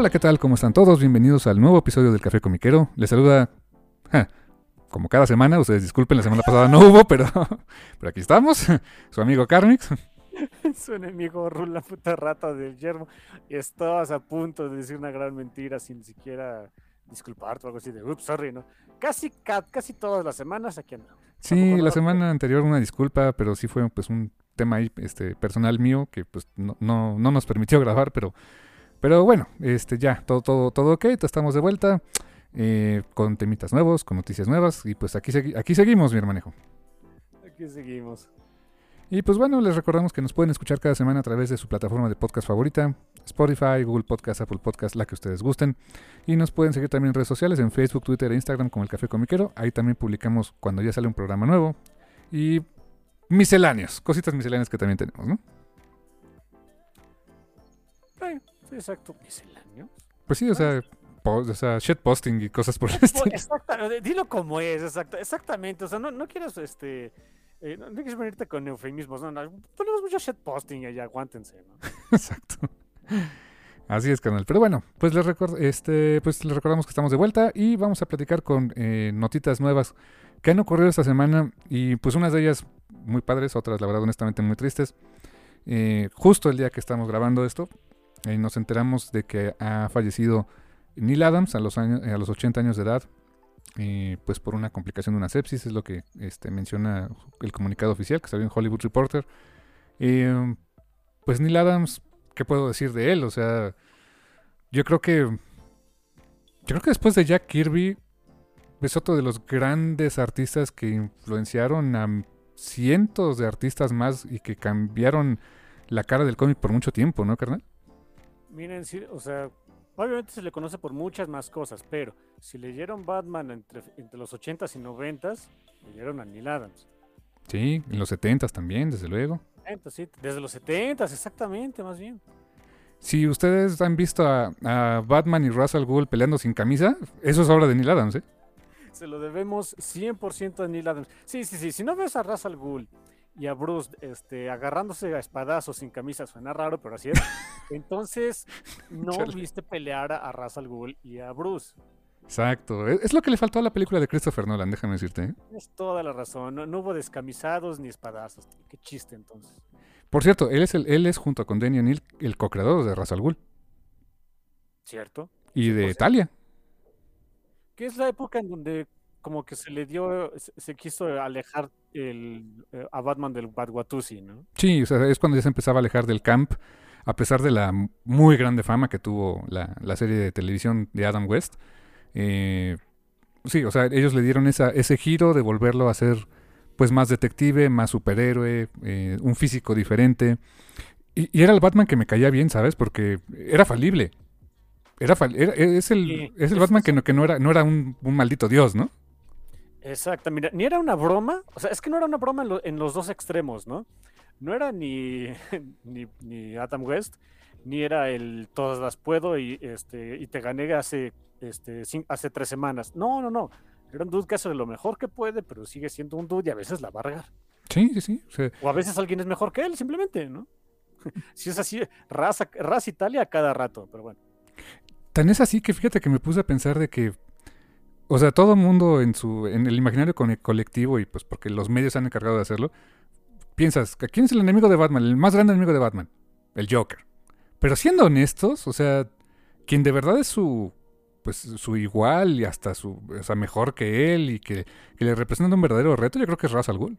Hola, ¿qué tal? ¿Cómo están todos? Bienvenidos al nuevo episodio del Café Comiquero. Les saluda, ja, como cada semana, ustedes disculpen, la semana pasada no hubo, pero, pero aquí estamos, su amigo Carmix. Su enemigo Rula, puta rata del yermo. Y estabas a punto de decir una gran mentira sin siquiera disculparte o algo así de, ups, sorry, ¿no? Casi, ca- casi todas las semanas aquí andamos. Sí, la semana anterior una disculpa, pero sí fue pues un tema ahí este, personal mío que pues no, no, no nos permitió grabar, pero, pero bueno, este ya, todo, todo, todo ok, estamos de vuelta. eh, con temitas nuevos, con noticias nuevas, y pues aquí, segui- aquí seguimos, mi hermanejo. Aquí seguimos. Y pues bueno, les recordamos que nos pueden escuchar cada semana a través de su plataforma de podcast favorita, Spotify, Google Podcast, Apple Podcast, la que ustedes gusten. Y nos pueden seguir también en redes sociales, en Facebook, Twitter e Instagram como El Café Comiquero. Ahí también publicamos cuando ya sale un programa nuevo. Y misceláneos, cositas misceláneas que también tenemos, ¿no? Eh, sí, exacto. Misceláneo. Pues sí, o sea, po- o sea shitposting y cosas por el Pues, estilo. dilo como es, exacta- exactamente. O sea, no, no quieras, este... eh, no, no quieres venirte con eufemismos, no, no. Ponemos mucho shitposting allá, aguántense, ¿no? Exacto. Así es, canal. Pero bueno, pues les, record- este, pues les recordamos que estamos de vuelta y vamos a platicar con eh, notitas nuevas que han ocurrido esta semana y pues unas de ellas muy padres, otras la verdad honestamente muy tristes. Eh, justo el día que estamos grabando esto, eh, nos enteramos de que ha fallecido Neil Adams a los, años, a los 80 años de edad, eh, pues por una complicación de una sepsis, es lo que este, menciona el comunicado oficial que salió en Hollywood Reporter. Eh, pues Neil Adams, ¿qué puedo decir de él? O sea, yo creo que. Yo creo que después de Jack Kirby, es otro de los grandes artistas que influenciaron a cientos de artistas más y que cambiaron la cara del cómic por mucho tiempo, ¿no, carnal? Miren, sí, o sea, obviamente se le conoce por muchas más cosas, pero si leyeron Batman entre, entre los 80s y 90s, leyeron a Neil Adams. Sí, en los 70 también, desde luego. 70, sí, desde los 70s, exactamente, más bien. Si ustedes han visto a, a Batman y Russell Gould peleando sin camisa, eso es obra de Neil Adams, ¿eh? Se lo debemos 100% a Neil Adams. Sí, sí, sí, si no ves a Russell Gould y a Bruce este, agarrándose a espadazos sin camisa, suena raro, pero así es. Entonces, no Chale. viste pelear a, a Gould y a Bruce. Exacto. Es, es lo que le faltó a la película de Christopher Nolan, déjame decirte. ¿eh? Tienes toda la razón. No, no hubo descamisados ni espadazos. Qué chiste entonces. Por cierto, él es, el, él es junto con Danny O'Neill el co-creador de Russell Gould ¿Cierto? y de pues, Talia. que es la época en donde como que se le dio, se, se quiso alejar el, eh, a Batman del Batwatusi, ¿no? Sí, o sea, es cuando ya se empezaba a alejar del camp, a pesar de la muy grande fama que tuvo la, la serie de televisión de Adam West. Eh, sí, o sea, ellos le dieron esa, ese giro de volverlo a ser pues más detective, más superhéroe, eh, un físico diferente. Y, y era el Batman que me caía bien, ¿sabes? Porque era falible. Era, fal- era- es el, Sí, es el Batman que no, que no era, no era un, un maldito dios, ¿no? Exacto, mira, ni era una broma, o sea, es que no era una broma en, lo- en los dos extremos, ¿no? No era ni, ni, ni Adam West, ni era el todas las puedo y, este, y te gané hace, este, hace tres semanas. No, no, no. Era un dude que hace lo mejor que puede, pero sigue siendo un dude y a veces la va a regar. Sí, sí, sí. o a veces alguien es mejor que él, simplemente, ¿no? si es así, raza, raza Italia a cada rato, pero bueno. Tan es así que fíjate que me puse a pensar de que, o sea, todo mundo en su, en el imaginario colectivo y pues porque los medios se han encargado de hacerlo, piensas, ¿quién es el enemigo de Batman? El más grande enemigo de Batman. El Joker. Pero siendo honestos, o sea, quien de verdad es su pues su igual y hasta su o sea, mejor que él y que, que le representa un verdadero reto, yo creo que es Ra's al Ghul.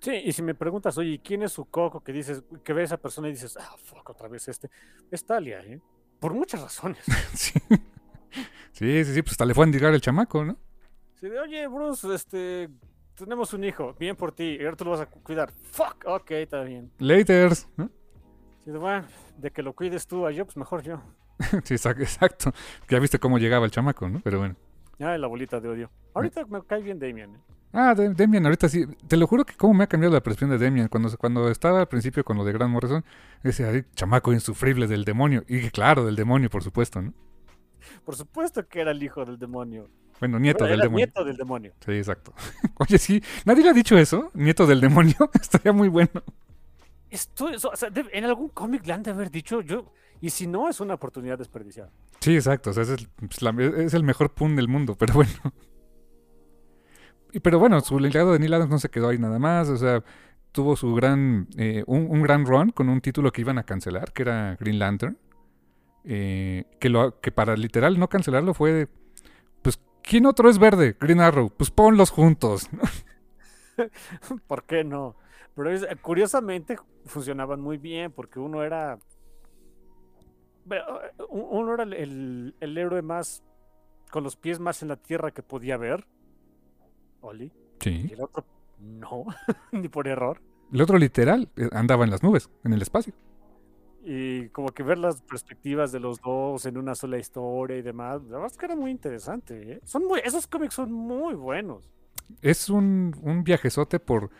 Sí, y si me preguntas, oye, ¿quién es su coco? Que dices, que ve a esa persona y dices, ah, fuck, otra vez este. Es Talia, ¿eh? Por muchas razones. sí. Sí, sí, pues hasta le fue a indicar el chamaco, ¿no? Sí, de, oye, Bruce, este, tenemos un hijo, bien por ti, y ahora tú lo vas a cuidar. Fuck, ok, está bien. Laters, ¿no? Sí, de, bueno, de que lo cuides tú a yo, pues mejor yo. sí, exacto. Ya viste cómo llegaba el chamaco, ¿no? Pero bueno. Ah, la bolita de odio. Ahorita me cae bien Damien, ¿eh? Ah, Demian, ahorita sí. Te lo juro que cómo me ha cambiado la percepción de Demian. Cuando, cuando estaba al principio con lo de Grant Morrison, ese chamaco insufrible del demonio. Y claro, del demonio, por supuesto, ¿no? Por supuesto que era el hijo del demonio. Bueno, nieto del demonio. Nieto del demonio. Sí, exacto. Oye, sí, nadie le ha dicho eso, nieto del demonio. Estaría muy bueno. Esto, o sea, en algún cómic le han de haber dicho yo. Y si no, es una oportunidad desperdiciada. Sí, exacto. O sea, es el, pues, es el mejor pun del mundo, pero bueno pero bueno, su legado de Neil Adams no se quedó ahí nada más. O sea, tuvo su gran. Eh, un, gran run con un título que iban a cancelar, que era Green Lantern. Eh, que, lo, que para literal no cancelarlo fue de. Pues, ¿quién otro es verde? Green Arrow. Pues ponlos juntos. ¿Por qué no? Pero curiosamente funcionaban muy bien porque uno era. Uno era el, el héroe más. con los pies más en la tierra que podía ver Oli. Sí. Y el otro no, ni por error. El otro literal eh, andaba en las nubes, en el espacio. Y como que ver las perspectivas de los dos en una sola historia y demás, la verdad es que era muy interesante. ¿eh? Son muy, esos cómics son muy buenos. Es un, un viajezote por...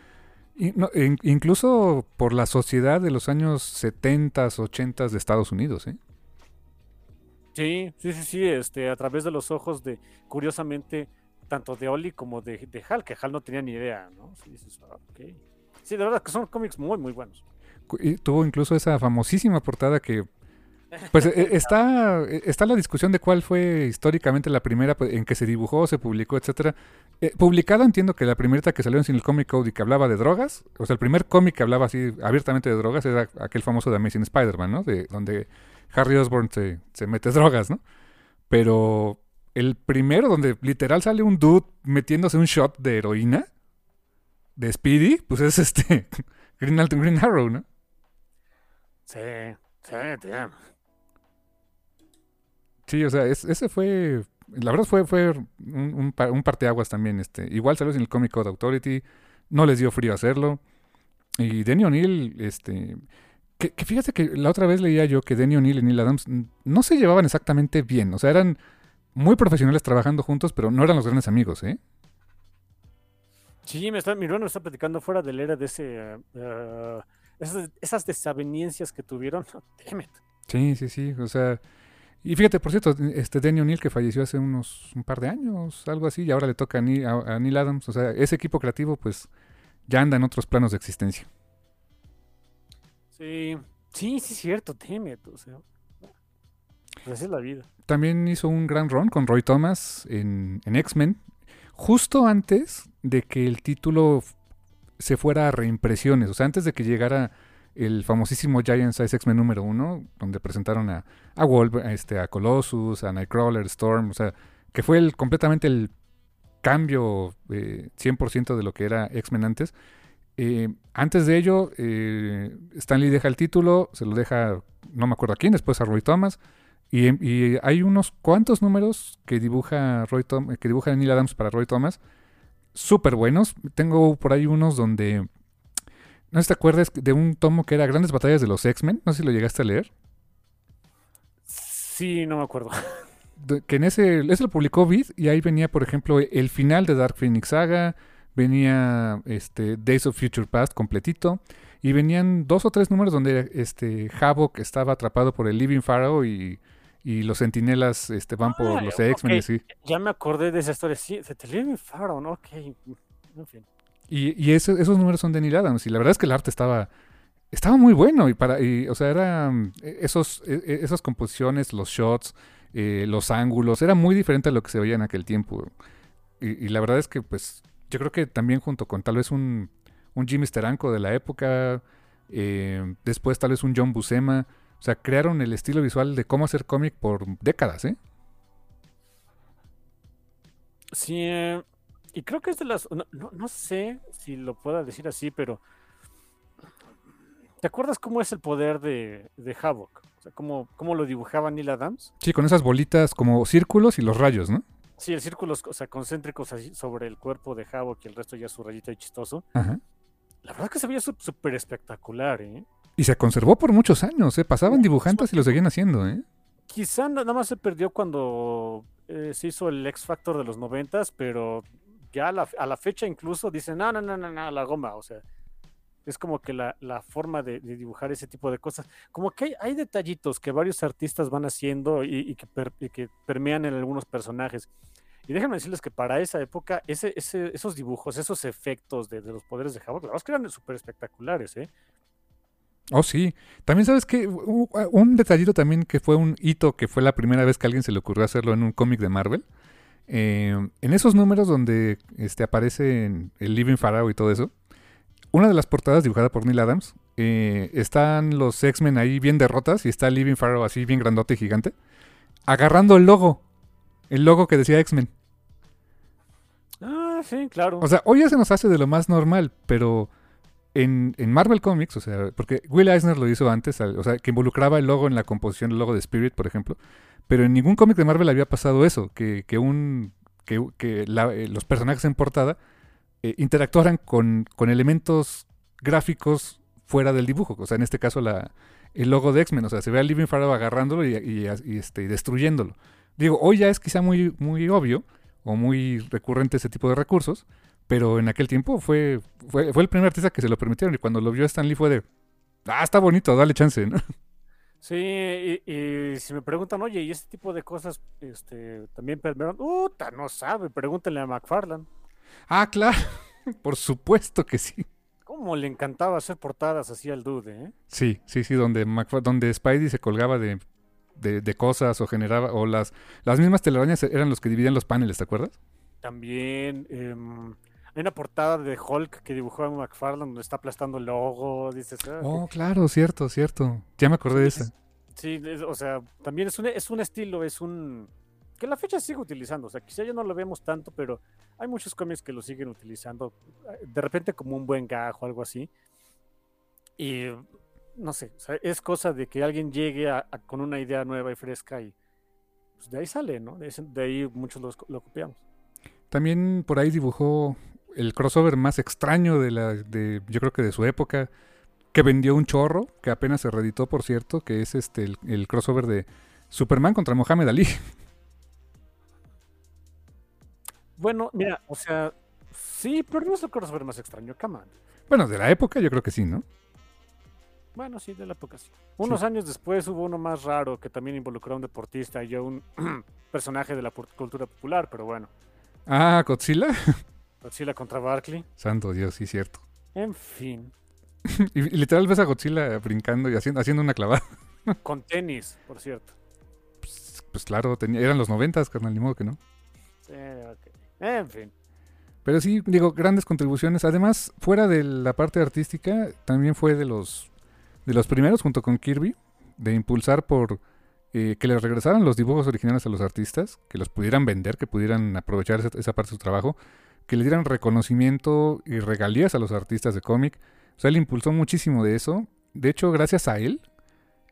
incluso por la sociedad de los años 70, 80 de Estados Unidos, ¿eh? Sí, sí, sí, sí, este, a través de los ojos de, curiosamente, tanto de Oli como de, Hal, que Hal no tenía ni idea, ¿no? Sí, ah, sí, de verdad que son cómics muy, muy buenos. Tuvo incluso esa famosísima portada que pues e, está, e, está la discusión de cuál fue históricamente la primera pues, en que se dibujó, se publicó, etcétera. Eh, publicada entiendo que la primera que salió en el Comic Code y que hablaba de drogas, o sea, el primer cómic que hablaba así abiertamente de drogas era aquel famoso de Amazing Spider-Man, ¿no? De donde Harry Osborn se, se mete drogas, ¿no? Pero el primero, donde literal sale un dude metiéndose un shot de heroína, de Speedy, pues es este Green, Green Arrow, ¿no? Sí, sí, tío. Sí, o sea, ese fue. La verdad fue, fue un, un, parteaguas también. Este. Igual salió en el Comic Code Authority. No les dio frío hacerlo. Y Denny O'Neill, este. Que, que, fíjate que la otra vez leía yo que Denny O'Neill y Neil Adams no se llevaban exactamente bien. O sea, eran muy profesionales trabajando juntos, pero no eran los grandes amigos, ¿eh? Sí, me está, mi hermano está platicando fuera del era de ese. Uh, esas, esas, desavenencias que tuvieron. Sí, sí, sí. O sea. Y fíjate, por cierto, este Danny O'Neill que falleció hace unos un par de años, algo así, y ahora le toca a Neil, a, Neil, Adams. O sea, ese equipo creativo, pues, ya anda en otros planos de existencia. Sí, sí, sí, es cierto, Demet. O sea, pues así es la vida también hizo un gran run con Roy Thomas en, X-Men, justo antes de que el título se fuera a reimpresiones, o sea, antes de que llegara el famosísimo Giant Size X-Men número uno, donde presentaron a, a Wolf, este, a Colossus, a Nightcrawler, Storm, o sea, que fue el, completamente el cambio eh, 100% de lo que era X-Men antes. Eh, antes de ello, eh, Stanley deja el título, se lo deja, no me acuerdo a quién, después a Roy Thomas. Y, hay unos cuantos números que dibuja Roy que dibuja Neil Adams para Roy Thomas, súper buenos. Tengo por ahí unos donde, no sé si te acuerdas de un tomo que era Grandes Batallas de los X-Men, no sé si lo llegaste a leer. Sí, no me acuerdo. que en ese, ese lo publicó Vid y ahí venía, por ejemplo, el final de Dark Phoenix Saga, venía este Days of Future Past completito y venían dos o tres números donde este Havoc estaba atrapado por el Living Pharaoh y y los sentinelas este, van por los X-Men y Ya me acordé de esa historia. Sí, se te lee Pharaoh, ok. En fin. Y, y esos números son de Neil Adams. Y la verdad es que el arte estaba estaba muy bueno. Y para y, o sea, eran esos, e, e, esas composiciones, los shots, eh, los ángulos, era muy diferente a lo que se veía en aquel tiempo. Y, y, la verdad es que, pues, yo creo que también junto con tal vez un, un Jimmy Steranko de la época, eh, después tal vez un John Buscema. O sea, crearon el estilo visual de cómo hacer cómic por décadas, ¿eh? Sí, eh, y creo que es de las. No, no- no sé si lo pueda decir así, pero. ¿Te acuerdas cómo es el poder de, de Havok? O sea, cómo, cómo lo dibujaba Neil Adams. Sí, con esas bolitas como círculos y los rayos, ¿no? Sí, el círculos o sea, concéntricos así sobre el cuerpo de Havok y el resto ya su rayito y chistoso. Ajá. La verdad que se veía sú- súper espectacular, ¿eh? Y se conservó por muchos años, ¿eh? Pasaban dibujantes y lo seguían haciendo, ¿eh? Quizá na- nada más se perdió cuando eh, se hizo el X Factor de los noventas, pero ya a la, a la fecha incluso dicen, no, no, no, no, no, la goma, o sea, es como que la, la forma de, de dibujar ese tipo de cosas, como que hay, hay detallitos que varios artistas van haciendo y, y que, per- y que permean en algunos personajes. Y déjenme decirles que para esa época, ese, ese, esos dibujos, esos efectos de, de los poderes de Havok, la verdad es que eran súper espectaculares, ¿eh? Oh, sí. También sabes que un detallito también que fue un hito, que fue la primera vez que a alguien se le ocurrió hacerlo en un cómic de Marvel. Eh, en esos números donde este, aparece el Living Pharaoh y todo eso, una de las portadas dibujada por Neil Adams, eh, están los X-Men ahí bien derrotas y está el Living Pharaoh así bien grandote y gigante, agarrando el logo, el logo que decía X-Men. Ah, sí, claro. O sea, hoy ya se nos hace de lo más normal, pero en, en Marvel Comics, o sea, porque Will Eisner lo hizo antes, o sea, que involucraba el logo en la composición del logo de Spirit, por ejemplo, pero en ningún cómic de Marvel había pasado eso, que, que un que, que eh, los personajes en portada eh, interactuaran con, con elementos gráficos fuera del dibujo, o sea, en este caso la, el logo de X-Men, o sea, se ve a Living Pharaoh agarrándolo y, y- este, destruyéndolo. Digo, hoy ya es quizá muy, muy obvio o muy recurrente ese tipo de recursos, pero en aquel tiempo fue, fue, fue el primer artista que se lo permitieron y cuando lo vio Stan Lee fue de, ah, está bonito, dale chance, ¿no? Sí, y, y si me preguntan, oye, ¿y este tipo de cosas este, también permearon? ¡Uta! No sabe, pregúntenle a McFarlane. ah, claro, por supuesto que sí. ¿Cómo le encantaba hacer portadas así al dude, eh? Sí, sí, sí, donde, McFar- donde Spidey se colgaba de, de, de cosas o generaba, o las, las mismas telarañas eran los que dividían los paneles, ¿te acuerdas? También em, hay una portada de Hulk que dibujó a McFarlane donde está aplastando el logo, dices, ah, Oh, claro, cierto, cierto. Ya me acordé de esa. Sí, es- o sea, también es un, es un estilo, es un... que la fecha sigue utilizando, o sea, quizá ya no lo vemos tanto, pero hay muchos cómics que lo siguen utilizando, eh, de repente como un buen gajo o algo así. Y no sé, o sea, es cosa de que alguien llegue a- a- con una idea nueva y fresca y pues, de ahí sale, ¿no? De, de ahí muchos los- lo copiamos. También por ahí dibujó el crossover más extraño de la, de, yo creo que de su época, que vendió un chorro, que apenas se reeditó, por cierto, que es este el, el crossover de Superman contra Mohamed Ali. Bueno, mira, o sea, sí, pero no es el crossover más extraño, come on. Bueno, de la época yo creo que sí, ¿no? Bueno, sí, de la época sí. Unos años después hubo uno más raro que también involucró a un deportista y a un personaje de la cultura popular, pero bueno. Ah, Godzilla. Godzilla contra Barkley. Santo Dios, sí, cierto. En fin. Y, y literal ves a Godzilla brincando y haciendo, haciendo una clavada. Con tenis, por cierto. Pues, pues claro, tenía, eran los noventas, carnal, ni modo que no. Sí, ok. En fin. Pero sí, digo, grandes contribuciones. Además, fuera de la parte artística, también fue de los, de los primeros, junto con Kirby, de impulsar por eh, que les regresaran los dibujos originales a los artistas, que los pudieran vender, que pudieran aprovechar esa, esa parte de su trabajo, que le dieran reconocimiento y regalías a los artistas de cómic. O sea, él impulsó muchísimo de eso. De hecho, gracias a él,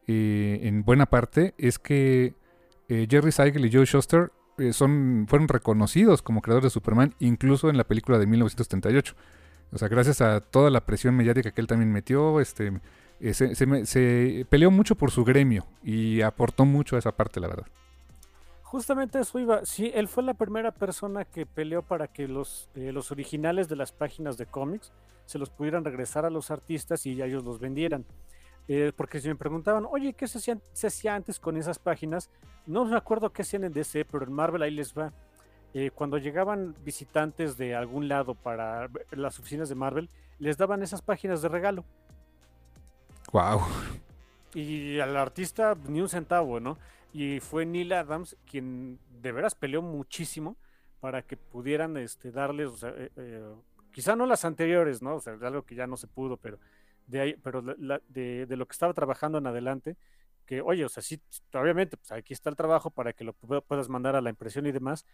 eh, en buena parte, es que eh, Jerry Siegel y Joe Shuster eh, son, fueron reconocidos como creadores de Superman, incluso en la película de 1978. O sea, gracias a toda la presión mediática que él también metió, este, se, se se peleó mucho por su gremio y aportó mucho a esa parte, la verdad. Justamente eso iba. Sí, él fue la primera persona que peleó para que los, eh, los originales de las páginas de cómics se los pudieran regresar a los artistas y ya ellos los vendieran. Eh, porque si me preguntaban, oye, ¿qué se hacía, se hacía antes con esas páginas? No me acuerdo qué hacían en DC, pero en Marvel ahí les va. Eh, cuando llegaban visitantes de algún lado para las oficinas de Marvel, les daban esas páginas de regalo. Wow. Y al artista ni un centavo, ¿no? Y fue Neil Adams quien de veras peleó muchísimo para que pudieran este, darles, o sea, eh, eh, quizá no las anteriores, ¿no? O sea, algo que ya no se pudo, pero de ahí, pero de, de, lo que estaba trabajando en adelante, que, oye, o sea, sí, obviamente, pues aquí está el trabajo para que lo puedas mandar a la impresión y demás,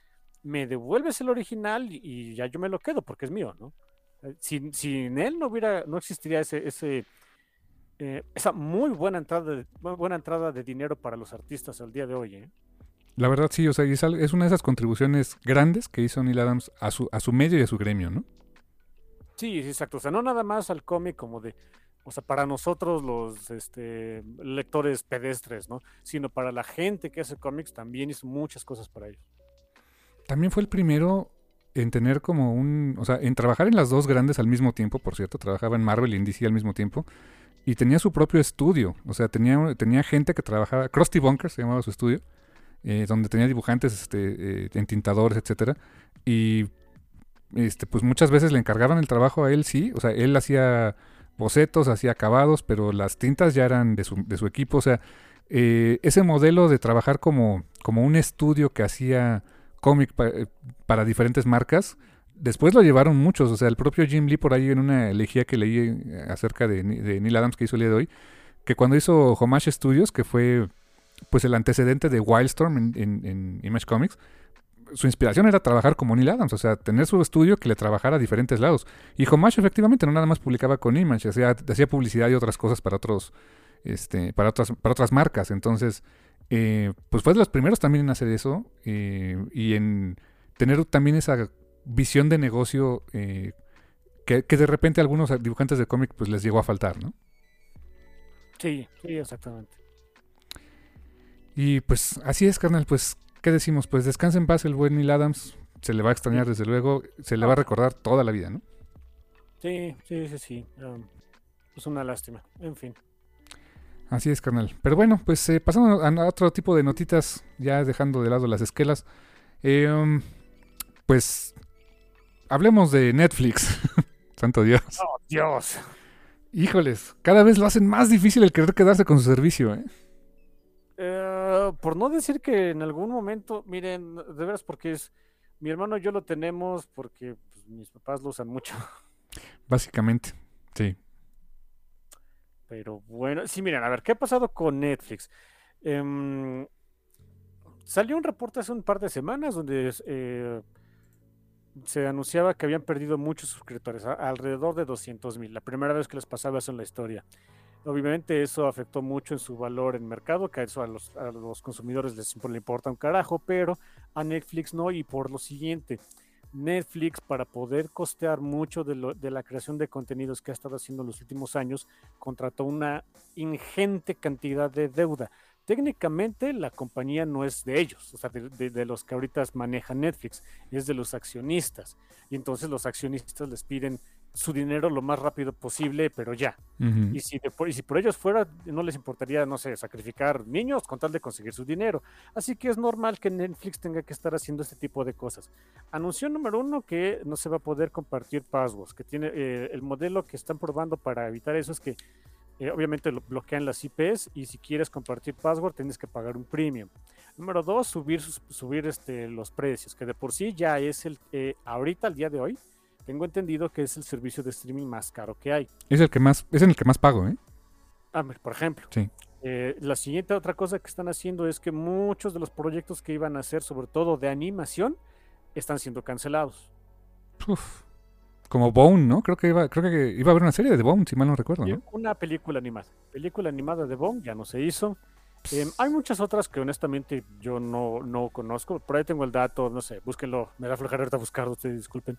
me devuelves el original y, ya yo me lo quedo porque es mío, ¿no? Eh, sin, sin él no hubiera, no existiría ese, ese eh, esa muy buena entrada, de, buena entrada de dinero para los artistas al día de hoy, ¿eh? La verdad sí, o sea, es, es una de esas contribuciones grandes que hizo Neil Adams a su, a su medio y a su gremio, ¿no? Sí, exacto. O sea, no nada más al cómic como de, o sea, para nosotros los este, lectores pedestres, ¿no? Sino para la gente que hace cómics también hizo muchas cosas para ellos. También fue el primero en tener como un, o sea, en trabajar en las dos grandes al mismo tiempo, por cierto, trabajaba en Marvel y en DC al mismo tiempo, y tenía su propio estudio, o sea, tenía, tenía gente que trabajaba, Krusty Bunker se llamaba su estudio, eh, donde tenía dibujantes, este, eh, entintadores, etcétera, y este, pues muchas veces le encargaban el trabajo a él, sí, o sea, él hacía bocetos, hacía acabados, pero las tintas ya eran de su, de su equipo, o sea, eh, ese modelo de trabajar como, como un estudio que hacía cómic para diferentes marcas, después lo llevaron muchos, o sea, el propio Jim Lee por ahí en una elegía que leí eh, acerca de, Neil Adams que hizo el día de hoy, que cuando hizo Homage Studios, que fue pues el antecedente de Wildstorm en, Image Comics, su inspiración era trabajar como Neil Adams, o sea, tener su estudio que le trabajara a diferentes lados. Y Homage efectivamente no nada más publicaba con Image, hacía, hacía publicidad y otras cosas para otros, este, para otras, para otras marcas. Entonces, eh, pues fue de los primeros también en hacer eso eh, y en tener también esa visión de negocio eh, que, de repente a algunos dibujantes de cómic pues les llegó a faltar, ¿no? Sí, sí, exactamente. Y pues así es, carnal, pues, ¿qué decimos? Pues descansa en paz el buen Neil Adams, se le va a extrañar desde luego, se le va a recordar toda la vida, ¿no? Sí, sí, sí, sí. Um, es una lástima, en fin. Así es, carnal. Pero bueno, pues eh, pasando a otro tipo de notitas, ya dejando de lado las esquelas. Eh, um, pues hablemos de Netflix. Santo Dios. Oh, Dios. Híjoles, cada vez lo hacen más difícil el querer quedarse con su servicio, ¿eh? ¿eh? por no decir que en algún momento, miren, de veras, porque es mi hermano y yo lo tenemos porque pues, mis papás lo usan mucho. Básicamente, sí. Pero bueno, sí, miren, a ver, ¿qué ha pasado con Netflix? Em, salió un reporte hace un par de semanas donde eh, se anunciaba que habían perdido muchos suscriptores, alrededor de 200 mil. La primera vez que les pasaba eso en la historia. Obviamente eso afectó mucho en su valor en mercado, que eso a los, a los consumidores les le importa un carajo, pero a Netflix no, y por lo siguiente, Netflix para poder costear mucho de, lo, de, la creación de contenidos que ha estado haciendo en los últimos años, contrató una ingente cantidad de deuda técnicamente la compañía no es de ellos, o sea, de, los que ahorita manejan Netflix, es de los accionistas. Y entonces los accionistas les piden su dinero lo más rápido posible, pero ya. y, si y si por ellos fuera, no les importaría, no sé, sacrificar niños con tal de conseguir su dinero. Así que es normal que Netflix tenga que estar haciendo este tipo de cosas. Anunció número uno que no se va a poder compartir passwords, que tiene eh, el modelo que están probando para evitar eso es que eh, obviamente lo bloquean las IPs y si quieres compartir password tienes que pagar un premium. Número dos, subir, subir este, los precios, que de por sí ya es el, eh, ahorita al día de hoy, tengo entendido que es el servicio de streaming más caro que hay. Es el que más, es en el que más pago, ¿eh? Ah, por ejemplo. Sí. Eh, la siguiente otra cosa que están haciendo es que muchos de los proyectos que iban a hacer, sobre todo de animación, están siendo cancelados. Uf. Como Bone, ¿no? Creo que iba, creo que iba a haber una serie de Bone, si mal no recuerdo. Una película animada. Película animada de Bone ya no se hizo. Em, hay muchas otras que honestamente yo no, no conozco. Por ahí tengo el dato, no sé, búsquenlo. Me da flojera ahorita buscarlo, ustedes disculpen.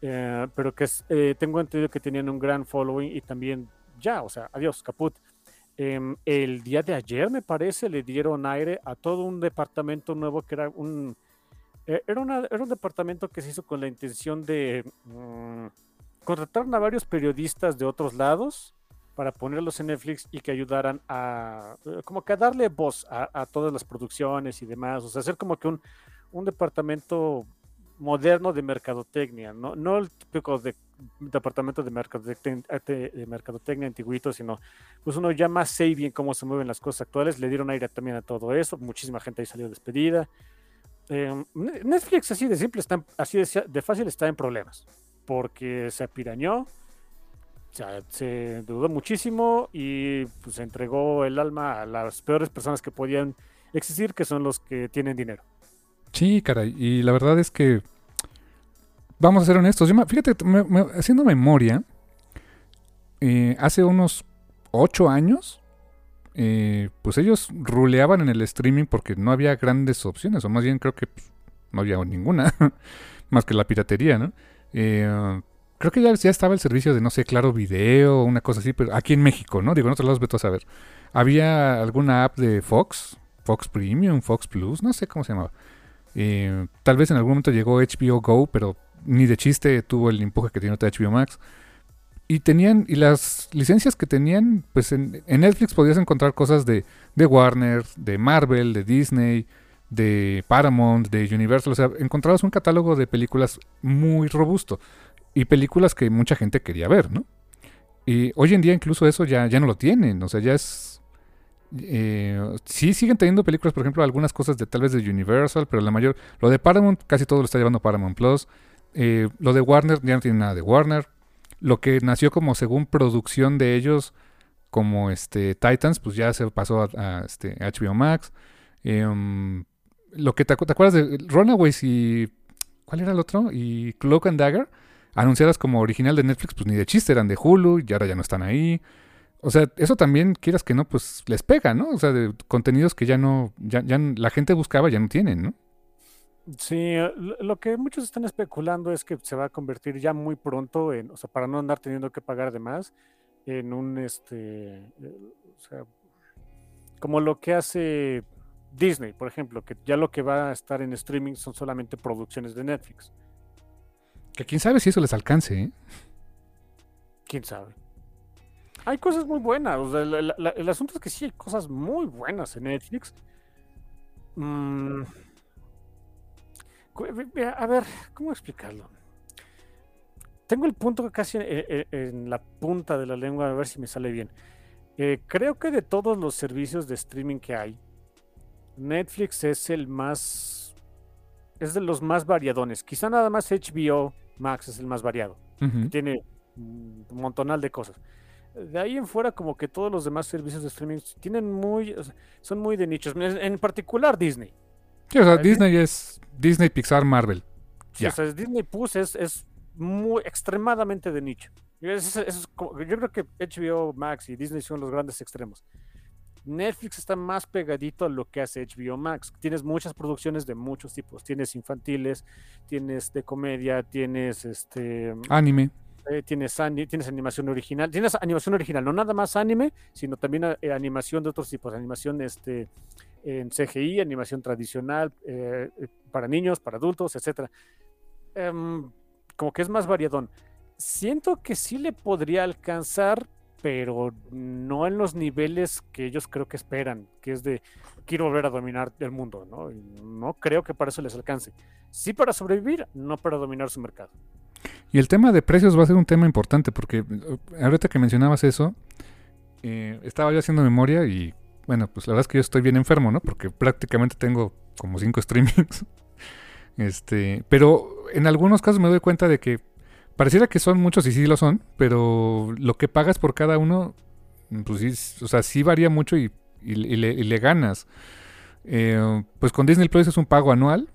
Eh, pero que eh, tengo entendido que tenían un gran following y también ya, o sea, adiós, caput. Em, el día de ayer, me parece, le dieron aire a todo un departamento nuevo que era un eh, era, un departamento que se hizo con la intención de mm, contratar a varios periodistas de otros lados para ponerlos en Netflix y que ayudaran a, eh, como que a darle voz a, todas las producciones y demás, o sea, hacer como que un, un departamento moderno de mercadotecnia, no, no el típico de, departamento de mercadotecnia, de mercadotecnia antiguito, sino pues uno ya más sé bien cómo se mueven las cosas actuales, le dieron aire también a todo eso, muchísima gente ahí salió despedida, Em, Netflix así de simple, está, así de, fácil está en problemas. porque se apirañó, sea, se dudó muchísimo y pues se entregó el alma a las peores personas que podían existir, que son los que tienen dinero. Sí, caray. Y la verdad es que, vamos a ser honestos, fíjate, haciendo memoria, eh, hace unos ocho años, eh, pues ellos ruleaban en el streaming porque no había grandes opciones, o más bien creo que pues, no había ninguna, más que la piratería, ¿no? Eh, creo que ya, estaba el servicio de, no sé, Claro Video una cosa así, pero aquí en México, ¿no? Digo, en otros lados veto a saber. Había alguna app de Fox, Fox Premium, Fox Plus, no sé cómo se llamaba. Eh, tal vez en algún momento llegó HBO Go, pero ni de chiste tuvo el empuje que tiene HBO Max. Y tenían, y las licencias que tenían, pues en, Netflix podías encontrar cosas de, de Warner, de Marvel, de Disney, de Paramount, de Universal. O sea, encontrabas un catálogo de películas muy robusto y películas que mucha gente quería ver, ¿no? Y hoy en día incluso eso ya, ya no lo tienen, o sea, ya es... Eh, sí siguen teniendo películas, por ejemplo, algunas cosas de tal vez de Universal, pero la mayor... Lo de Paramount casi todo lo está llevando Paramount Plus. Eh, lo de Warner ya no tiene nada de Warner. Lo que nació como según producción de ellos, como este Titans, pues ya se pasó a, este, HBO Max. Em, lo que te, acuerdas de Runaways y... ¿Cuál era el otro? Y Cloak and Dagger anunciadas como original de Netflix, pues ni de chiste eran de Hulu y ahora ya no están ahí. O sea, eso también, quieras que no, pues les pega, ¿no? O sea, de contenidos que ya no, ya, ya la gente buscaba, ya no tienen, ¿no? Sí, lo que muchos están especulando es que se va a convertir ya muy pronto en, o sea, para no andar teniendo que pagar de más, en un, este, eh, o sea, como lo que hace Disney, por ejemplo, que ya lo que va a estar en streaming son solamente producciones de Netflix. Que quién sabe si eso les alcance, ¿eh? Quién sabe. Hay cosas muy buenas. el asunto es que sí hay cosas muy buenas en Netflix. Mm. A ver, ¿cómo explicarlo? Tengo el punto casi en, la punta de la lengua, a ver si me sale bien. Eh, creo que de todos los servicios de streaming que hay, Netflix es el más. Es de los más variadones. Quizá nada más HBO Max es el más variado. tiene un montonal de cosas. De ahí en fuera, como que todos los demás servicios de streaming tienen muy, son muy de nichos. En particular Disney. Sí, o sea, Disney es Disney, Pixar, Marvel. Sí, o sea, Disney Plus es, es muy extremadamente de nicho. yo creo que HBO Max y Disney son los grandes extremos. Netflix está más pegadito a lo que hace HBO Max. Tienes muchas producciones de muchos tipos. Tienes infantiles, tienes de comedia, tienes este anime. Eh, tienes, tienes animación original, tienes animación original, no nada más anime, sino también eh, animación de otros tipos, animación este, en CGI, animación tradicional, eh, para niños, para adultos, etc. Em, como que es más variadón. Siento que sí le podría alcanzar pero no en los niveles que ellos creo que esperan, que es de quiero volver a dominar el mundo, ¿no? no creo que para eso les alcance. Sí para sobrevivir, no para dominar su mercado. Y el tema de precios va a ser un tema importante, porque eh, ahorita que mencionabas eso, eh, estaba yo haciendo memoria y bueno, pues la verdad es que yo estoy bien enfermo, ¿no? Porque prácticamente tengo como cinco streamings. este, pero en algunos casos me doy cuenta de que Pareciera que son muchos y sí lo son, pero lo que pagas por cada uno, pues sí, o sea, sí varía mucho y, le, ganas. Eh, pues con Disney Plus es un pago anual.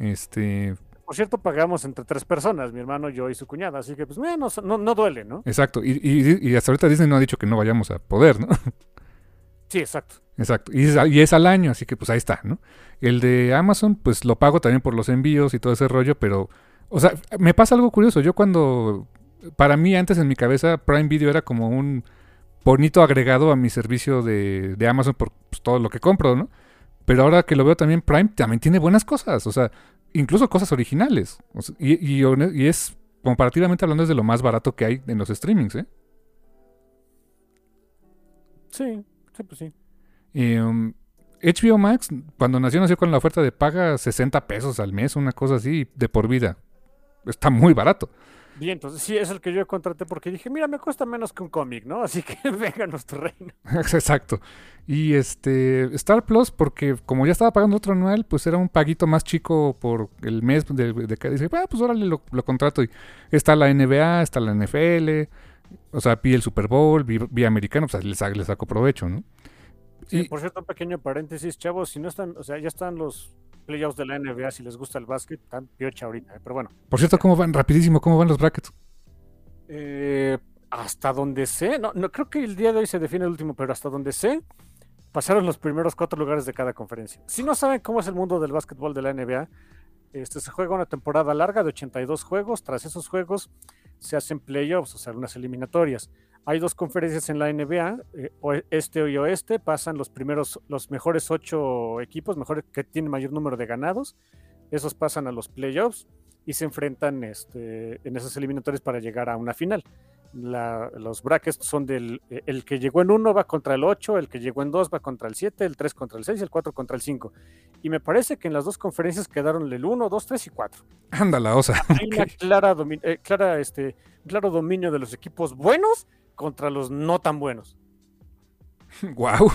Este. Por cierto, pagamos entre tres personas, mi hermano, yo y su cuñada, así que pues no, no, duele, ¿no? Exacto, y, hasta ahorita Disney no ha dicho que no vayamos a poder, ¿no? Sí, exacto. Exacto, y es, y es al año, así que pues ahí está, ¿no? El de Amazon, pues lo pago también por los envíos y todo ese rollo, pero o sea, me pasa algo curioso. Yo cuando, para mí antes en mi cabeza, Prime Video era como un bonito agregado a mi servicio de, Amazon por pues, todo lo que compro, ¿no? Pero ahora que lo veo también, Prime también tiene buenas cosas. O sea, incluso cosas originales. y, y, es, comparativamente hablando, es de lo más barato que hay en los streamings, ¿eh? Sí, sí, pues sí. HBO um, Max, cuando nació, nació con la oferta de paga 60 pesos al mes, una cosa así, de por vida está muy barato. Bien, entonces sí, es el que yo contraté porque dije, mira, me cuesta menos que un cómic, ¿no? Así que venga a nuestro reino. Exacto. Y este Star Plus, porque como ya estaba pagando otro anual, pues era un paguito más chico por el mes de, de, de dice, ah, pues órale, lo, lo, contrato. Y está la NBA, está la NFL, o sea, vi el Super Bowl, vi, vi americano, pues le, le saco provecho, ¿no? Sí, y, por cierto, un pequeño paréntesis, chavos, si no están, o sea, ya están los playoffs de la NBA, si les gusta el básquet, están piocha ahorita, ¿eh? pero bueno. Por cierto, ¿cómo van? Rapidísimo, ¿cómo van los brackets? Eh, hasta donde sé, no, no creo que el día de hoy se define el último, pero hasta donde sé, pasaron los primeros cuatro lugares de cada conferencia. Si no saben cómo es el mundo del básquetbol de la NBA, este, se juega una temporada larga de 82 juegos. Tras esos juegos se hacen playoffs, o sea, unas eliminatorias. Hay dos conferencias en la NBA, eh, este y oeste, pasan los primeros, los mejores ocho equipos, mejores que tienen mayor número de ganados. Esos pasan a los playoffs y se enfrentan este, en esas eliminatorias para llegar a una final. La, los brackets son del eh, el que llegó en uno va contra el 8, el que llegó en 2 va contra el 7, el 3 contra el 6 y el 4 contra el 5. Y me parece que en las dos conferencias quedaron el 1, 2, 3 y 4. Ándala, o sea. Hay una clara, eh, clara este, claro dominio de los equipos buenos contra los no tan buenos. Wow.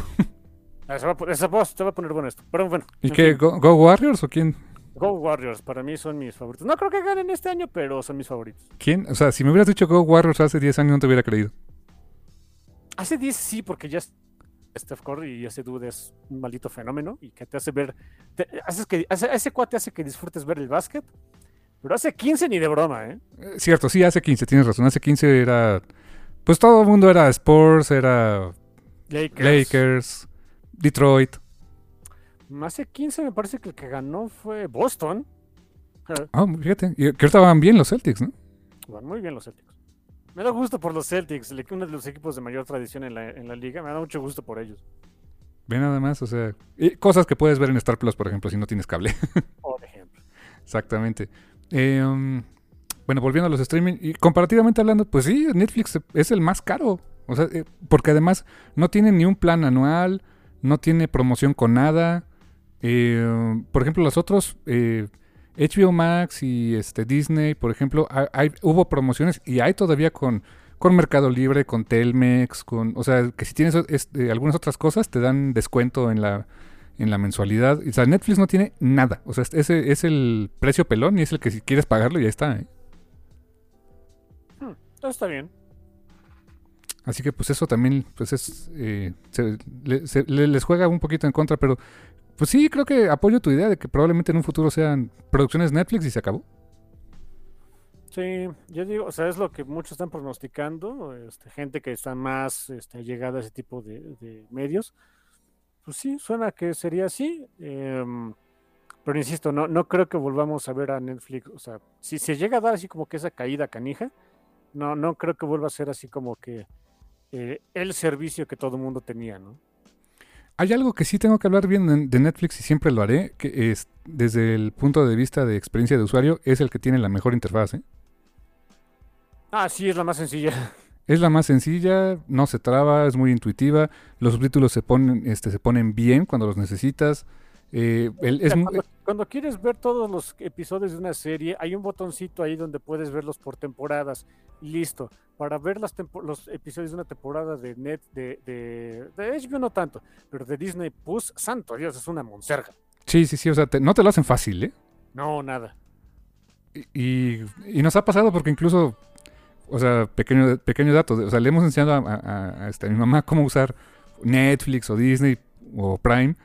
Se va, esa voz te va a poner bueno esto. Pero bueno. ¿Y qué? Go, ¿Go Warriors o quién? Go Warriors, para mí son mis favoritos. No creo que ganen este año, pero son mis favoritos. ¿Quién? O sea, si me hubieras dicho Go Warriors hace 10 años no te hubiera creído. Hace 10 sí, porque ya Steph Curry y ese dude es un maldito fenómeno y que te hace ver, te, haces que, hace, ese cuate hace que disfrutes ver el básquet, pero hace 15 ni de broma, ¿eh? ¿eh? Cierto, sí, hace 15, tienes razón, hace 15 era, pues todo el mundo era Spurs, era Lakers, Lakers Detroit. Hace 15 me parece que el que ganó fue Boston. Ah, oh, fíjate. Y que ahorita van bien los Celtics, ¿no? Van muy bien los Celtics. Me da gusto por los Celtics, uno de los equipos de mayor tradición en la, en la liga. Me da mucho gusto por ellos. Ve nada más, o sea, cosas que puedes ver en Star Plus, por ejemplo, si no tienes cable. por ejemplo. Exactamente. Eh, um, bueno, volviendo a los streaming, y comparativamente hablando, pues sí, Netflix es el más caro. O sea, eh, porque además no tiene ni un plan anual, no tiene promoción con nada. Eh, por ejemplo, los otros, eh, HBO Max y este Disney, por ejemplo, hay, hay, hubo promociones y hay todavía con, con Mercado Libre, con Telmex, con, o sea, que si tienes este, algunas otras cosas te dan descuento en la, en la mensualidad. O sea, Netflix no tiene nada. O sea, ese es el precio pelón y es el que si quieres pagarlo ya está. ¿eh? Hmm, está bien. Así que pues eso también pues es eh, se, le, se, les juega un poquito en contra, pero pues sí, creo que apoyo tu idea de que probablemente en un futuro sean producciones Netflix y se acabó. Sí, yo digo, o sea, es lo que muchos están pronosticando, este, gente que está más este, llegada a ese tipo de, medios. Pues sí, suena que sería así. Eh, pero insisto, no, no creo que volvamos a ver a Netflix. O sea, si se llega a dar así como que esa caída canija, no, no creo que vuelva a ser así como que eh, el servicio que todo el mundo tenía, ¿no? Hay algo que sí tengo que hablar bien de Netflix y siempre lo haré, que es desde el punto de vista de experiencia de usuario, es el que tiene la mejor interfaz. ¿eh? Ah, sí, es la más sencilla. Es la más sencilla, no se traba, es muy intuitiva, los subtítulos se ponen, este, se ponen bien cuando los necesitas. Eh, el, es cuando, quieres ver todos los episodios de una serie, hay un botoncito ahí donde puedes verlos por temporadas. Listo. Para ver las los episodios de una temporada de Net, de, de, de, HBO no tanto, pero de Disney Plus, santo Dios, es una monserga. Sí, sí, sí, o sea, te, no te lo hacen fácil, ¿eh? No, nada. Y, y, nos ha pasado porque incluso o sea, pequeño, pequeño dato. O sea, le hemos enseñado a, a, a, este, a mi mamá cómo usar Netflix o Disney o Prime.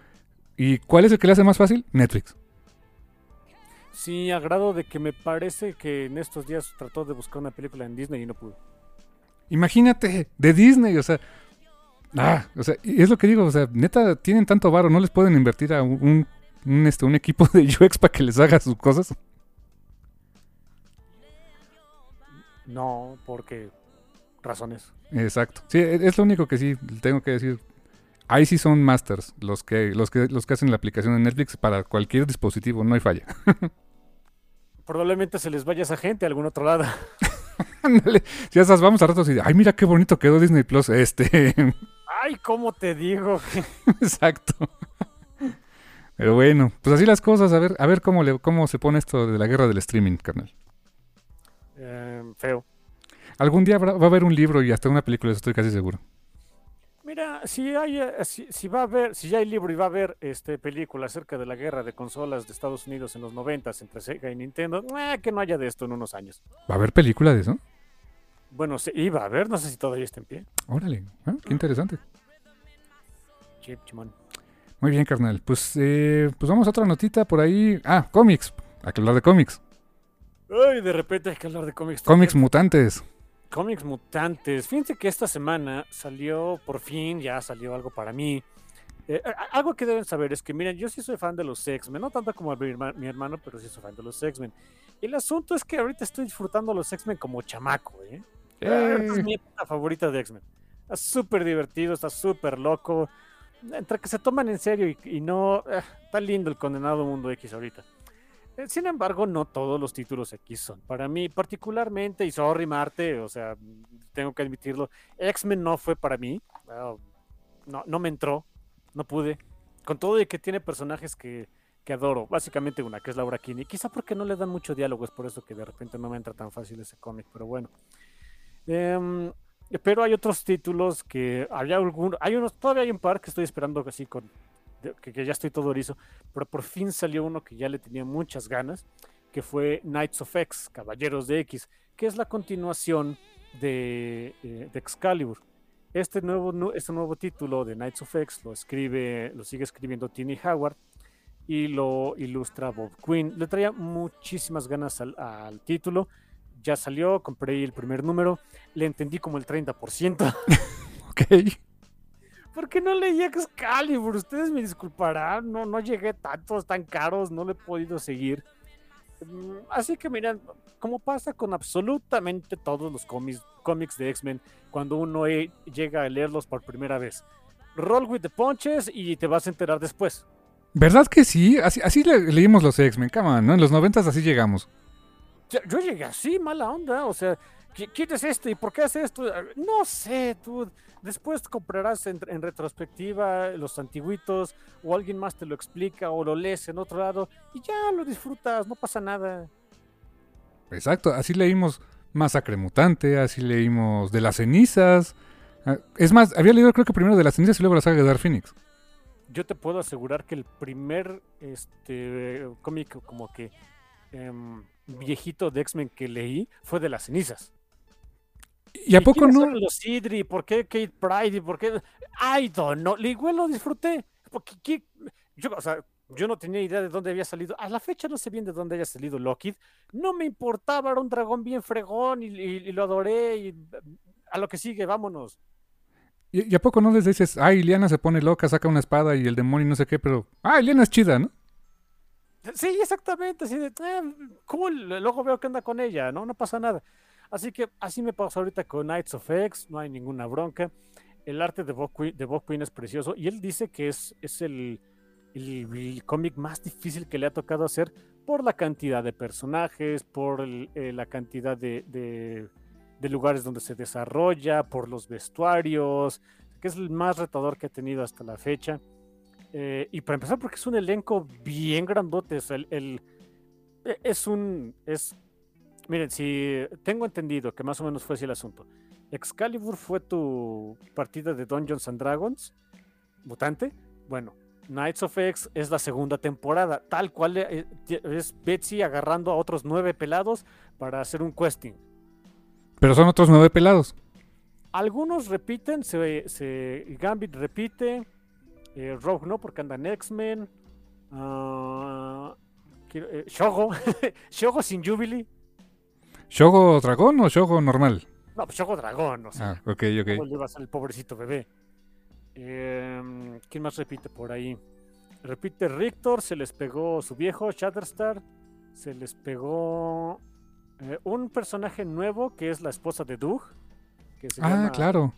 ¿Y cuál es el que le hace más fácil? Netflix. Sí, a grado de que me parece que en estos días trató de buscar una película en Disney y no pudo. Imagínate, de Disney, o sea. Ah, o sea, es lo que digo, o sea, neta, tienen tanto varo, no les pueden invertir a un, un, este, un equipo de UX para que les haga sus cosas. No, porque razones. Exacto. Sí, es lo único que sí tengo que decir. Ahí sí son masters los que, los que, los que hacen la aplicación de Netflix para cualquier dispositivo, no hay falla. Probablemente se les vaya esa gente a algún otro lado. ya sabes, vamos a ratos y ay, mira qué bonito quedó Disney Plus. Este. ay, ¿cómo te digo? Exacto. Pero bueno, pues así las cosas, a ver, a ver cómo, le, cómo se pone esto de la guerra del streaming, carnal. eh, feo. Algún día va a haber un libro y hasta una película, eso estoy casi seguro. Mira, si hay, eh, si, si va a haber, si ya hay libro y va a haber este película acerca de la guerra de consolas de Estados Unidos en los 90 entre Sega y Nintendo, eh, que no haya de esto en unos años. ¿Va a haber película de eso? Bueno, se iba a haber, no sé si todavía está en pie. Órale, ah, qué interesante. Chip, chimón. Muy bien, carnal. Pues, eh, pues vamos a otra notita por ahí. Ah, cómics. Hay que hablar de cómics. Ay, de repente hay que hablar de cómics. Cómics mutantes. Cómics mutantes. Fíjense que esta semana salió, por fin, ya salió algo para mí. Eh, algo que deben saber es que, miren, yo sí soy fan de los X-Men, no tanto como mi, herma- mi hermano, pero sí soy fan de los X-Men. El asunto es que ahorita estoy disfrutando los X-Men como chamaco, ¿eh? Eh, Esta es mi época favorita de X-Men. Está súper divertido, está súper loco. Entre que se toman en serio y, y no. eh, está lindo el condenado mundo X ahorita. Eh, Sin embargo, no todos los títulos X son. Para mí, particularmente, y sorry, Marte, o sea, tengo que admitirlo, X-Men no fue para mí. Ah, no, no me entró, no pude. Con todo que tiene personajes que, que adoro. Básicamente una, que es Laura Kinney. Quizá porque no le dan mucho diálogo, es por eso que de repente no me entra tan fácil ese cómic, pero bueno. Em, pero hay otros títulos que había hay unos, todavía hay un par que estoy esperando así con, que, ya estoy todo erizo, pero por fin salió uno que ya le tenía muchas ganas, que fue Knights of X, Caballeros de X, que es la continuación de, eh, Excalibur. Este nuevo, nu- este nuevo título de Knights of X lo escribe, lo sigue escribiendo Tini Howard y lo ilustra Bob Quinn. Le traía muchísimas ganas al, al título. Ya salió, compré el primer número, le entendí como el 30%. ok. ¿Por qué no leí Excalibur? Ustedes me disculparán, no, no llegué tantos tan caros, no lo he podido seguir. Mm, Así que miren, como pasa con absolutamente todos los cómics, cómics de X-Men, cuando uno eh, llega a leerlos por primera vez. Roll with the punches y te vas a enterar después. ¿Verdad que sí? Así, así le- leímos los X-Men, come on, ¿no? En los noventas así llegamos. Yo, yo llegué así, mala onda, o sea, ¿qui- ¿quién es este y por qué hace esto? No sé, tú. Después comprarás en, en retrospectiva los antiguitos o alguien más te lo explica o lo lees en otro lado y ya lo disfrutas, no pasa nada. Exacto, así leímos Masacre Mutante, así leímos De las Cenizas. Ah, Es más, había leído creo que primero De las Cenizas y luego la saga de Dark Phoenix. Yo te puedo asegurar que el primer este cómic como que em, viejito de X-Men que leí fue de las cenizas. ¿Y a poco quiénes no? los Idri? ¿Por qué Kate Pride? ¿Y por qué? I don't know. Igual lo disfruté. Porque, ¿qué? Yo, o sea, yo no tenía idea de dónde había salido. A la fecha no sé bien de dónde haya salido Lockheed. No me importaba, era un dragón bien fregón y, y- y lo adoré. Y a lo que sigue, vámonos. ¿Y, y a poco no les dices, ay, Liana se pone loca, saca una espada y el demonio y no sé qué, pero, ay, Liana es chida, ¿no? Sí, exactamente. Así de, "Eh, cool. Luego veo qué anda con ella, ¿no? No pasa nada. Así que así me pasó ahorita con Knights of X. No hay ninguna bronca. El arte de Bob Quinn es precioso. Y él dice que es, es el, el- cómic más difícil que le ha tocado hacer por la cantidad de personajes, por eh, la cantidad de, de- lugares donde se desarrolla, por los vestuarios, que es el más retador que ha tenido hasta la fecha. Eh, y para empezar, porque es un elenco bien grandote. sea, el, el- e- es un. Es, miren, si tengo entendido que más o menos fue así el asunto. Excalibur fue tu partida de Dungeons and Dragons, mutante. Bueno, Knights of X es la segunda temporada, tal cual eh, ti- es Betsy agarrando a otros nueve pelados para hacer un questing. Pero son otros nueve pelados. Algunos repiten, se, se- Gambit repite, eh, Rogue no, porque anda en X-Men. ah, eh, Shogo, Shogo sin Jubilee. ¿Shogo dragón o Shogo normal? No, pues Shogo Dragón, o sea, Ah, ok, ok. ¿cómo le iba a ser el pobrecito bebé? Em, ¿Quién más repite por ahí? Repite Rictor, se les pegó su viejo, Shatterstar. Se les pegó eh, un personaje nuevo que es la esposa de Doug. Que se Ah, llama- claro.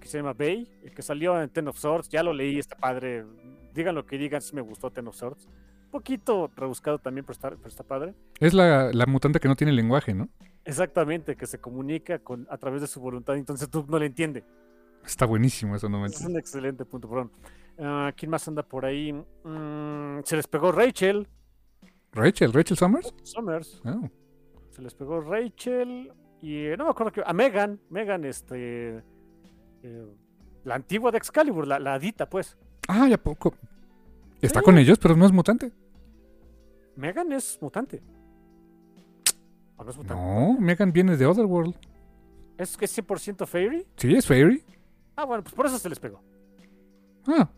que se llama Bay, el que salió en Ten of Swords, ya lo leí, está padre. Digan lo que digan, si me gustó Ten of Swords. Un poquito rebuscado también, pero está, pero está padre. Es la, la mutante que no tiene lenguaje, ¿no? Exactamente, que se comunica con, a través de su voluntad, entonces tú no le entiende. Está buenísimo eso, no me Es un excelente punto, perdón. Ah, ¿Quién más anda por ahí? Mm, se les pegó Rachel Rachel, Rachel Summers. Summers. Oh. Se les pegó Rachel y no me acuerdo que. A Megan. Megan, este. eh, la antigua de Excalibur, la, la hadita, pues. Ah, ¿ya poco? Está Sí. con ellos, pero no es mutante. Megan es mutante. ¿O no es mutante? No, Megan viene de Otherworld. ¿Es que es 100% Fairy? Sí, es Fairy. Ah, bueno, pues por eso se les pegó. Ah,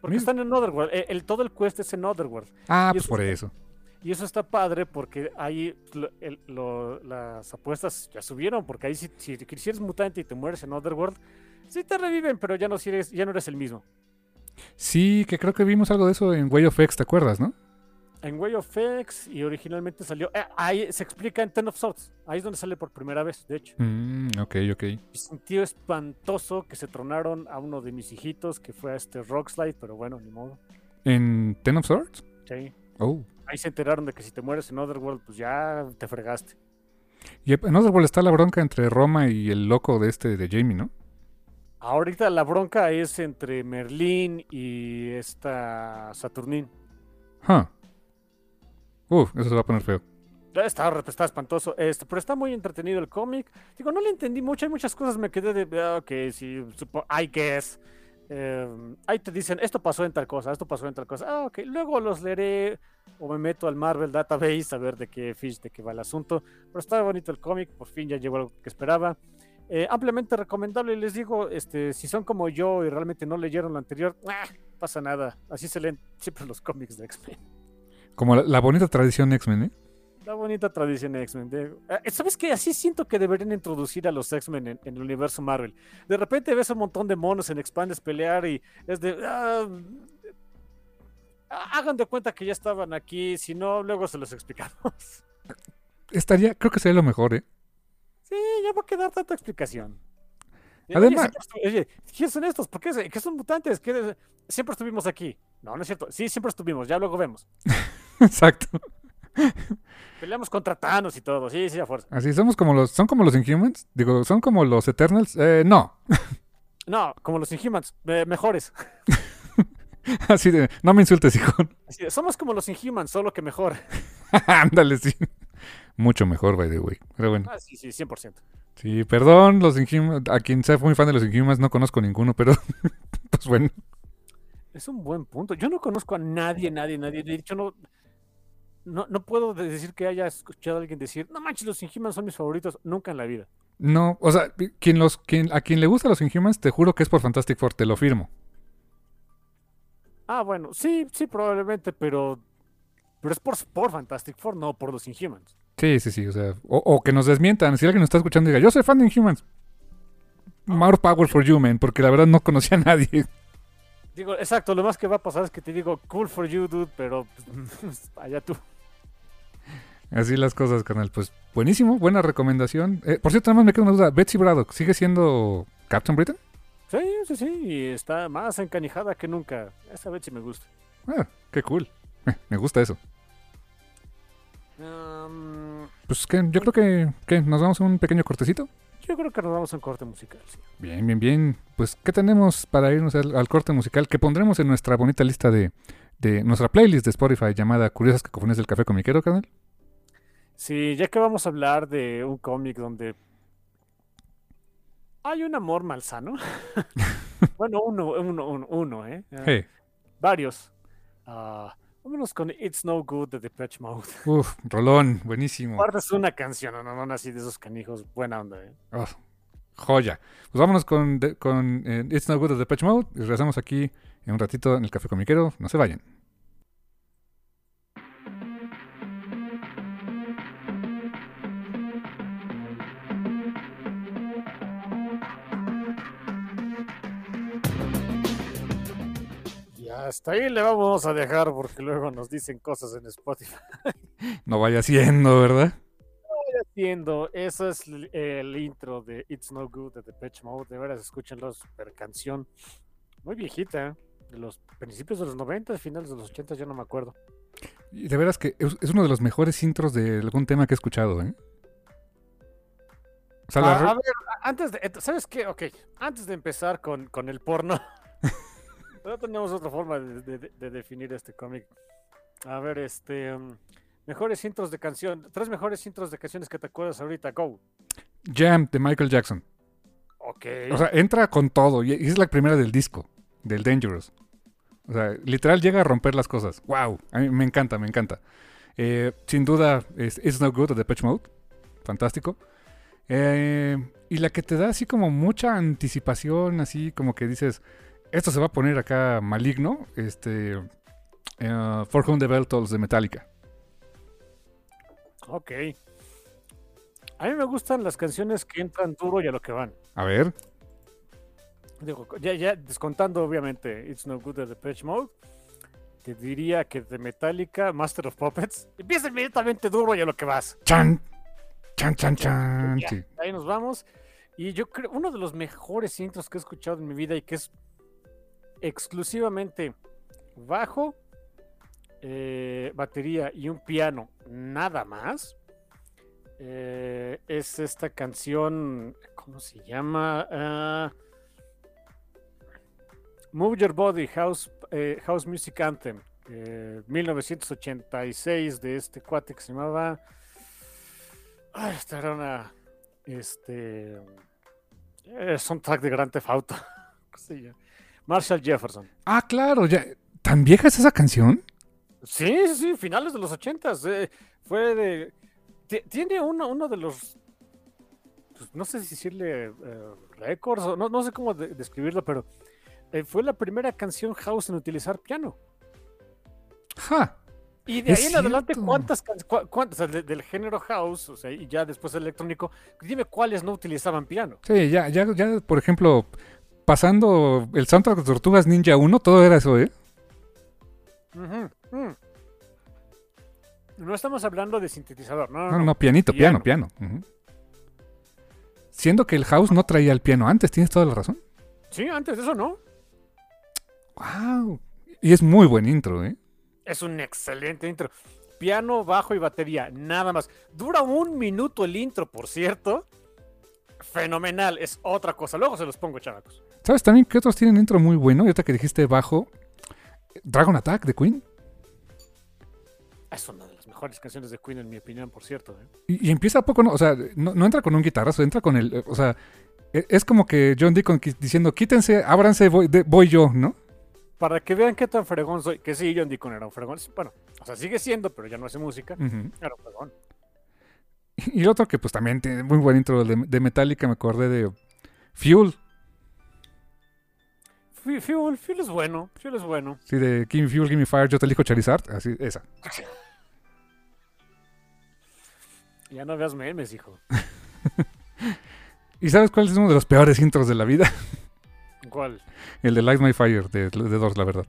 Porque Mira. están en Otherworld. Eh, El, todo el quest es en Otherworld. ah Y pues eso por está- eso. Y eso está padre porque ahí lo- el- lo- las apuestas ya subieron. Porque ahí si, si, si eres mutante y te mueres en Otherworld, sí te reviven, pero ya no, si eres, ya no eres el mismo. Sí, que creo que vimos algo de eso en Way of X, ¿te acuerdas, no? En Way of X y originalmente salió. eh, ahí se explica en Ten of Swords. Ahí es donde sale por primera vez, de hecho. Mm, ok, ok. Y sentido espantoso que se tronaron a uno de mis hijitos, que fue a este Rockslide, pero bueno, ni modo. ¿En Ten of Swords? Sí. Oh. Ahí se enteraron de que si te mueres en Otherworld, pues ya te fregaste. Y en Otherworld está la bronca entre Roma y el loco de este de Jamie, ¿no? Ahorita la bronca es entre Merlín y esta Saturnín. Huh. Uf, eso se va a poner feo. Está, está espantoso, este, pero está muy entretenido el cómic. Digo, no le entendí mucho, hay muchas cosas me quedé de, ah, ok, sí, supo, I guess. Eh, ahí te dicen, esto pasó en tal cosa, esto pasó en tal cosa. Ah, ok, luego los leeré o me meto al Marvel Database a ver de qué fish, de qué va el asunto. Pero está bonito el cómic, por fin ya llegó algo que esperaba. Eh, ampliamente recomendable, y les digo, este, si son como yo y realmente no leyeron lo anterior, ah, pasa nada. Así se leen siempre los cómics de X-Men. Como la, la bonita tradición X-Men, ¿eh? La bonita tradición X-Men. eh, ¿Sabes qué? Así siento que deberían introducir a los X-Men en, en el universo Marvel. De repente ves un montón de monos en Expandes pelear y es de... ah, hagan de cuenta que ya estaban aquí, si no, luego se los explicamos. Estaría, creo que sería lo mejor, ¿eh? Sí, ya va a quedar tanta explicación. Además- oye, ¿quiénes son estos? ¿Por qué, qué son mutantes? ¿Qué de- Siempre estuvimos aquí. No, no es cierto. Sí, siempre estuvimos. Ya luego vemos. Exacto. Peleamos contra Thanos y todo. Sí, sí, a fuerza. Así somos como los, son como los Inhumans. Digo, son como los Eternals. Eh, no. No, como los Inhumans. eh, mejores. Así de, no me insultes, hijo. Así de, somos como los Inhumans, solo que mejor. Ándale, sí. Mucho mejor, by the way. Pero bueno. Ah, sí, sí, 100%. Sí, perdón, los Inhumans. A quien sea muy fan de los Inhumans, no conozco ninguno, pero. pues bueno. Es un buen punto. Yo no conozco a nadie, nadie, nadie. De hecho, no, no, no puedo de- decir que haya escuchado a alguien decir, no manches, los Inhumans son mis favoritos. Nunca en la vida. No, o sea, quien los, quien, a quien le gustan los Inhumans, te juro que es por Fantastic Four, te lo firmo. Ah, bueno, sí, sí, probablemente, pero, pero es por, por Fantastic Four, no por los Inhumans. Sí, sí, sí, o sea, o, o que nos desmientan. Si alguien nos está escuchando y diga, yo soy fan de Inhumans. More power for you, man, porque la verdad no conocía a nadie. Digo, exacto, lo más que va a pasar es que te digo, cool for you, dude, pero pues, allá tú. Así las cosas, canal. Pues buenísimo, buena recomendación. Eh, por cierto, nada más me queda una duda. Betsy Braddock, ¿sigue siendo Captain Britain? Sí, sí, sí, y está más encanijada que nunca. Esa sí me gusta. Ah, qué cool. Eh, me gusta eso. Um, Pues que yo creo que, que nos vamos a un pequeño cortecito. Yo creo que nos vamos a un corte musical, sí. Bien, bien, bien. Pues, ¿qué tenemos para irnos al, al corte musical que pondremos en nuestra bonita lista de, de nuestra playlist de Spotify llamada Curiosas Cacofonías del Café Comiquero, canal? Sí, ya que vamos a hablar de un cómic donde hay un amor malsano. bueno, uno, uno, uno, uno, ¿eh? Hey, Varios. Ah, vámonos con It's No Good de Depeche Mode. uf, rolón, buenísimo. Es una canción, no, no, no, así de esos canijos. Buena onda, ¿eh? Oh, joya. Pues vámonos con, de- con eh, It's No Good of Depeche Mode y regresamos aquí en un ratito en el Café Comiquero. No se vayan. Hasta ahí le vamos a dejar porque luego nos dicen cosas en Spotify. No vaya siendo, ¿verdad? Entiendo, eso es el, intro de It's No Good de Depeche Mode. De veras, escúchenlo, super canción. Muy viejita, ¿eh? de los principios de los 90, finales de los 80, yo no me acuerdo. Y de veras que es, uno de los mejores intros de algún tema que he escuchado, ¿eh? O sea, Ah, a ver, antes de, ¿sabes qué? Ok, antes de empezar con, con el porno, no tenemos otra forma de, de- de definir este cómic. A ver, este, um, Mejores intros de canción. Tres mejores intros de canciones que te acuerdas ahorita. Go. Jam de Michael Jackson. Ok. O sea, entra con todo. Y es la primera del disco, del Dangerous. O sea, literal llega a romper las cosas. ¡Wow! A mí me encanta, me encanta. Eh, sin duda, es It's No Good de Depeche Mode. Fantástico. Eh, y la que te da así como mucha anticipación, así como que dices, esto se va a poner acá maligno. Este. eh, For Whom the Bell Tolls de Metallica. Ok. A mí me gustan las canciones que entran duro y a lo que van. A ver. Digo, ya, ya descontando obviamente It's No Good de Depeche Mode, te diría que de Metallica, Master of Puppets, empieza inmediatamente duro y a lo que vas. ¡Chan! ¡Chan, chan, chan! Ya, Sí. Ahí nos vamos. Y yo creo, uno de los mejores intros que he escuchado en mi vida y que es exclusivamente bajo, eh, batería y un piano, nada más. eh, es esta canción, ¿cómo se llama? Ah, Move Your Body, House, eh, House Music Anthem, eh, 1986 de este cuate que se llamaba... Ah, esta era una... Este... Es un track de Grand Theft Auto. Marshall Jefferson. Ah, claro, ya. ¿Tan vieja es esa canción? Sí, sí, sí, finales de los ochentas. eh, fue de. ti- Tiene uno, uno de los. pues, no sé si decirle eh, récords, o no, no sé cómo de- describirlo, pero eh, fue la primera canción house en utilizar piano. ¡Ja! Y de ahí en adelante. ¿cuántas, can- cua- cuántas o sea, de- del género house, o sea, y ya después electrónico, dime cuáles no utilizaban piano? Sí, ya, ya, ya, por ejemplo, pasando el soundtrack de Tortugas Ninja 1, todo era eso, ¿eh? Mm. No estamos hablando de sintetizador, no, no, No, pianito, piano, piano. Siendo que el house no traía el piano antes, tienes toda la razón. Sí, antes de eso no. ¡Wow! Y es muy buen intro, ¿eh? Es un excelente intro. Piano, bajo y batería, nada más. Dura un minuto el intro, por cierto. Fenomenal, es otra cosa. Luego se los pongo, chavacos. ¿Sabes también qué otros tienen intro muy bueno? Y ahorita que dijiste bajo, Dragon Attack de Queen. Es una de las mejores canciones de Queen, en mi opinión, por cierto. ¿eh? Y, y empieza a poco, ¿no? o sea, no, no entra con un guitarrazo, entra con el, eh, o sea, e- es como que John Deacon diciendo, quítense, ábranse, voy, de- voy yo, ¿no? Para que vean qué tan fregón soy. Que sí, John Deacon era un fregón. Bueno, o sea, sigue siendo, pero ya no hace música. Ujú. Era un fregón. Y el otro que pues también tiene muy buen intro de, de Metallica, me acordé de Fuel, Fu- Fuel, Fuel es bueno. Fuel es bueno. sí, de Give me Fuel, Give me Fire, yo te elijo Charizard, así, esa. Ya no veas memes, hijo. ¿Y sabes cuál es uno de los peores intros de la vida? ¿Cuál? El de Light My Fire de, de Doors, la verdad.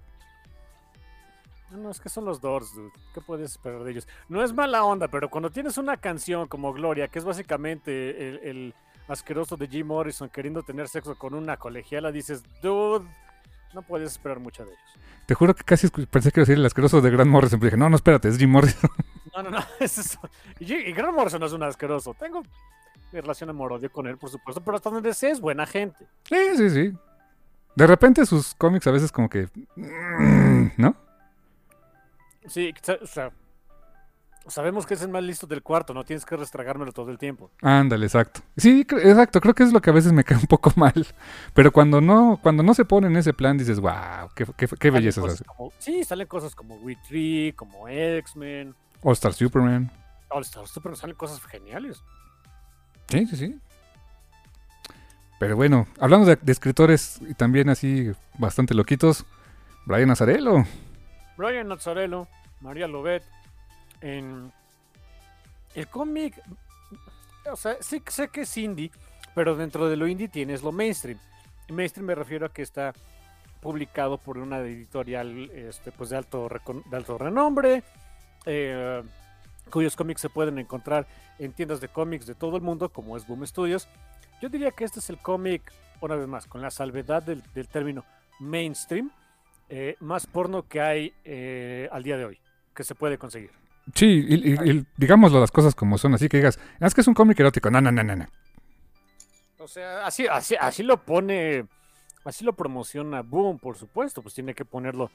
No, no, es que son los Doors, dude. ¿Qué puedes esperar de ellos? No es mala onda, pero cuando tienes una canción como Gloria, que es básicamente el, el asqueroso de Jim Morrison queriendo tener sexo con una colegiala, dices, dude, no puedes esperar mucho de ellos. Te juro que casi pensé que iba a decir el asqueroso de Grant Morrison, pero dije, no, no, espérate, es Jim Morrison. No, no, no, es eso. Y, y Grant Morrison no es un asqueroso. Tengo mi relación amor-odio con él, por supuesto, pero hasta donde sé es buena gente. sí, sí, sí. De repente sus cómics a veces como que... mm, ¿No? Sí, o sea, sabemos que es el más listo del cuarto, no tienes que restragármelo todo el tiempo. Ándale, exacto. Sí, exacto. Creo que es lo que a veces me cae un poco mal. Pero cuando no, cuando no se pone en ese plan, dices, wow, qué, qué, belleza cosas hace. como- sí, salen cosas como We Tree, como X-Men, All Star Superman. All Star Super, salen cosas geniales. Sí, sí, sí. Pero bueno, hablando de, de escritores y también así bastante loquitos, Brian Azarello. Brian Nazzarello, María Lobet, en el cómic, o sea, sí sé que es indie, pero dentro de lo indie tienes lo mainstream. Mainstream me refiero a que está publicado por una editorial este, pues de, alto, de alto renombre, eh, cuyos cómics se pueden encontrar en tiendas de cómics de todo el mundo, como es Boom Studios. Yo diría que este es el cómic, una vez más, con la salvedad del, del término mainstream, eh, más porno que hay eh, al día de hoy, que se puede conseguir. Sí, y, y- y digámoslo las cosas como son, así que digas, "Ah, es que es un cómic erótico. No, no, no, no, no. O sea, así, así, así lo pone, así lo promociona Boom, por supuesto, pues tiene que ponerlo,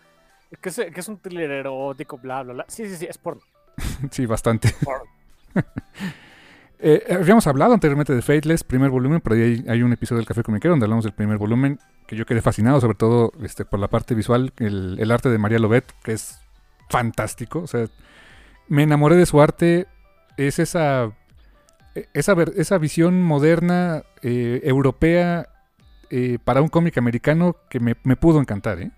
que es, que es un thriller erótico, bla, bla, bla. Sí, sí, sí, es porno. sí, bastante. Eh, habíamos hablado anteriormente de Fateless, primer volumen, pero ahí hay, un episodio del Café Comiquero donde hablamos del primer volumen, que yo quedé fascinado, sobre todo este, por la parte visual, el, el arte de María Lobet, que es fantástico. O sea, me enamoré de su arte. Es esa, esa, esa visión moderna, eh, europea, eh, para un cómic americano que me, me pudo encantar, ¿eh?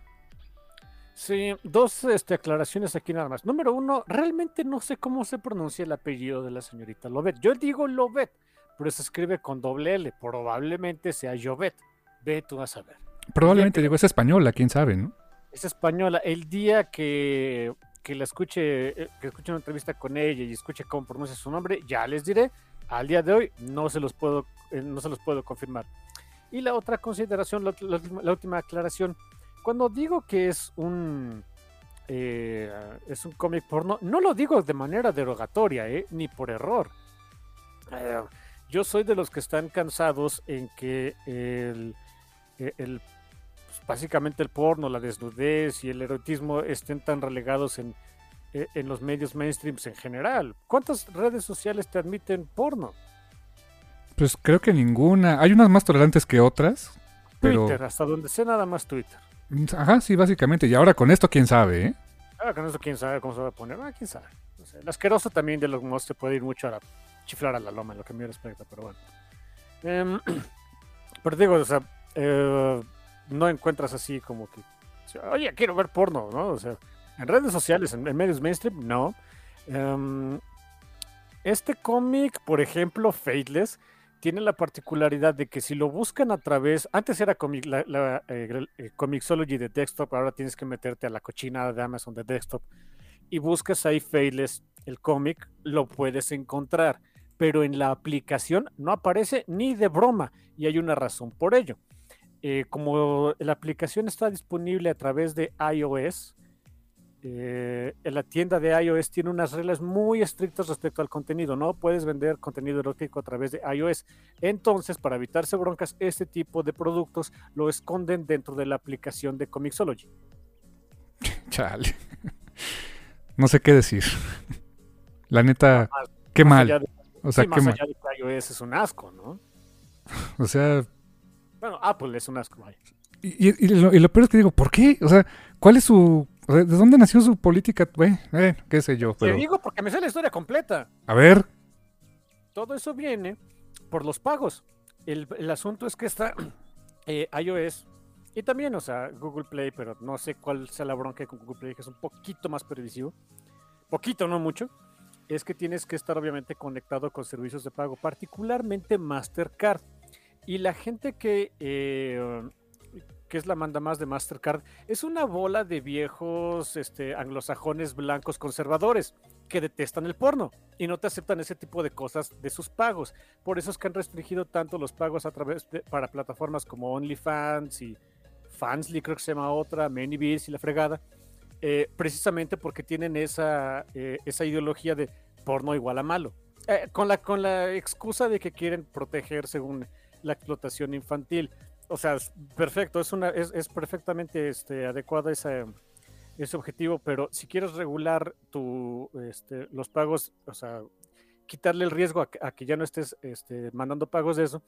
Sí, dos este, aclaraciones aquí nada más. Número uno, realmente no sé cómo se pronuncia el apellido de la señorita Lobet. Yo digo Lobet, pero se escribe con doble L. Probablemente sea Jovet. Ve tú a saber. Probablemente, digo, es española, quién sabe, ¿no? Es española. El día que, que la escuche, eh, que escuche una entrevista con ella y escuche cómo pronuncia su nombre, ya les diré. Al día de hoy no se los puedo, eh, no se los puedo confirmar. Y la otra consideración, la última aclaración cuando digo que es un eh, es un cómic porno, no lo digo de manera derogatoria, ni por error. Yo soy de los que están cansados en que el, básicamente el porno, la desnudez y el erotismo estén tan relegados en, en los medios mainstreams en general. ¿Cuántas redes sociales te admiten porno? Pues creo que ninguna. Hay unas más tolerantes que otras. Twitter, hasta donde sé nada más Twitter. Ajá, sí, básicamente. Y ahora con esto, quién sabe, ¿eh? Ahora con esto, quién sabe cómo se va a poner. Ah, quién sabe. el asqueroso también de los monstruos puede ir mucho a la, chiflar a la loma, en lo que me respecta, pero bueno. Em, pero digo, o sea, eh, no encuentras así como que, oye, quiero ver porno, ¿no? O sea, en redes sociales, en, medios mainstream, no. Em, este cómic, por ejemplo, Fateless, tiene la particularidad de que si lo buscan a través, antes era comic, la, la eh, Comixology de desktop, ahora tienes que meterte a la cochina de Amazon de desktop y buscas ahí Faithless, el cómic, lo puedes encontrar, pero en la aplicación no aparece ni de broma y hay una razón por ello. Eh, como la aplicación está disponible a través de iOS, eh, la tienda de iOS tiene unas reglas muy estrictas respecto al contenido. No puedes vender contenido erótico a través de iOS. Entonces, para evitarse broncas, este tipo de productos lo esconden dentro de la aplicación de Comixology. Chale. No sé qué decir. La neta, qué mal. o sea, qué mal. iOS es un asco, ¿no? O sea. Bueno, Apple es un asco. Y, lo, y, lo, peor es que digo, ¿por qué? O sea, ¿cuál es su ¿De dónde nació su política? Bueno, eh, qué sé yo. Te digo porque me sé la historia completa. A ver. Todo eso viene por los pagos. El, asunto es que está eh, iOS y también, o sea, Google Play, pero no sé cuál sea la bronca con Google Play, que es un poquito más pervisivo. Poquito, no mucho. Es que tienes que estar obviamente conectado con servicios de pago, particularmente Mastercard. Y la gente que eh, que es la manda más de Mastercard, es una bola de viejos este, anglosajones blancos conservadores que detestan el porno y no te aceptan ese tipo de cosas de sus pagos. Por eso es que han restringido tanto los pagos a través de, para plataformas como OnlyFans y Fansly, creo que se llama otra, ManyVids y la fregada, eh, precisamente porque tienen esa, eh, esa ideología de porno igual a malo. Con, la, con la excusa de que quieren proteger según la explotación infantil o sea, perfecto, es, una, es, perfectamente este, adecuado ese, ese objetivo, pero si quieres regular tu, este, los pagos, o sea, quitarle el riesgo a, que ya no estés este, mandando pagos de eso,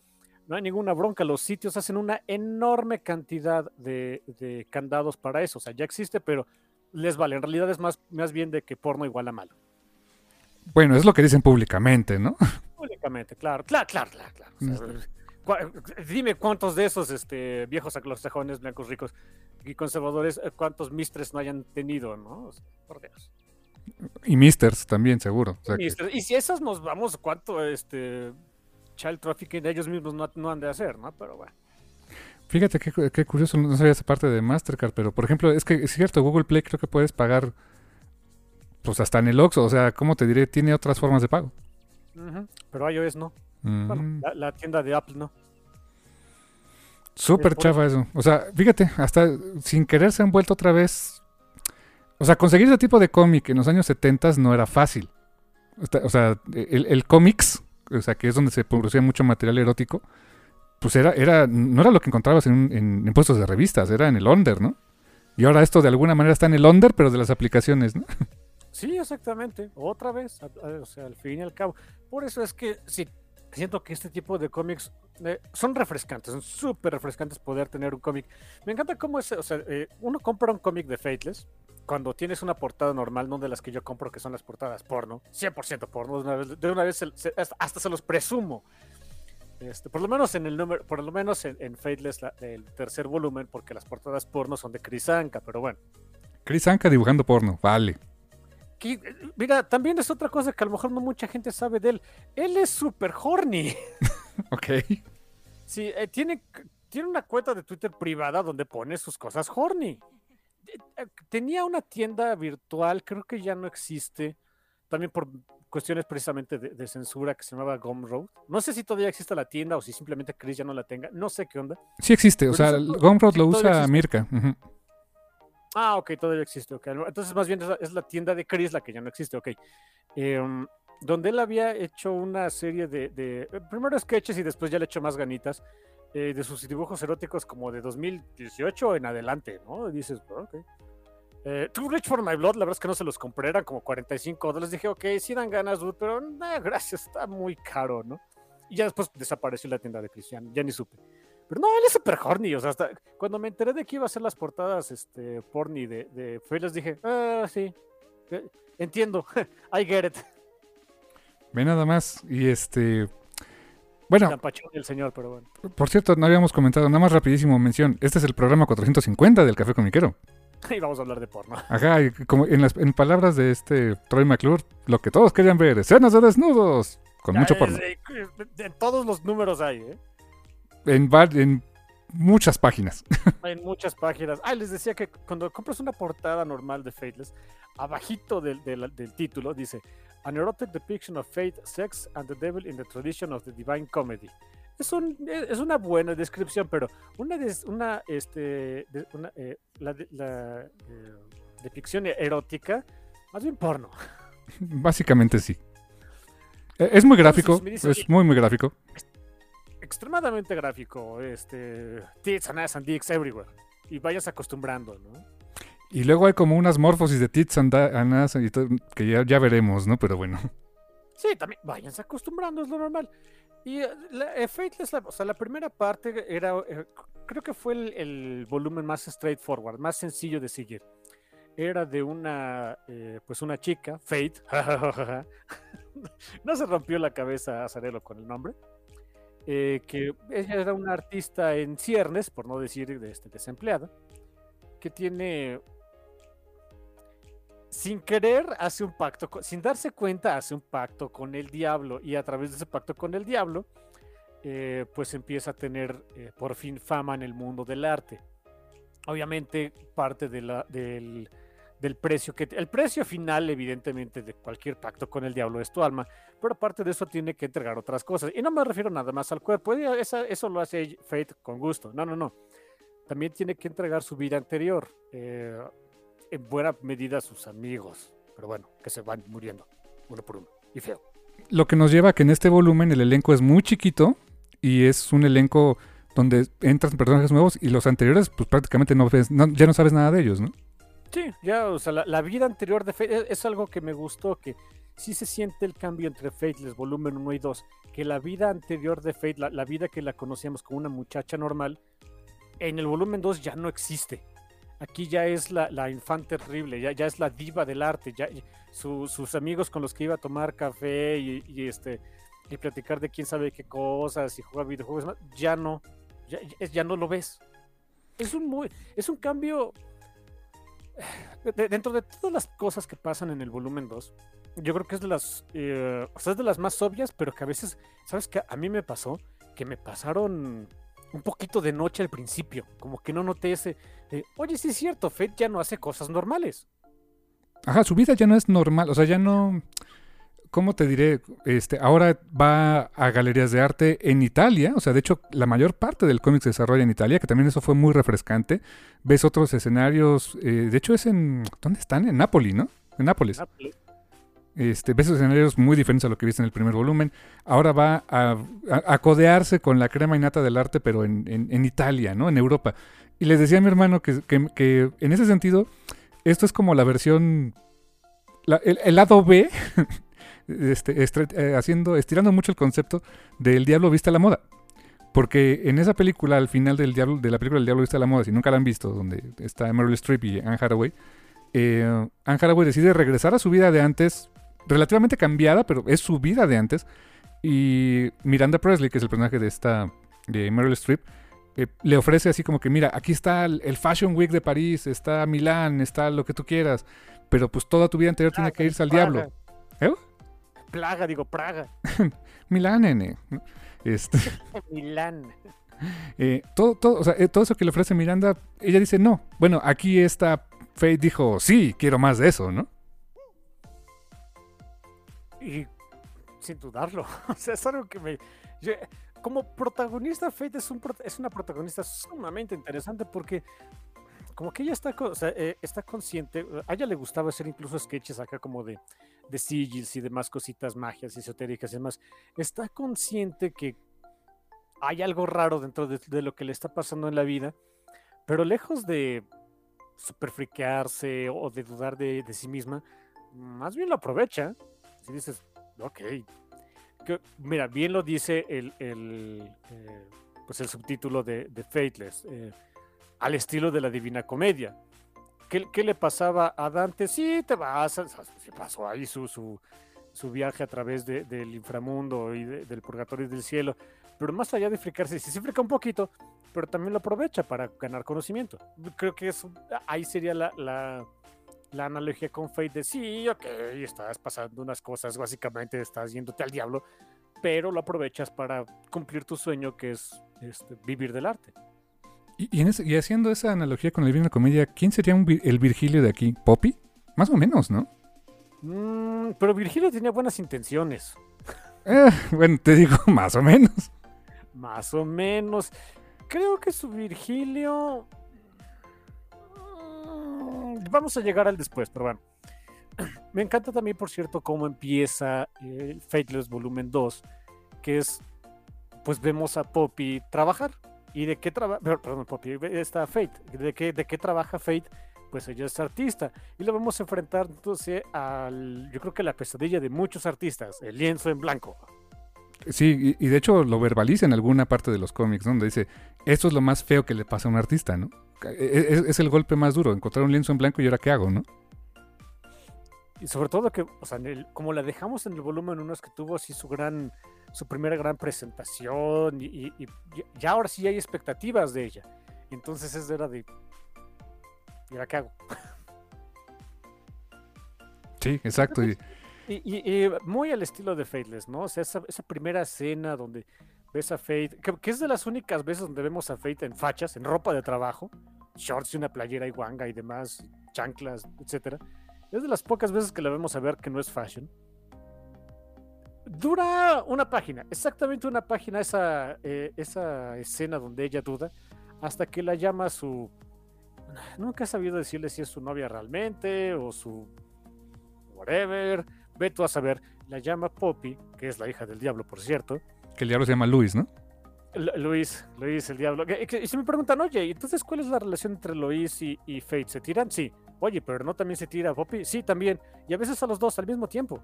no hay ninguna bronca. Los sitios hacen una enorme cantidad de, de, candados para eso. O sea, ya existe, pero les vale. En realidad es más, más bien de que porno igual a malo. Bueno, es lo que dicen públicamente, ¿no? Públicamente, claro, claro, claro, claro. Mm. Dime cuántos de esos este, viejos anglosajones blancos ricos y conservadores, eh, cuántos mistres no hayan tenido, ¿no? Por Dios. Y misters también, seguro. Y si esas nos vamos, cuánto este child trafficking ellos mismos no, han de hacer, ¿no? Pero bueno. Fíjate qué, curioso, no sabía esa parte de Mastercard, pero por ejemplo, es que es cierto, Google Play creo que puedes pagar pues hasta en el Oxxo, o sea, ¿cómo te diré? Tiene otras formas de pago. Pero iOS no. Bueno, la, tienda de Apple no. Súper chafa eso. O sea, fíjate, hasta sin querer se han vuelto otra vez. O sea, conseguir ese tipo de cómic en los años 70 no era fácil. O sea, el, cómics, o sea, que es donde se producía mucho material erótico, pues era, era, no era lo que encontrabas en, en, puestos de revistas, era en el under, ¿no? Y ahora esto de alguna manera está en el under, pero de las aplicaciones, ¿no? Sí, exactamente. Otra vez, o sea, al fin y al cabo. Por eso es que sí, siento que este tipo de cómics eh, son refrescantes, son súper refrescantes poder tener un cómic. Me encanta cómo es, o sea, eh, uno compra un cómic de Fateless cuando tienes una portada normal, no de las que yo compro, que son las portadas porno, 100% porno, de una vez, de una vez hasta se los presumo. Este, por lo menos en el número, por lo menos en, Fateless, el tercer volumen, porque las portadas porno son de Chris Anka, pero bueno. Chris Anka dibujando porno, vale mira, también es otra cosa que a lo mejor no mucha gente sabe de él. Él es súper horny. ok. Sí, eh, tiene, tiene una cuenta de Twitter privada donde pone sus cosas horny. Eh, tenía una tienda virtual, creo que ya no existe, también por cuestiones precisamente de, censura que se llamaba Gumroad. No sé si todavía existe la tienda o si simplemente Chris ya no la tenga, no sé qué onda. Sí existe, o sea, Gumroad lo usa Mirka. Ah, ok, todavía existe. Okay. Entonces, más bien es la, tienda de Chris la que ya no existe, ok. Em, donde él había hecho una serie de, eh, primero sketches y después ya le hecho más ganitas eh, de sus dibujos eróticos como de 2018 en adelante, ¿no? Y dices, ok. Eh, Too Rich for My Blood, la verdad es que no se los compré, eran como 45 dólares. Dije, ok, sí dan ganas, dude, pero no, gracias, está muy caro, ¿no? Y ya después desapareció la tienda de Cristian, ya ni supe. Pero no, él es súper horny. O sea, hasta cuando me enteré de que iba a ser las portadas este, porny de, de les dije, ah, sí, eh, entiendo, I get it. Ve nada más. Y este. Bueno. El señor, pero bueno. Por cierto, no habíamos comentado, nada más rapidísimo mención. Este es el programa 450 del Café Comiquero. Y vamos a hablar de porno. Ajá, y como en, las, en palabras de este Troy McClure, lo que todos querían ver, escenas de desnudos. Con mucho porno. En todos los números hay, ¿eh? En, en muchas páginas. En muchas páginas. Ah, les decía que cuando compras una portada normal de Fateless, abajito del, del, título dice An erotic depiction of fate, sex and the devil in the tradition of the divine comedy. Es, un, es una buena descripción, pero una, una, este, una eh, la, la eh, depicción erótica, más bien porno. Básicamente sí. E, es muy gráfico, es muy, muy gráfico extremadamente gráfico, este, tits and ass and dicks everywhere. Y vayas acostumbrando, ¿no? Y luego hay como unas morfosis de tits and, ass y que ya, ya, veremos, ¿no? Pero bueno. Sí, también váyanse acostumbrando, es lo normal. Y eh, la, eh, Fateless, o sea, la primera parte era, eh, creo que fue el, volumen más straightforward, más sencillo de seguir. Era de una, pues una chica, Fate. no se rompió la cabeza a Zarelo con el nombre. Eh, que ella era una artista en ciernes, por no decir de este, desempleada, que tiene, sin querer, hace un pacto, sin darse cuenta, hace un pacto con el diablo y a través de ese pacto con el diablo, eh, pues empieza a tener eh, por fin fama en el mundo del arte. Obviamente parte de la, del del precio que el precio final evidentemente de cualquier pacto con el diablo es tu alma pero aparte de eso tiene que entregar otras cosas. Y no me refiero nada más al cuerpo eso lo hace Fate con gusto. No no no. También tiene que entregar su vida anterior eh, en buena medida a sus amigos pero bueno que se van muriendo uno por uno. Y feo. Lo que nos lleva a que en este volumen el elenco es muy chiquito y es un elenco donde entran personajes nuevos y los anteriores pues prácticamente no ves ya no sabes nada de ellos no Sí, ya, o sea, la, vida anterior de Fate es, algo que me gustó, que sí se siente el cambio entre Fateless volumen 1 y 2, que la vida anterior de Fate, la, vida que la conocíamos como una muchacha normal, en el volumen 2 ya no existe. Aquí ya es la, la infante terrible, ya, ya es la diva del arte, ya sus amigos con los que iba a tomar café y, este y platicar de quién sabe qué cosas y jugar videojuegos, ya no, ya, ya no lo ves. Es un muy, es un cambio dentro de todas las cosas que pasan en el volumen 2, yo creo que es de las, eh, o sea, es de las más obvias, pero que a veces, ¿sabes qué? A mí me pasó que me pasaron un poquito de noche al principio, como que no noté ese, oye, sí es cierto, Fate ya no hace cosas normales. Ajá, su vida ya no es normal, o sea, ya no, ¿cómo te diré? Este, ahora va a galerías de arte en Italia, o sea, de hecho, la mayor parte del cómic se desarrolla en Italia, que también eso fue muy refrescante. Ves otros escenarios, eh, de hecho es en, ¿dónde están? En Nápoles, ¿no? En Nápoles. Este, ves escenarios muy diferentes a lo que viste en el primer volumen. Ahora va a, codearse con la crema innata del arte, pero en, Italia, ¿no? En Europa. Y les decía a mi hermano que, que en ese sentido, esto es como la versión la- el, el lado B, este, estre- eh, haciendo, estirando mucho el concepto del Diablo Viste a la Moda. Porque en esa película, al final del diablo, de la película El Diablo Viste a la Moda, si nunca la han visto, donde está Meryl Streep y Anne Hathaway, eh, Anne Hathaway decide regresar a su vida de antes, relativamente cambiada, pero es su vida de antes. Y Miranda Presley, que es el personaje de esta, de Meryl Streep, eh, le ofrece así como que, mira, aquí está el, el Fashion Week de París, está Milán, está lo que tú quieras, pero pues toda tu vida anterior tiene que irse al diablo. ¿Eh? Plaga, digo, Praga. Milán, nene. Este, Milán. eh, todo, todo, o sea, eh, todo eso que le ofrece Miranda, ella dice no. Bueno, aquí esta Faye dijo, sí, quiero más de eso, ¿no? Y sin dudarlo. O sea, es algo que me. yo- como protagonista, Fate es, un, es una protagonista sumamente interesante porque. Como que ella está, o sea, eh, está consciente, a ella le gustaba hacer incluso sketches acá como de, de sigils y demás cositas, magias esotéricas y demás. Está consciente que hay algo raro dentro de, lo que le está pasando en la vida, pero lejos de super friquearse o de dudar de, de sí misma, más bien lo aprovecha. Si dices, ok. Mira, bien lo dice el, el, eh, pues el subtítulo de, de Fateless, eh, al estilo de la Divina Comedia. ¿Qué, qué le pasaba a Dante? Sí, te vas, se pasó ahí su, su, su viaje a través de- del inframundo y de- del purgatorio y del cielo, pero más allá de fricarse, sí se frica un poquito, pero también lo aprovecha para ganar conocimiento. Creo que eso, ahí sería la, la, la analogía con Fate de sí, ok, estás pasando unas cosas, básicamente estás yéndote al diablo, pero lo aprovechas para cumplir tu sueño que es este, vivir del arte. Y, y en ese- y haciendo esa analogía con la Divina Comedia, ¿quién sería un el Virgilio de aquí? ¿Poppy? Más o menos, ¿no? Mm, pero Virgilio tenía buenas intenciones, Eh, bueno, te digo, más o menos. más o menos. Creo que su Virgilio... Mm, Vamos a llegar al después, pero bueno. Me encanta también, por cierto, cómo empieza eh, Fateless Volumen 2, que es, pues vemos a Poppy trabajar. ¿Y de qué trabaja? Perdón, Poppy, Fate. ¿De qué, ¿De qué trabaja Fate? Pues ella es artista. Y lo vamos a enfrentar entonces al, yo creo que la pesadilla de muchos artistas, el lienzo en blanco. Sí, y, de hecho lo verbaliza en alguna parte de los cómics, ¿no? donde dice, esto es lo más feo que le pasa a un artista, ¿no? E- Es, es el golpe más duro, encontrar un lienzo en blanco y ahora qué hago, ¿no? Y sobre todo que, o sea, en el- como la dejamos en el volumen 1 es que tuvo así su gran, su primera gran presentación y, y- y ya- ahora sí hay expectativas de ella. Entonces es era de, ¿y ahora qué hago? Sí, exacto. y- Y, muy al estilo de Fateless, ¿no? O sea, esa, esa primera escena donde ves a Fate, que, que es de las únicas veces donde vemos a Fate en fachas, en ropa de trabajo, shorts y una playera y guanga y demás, chanclas, etcétera. Es de las pocas veces que la vemos a ver que no es fashion. Dura una página, exactamente una página esa, eh, esa escena donde ella duda, hasta que la llama su... Nunca he sabido decirle si es su novia realmente o su... whatever. Ve tú a saber. La llama Poppy, que es la hija del diablo, por cierto. que el diablo se llama Luis, ¿no? Lu- Luis, Luis, el diablo. Y se me preguntan, oye, ¿y entonces cuál es la relación entre Luis y, y Fate? ¿Se tiran? Sí. Oye, pero no también se tira Poppy. Sí, también. Y a veces a los dos al mismo tiempo.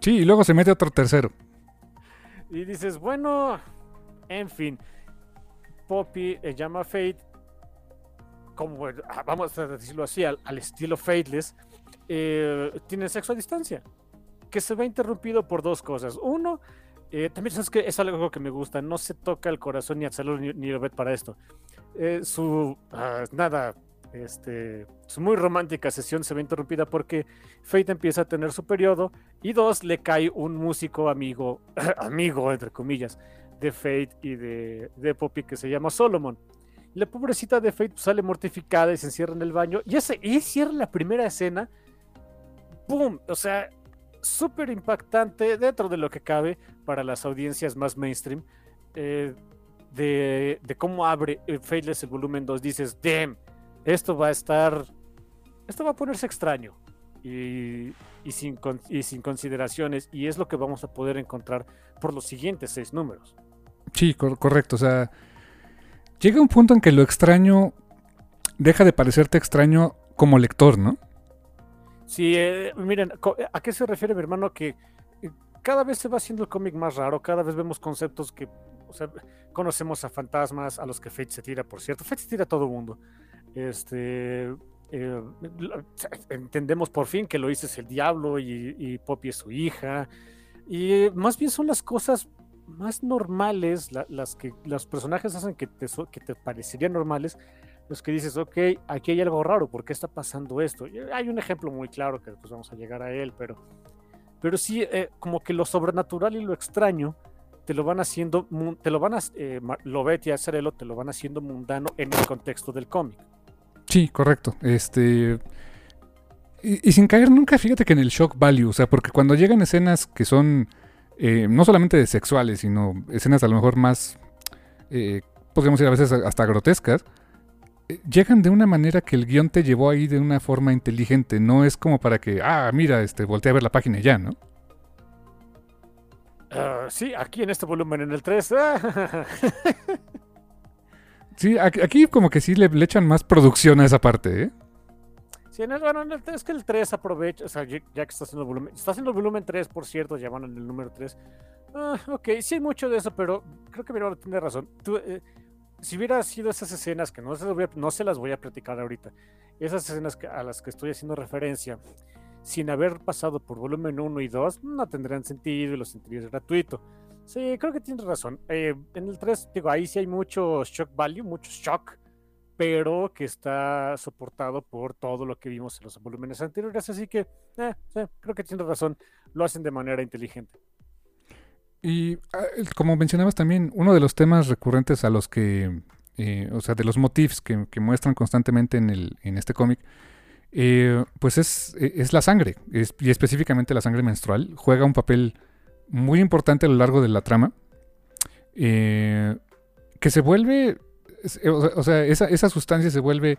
Sí, y luego se mete otro tercero. Y dices, bueno, en fin. Poppy eh, llama a Fate, como ah, vamos a decirlo así, al, al estilo Fateless, eh, tienen sexo a distancia, que se ve interrumpido por dos cosas. Uno, eh, también sabes que es algo que me gusta, no se toca el corazón ni a salud ni, ni Obed para esto. Eh, su, ah, nada, este, su muy romántica sesión se ve interrumpida porque Fate empieza a tener su periodo y dos, le cae un músico amigo, amigo entre comillas, de Fate y de, de Poppy que se llama Solomon. La pobrecita de Fate sale mortificada y se encierra en el baño. Y, ese, y cierra la primera escena. ¡Boom! O sea, súper impactante dentro de lo que cabe para las audiencias más mainstream. eh, de, cómo abre eh, Fateless el volumen 2. Dices, damn, esto va a estar. Esto va a ponerse extraño. Y, sin, consideraciones. Y es lo que vamos a poder encontrar por los siguientes seis números. Sí, cor- correcto. O sea, llega un punto en que lo extraño deja de parecerte extraño como lector, ¿no? Sí, eh, miren, ¿a qué se refiere mi hermano? Que eh, cada vez se va haciendo el cómic más raro, cada vez vemos conceptos que, o sea, conocemos a fantasmas, a los que Fate se tira, por cierto. Fate se tira a todo mundo. Este, eh, entendemos por fin que lo es el diablo y, Poppy es su hija. Y más bien son las cosas más normales, las que los personajes hacen que te, que te parecerían normales, los que dices, ok, aquí hay algo raro, ¿por qué está pasando esto? hay un ejemplo muy claro que después vamos a llegar a él, pero, pero sí, eh, como que lo sobrenatural y lo extraño te lo van haciendo, te lo van a, eh, Lobetti y Azarelo te lo van haciendo mundano en el contexto del cómic. Sí, correcto. Este. Y, sin caer nunca, fíjate que en el shock value, o sea, porque cuando llegan escenas que son eh, no solamente sexuales, sino escenas a lo mejor más, eh, podríamos decir a veces hasta grotescas, eh, llegan de una manera que el guion te llevó ahí de una forma inteligente, no es como para que, ah, mira, este, volteé a ver la página y ya, ¿no? Ah, sí, aquí en este volumen, en el 3. Sí, aquí, como que sí le, echan más producción a esa parte, ¿eh? Sí, en el, bueno, es que el 3 aprovecha, o sea, ya, que está haciendo el volumen, está haciendo el volumen 3, por cierto, ya van en el número 3. Ah, ok, sí hay mucho de eso, pero creo que mi hermano tiene razón. Eh, si hubiera sido esas escenas, que no se, no se las voy a platicar ahorita, esas escenas a las que estoy haciendo referencia, sin haber pasado por volumen 1 y 2, no tendrían sentido y lo sentirías gratuito. Sí, creo que tienes razón. Eh, en el 3, digo, ahí sí hay mucho shock value, mucho shock, pero que está soportado por todo lo que vimos en los volúmenes anteriores. Así que, eh, creo que tienes razón. Lo hacen de manera inteligente. Y ah, como mencionabas también, uno de los temas recurrentes a los que, eh, o sea, de los motifs que, muestran constantemente en, el, en este cómic, pues es, es, la sangre, y específicamente la sangre menstrual. Juega un papel muy importante a lo largo de la trama. Eh, que se vuelve. O sea, esa, sustancia se vuelve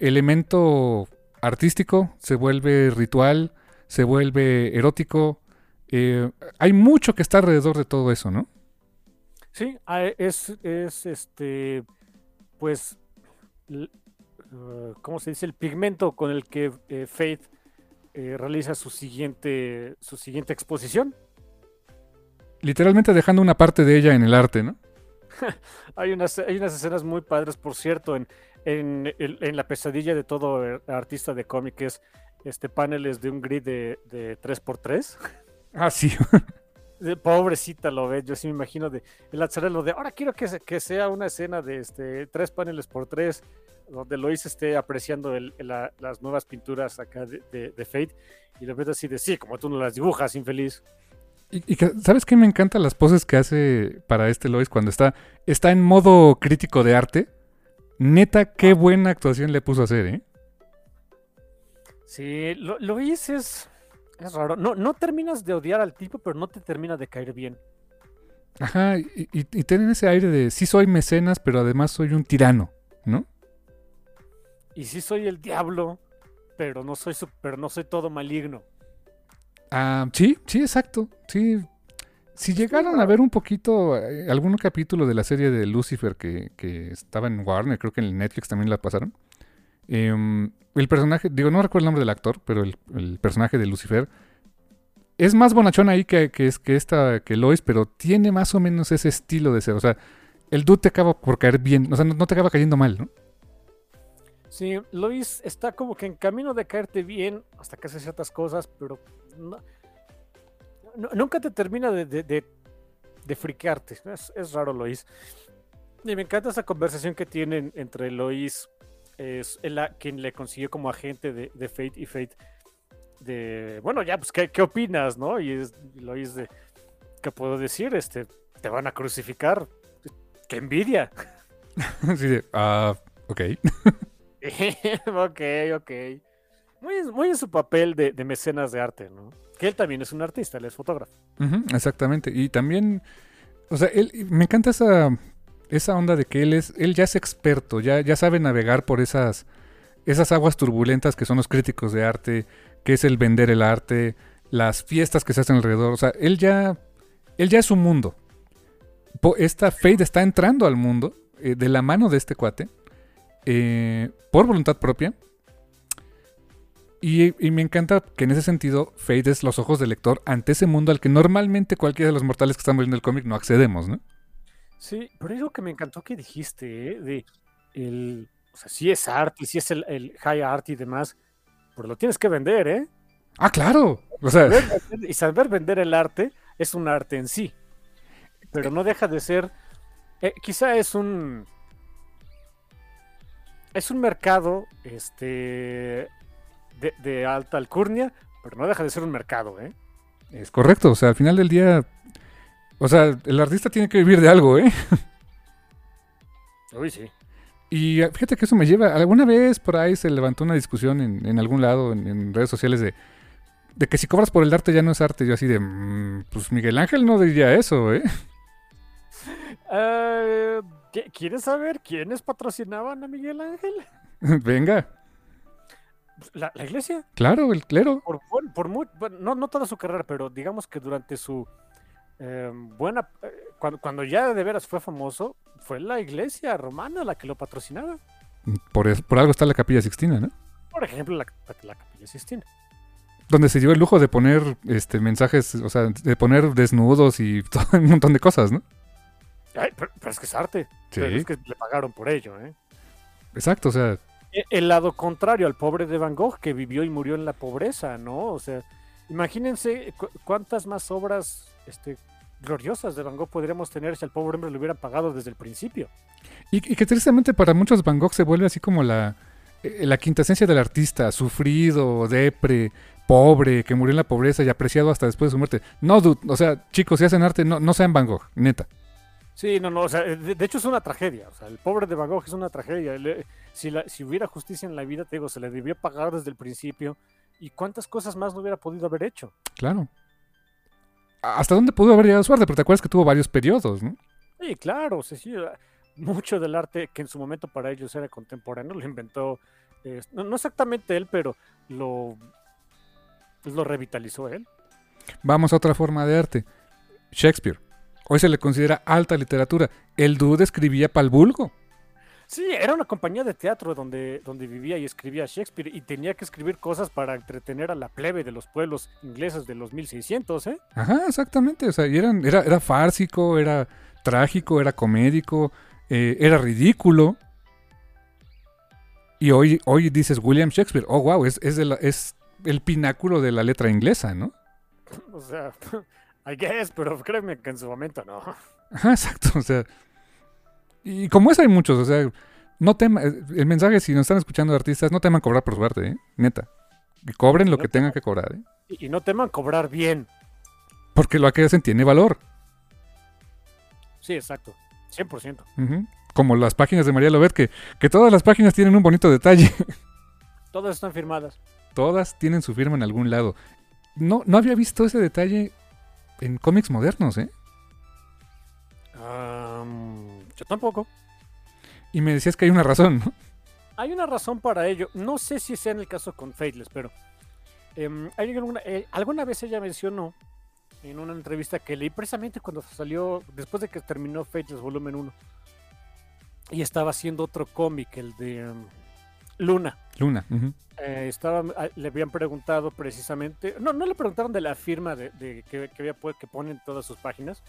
elemento artístico, se vuelve ritual, se vuelve erótico. Eh, hay mucho que está alrededor de todo eso, ¿no? Sí, ah, es, es este. Pues. Uh, ¿Cómo se dice? El pigmento con el que eh, Faith realiza su siguiente, su siguiente exposición literalmente dejando una parte de ella en el arte, ¿no? hay, unas, hay unas escenas muy padres, por cierto, en, en, la pesadilla de todo artista de cómics, este, paneles de un grid de, de 3x3. Ah, sí. Pobrecita lo ve, yo sí me imagino de el Azzarello de ahora quiero que, que sea una escena de este tres paneles por tres, donde Lois esté apreciando las nuevas pinturas acá de, de, Fate, y de repente así de sí, como tú no las dibujas, infeliz. Y, ¿Sabes qué me encantan las poses que hace para este Lois cuando está, está en modo crítico de arte? Neta, qué buena actuación le puso a hacer, ¿eh? Sí, Lois es, es raro. No, no terminas de odiar al tipo, pero no te termina de caer bien. Ajá, y, y, tienen ese aire de sí soy mecenas, pero además soy un tirano, ¿no? Y sí soy el diablo, pero no soy, pero no soy todo maligno. Ah, sí, sí, exacto. Sí. Si llegaron a ver un poquito, eh, algún capítulo de la serie de Lucifer que, estaba en Warner, creo que en Netflix también la pasaron. Em, el personaje, digo, no recuerdo el nombre del actor, pero el, personaje de Lucifer es más bonachón ahí que, es, que esta, que Lois, pero tiene más o menos ese estilo de ser. O sea, el dude te acaba por caer bien, o sea, no, no te acaba cayendo mal, ¿no? Sí, Lois está como que en camino de caerte bien hasta que hace ciertas cosas, pero nunca te termina de, de, friquearte. Es, raro, Lois. Y me encanta esa conversación que tienen entre Lois, es la, quien le consiguió como agente de, Fate y Fate. De, bueno, ya, pues, ¿qué, qué opinas, no? Y, es, Lois de, ¿qué puedo decir? Este, te van a crucificar. ¡Qué envidia! sí, de, ah, ok. ok, ok muy, en su papel de, mecenas de arte, ¿no? Que él también es un artista, él es fotógrafo. exactamente. Y también, o sea, él, me encanta esa, esa onda de que él es, él ya es experto, ya, ya sabe navegar por esas, esas aguas turbulentas que son los críticos de arte, que es el vender el arte, las fiestas que se hacen alrededor. O sea, él ya, él ya es un mundo. Esta Fade está entrando al mundo eh, de la mano de este cuate, eh, por voluntad propia Y, y me encanta que en ese sentido Fate es los ojos del lector ante ese mundo al que normalmente cualquiera de los mortales que están viendo el cómic no accedemos, ¿no? Sí, pero es lo que me encantó que dijiste, ¿eh? de el, o sea, sí es arte, sí es el, el high art y demás, pero lo tienes que vender, ¿eh? Ah, claro. O sea, y saber vender el arte es un arte en sí, pero no deja de ser, eh, quizá es un, es un mercado, este, de, de alta alcurnia, pero no deja de ser un mercado, ¿eh? es correcto. O sea, al final del día. O sea, el artista tiene que vivir de algo, ¿eh? Uy, sí. Y eh, fíjate que eso me lleva. Alguna vez por ahí se levantó una discusión en, en algún lado, en, en redes sociales, de, de que si cobras por el arte ya no es arte. Yo así de. "Mm, pues Miguel Ángel no diría eso, ¿eh? ¿qué- ¿Quieres saber quiénes patrocinaban a Miguel Ángel? Venga, La, la iglesia. claro, el clero. Por, por mu- bueno, no, no toda su carrera, pero digamos que durante su eh, buena. eh, cuando, cuando ya de veras fue famoso, fue la iglesia romana la que lo patrocinaba. Por, es- por algo está la Capilla Sixtina, ¿no? Por ejemplo, la, la Capilla Sistina. Donde se dio el lujo de poner este mensajes, o sea, de poner desnudos y todo un montón de cosas, ¿no? Ay, pero, pero es que es arte. Pero es que le pagaron por ello, ¿eh? Exacto, o sea, E- El lado contrario al pobre de Van Gogh que vivió y murió en la pobreza, ¿no? O sea, imagínense cu- cuántas más obras este, gloriosas de Van Gogh podríamos tener si al pobre hombre le hubieran pagado desde el principio. Y, y que tristemente para muchos Van Gogh se vuelve así como la, eh, la quintesencia del artista, sufrido, depre, pobre, que murió en la pobreza y apreciado hasta después de su muerte. No, dude, o sea, chicos, si hacen arte, no, no sean Van Gogh, neta. Sí, no, no, o sea, de, de hecho es una tragedia. O sea, el pobre de Van Gogh es una tragedia. Le- si, la- si hubiera justicia en la vida, te digo, se le debió pagar desde el principio. ¿Y cuántas cosas más no hubiera podido haber hecho? Claro. ¿Hasta dónde pudo haber llegado su arte? Pero te acuerdas que tuvo varios periodos, ¿no? Sí, claro, sea, sí, ah, mucho del arte que en su momento para ellos era contemporáneo lo inventó, eh, no, no exactamente él, pero lo, pues lo revitalizó él. Vamos a otra forma de arte. Shakespeare. Hoy se le considera alta literatura. El dude escribía pa'l vulgo. Sí, era una compañía de teatro donde, donde vivía y escribía Shakespeare y tenía que escribir cosas para entretener a la plebe de los pueblos ingleses de los 1600, ¿eh? Ajá, exactamente. O sea, y eran, era, era fársico, era trágico, era comédico, eh, era ridículo. Y hoy, hoy dices William Shakespeare. Oh, wow, es, es, la- es el pináculo de la letra inglesa, ¿no? O sea, I guess, pero créeme que en su momento no. Ajá, exacto. O sea, y como eso hay muchos, o sea, no teman, el mensaje, si nos están escuchando artistas, no teman cobrar por su arte, ¿eh? Neta. Cobren lo No que tengan que cobrar, ¿eh? Y, no teman cobrar bien. Porque lo que hacen tiene valor. Sí, exacto. 100%. Ujú. Como las páginas de María Lobet, que, que todas las páginas tienen un bonito detalle. Todas están firmadas. todas tienen su firma en algún lado. No, no había visto ese detalle en cómics modernos, ¿eh? Am, yo tampoco. Y me decías que hay una razón, ¿no? Hay una razón para ello. No sé si sea en el caso con Fateless, pero em, hay alguna, eh, alguna vez ella mencionó en una entrevista que leí precisamente cuando salió, después de que terminó Fateless Volumen 1, y estaba haciendo otro cómic, el de em, Luna. Luna. Eh, estaba, ah, le habían preguntado precisamente, no, no le preguntaron de la firma de, de que, que, que ponen todas sus páginas,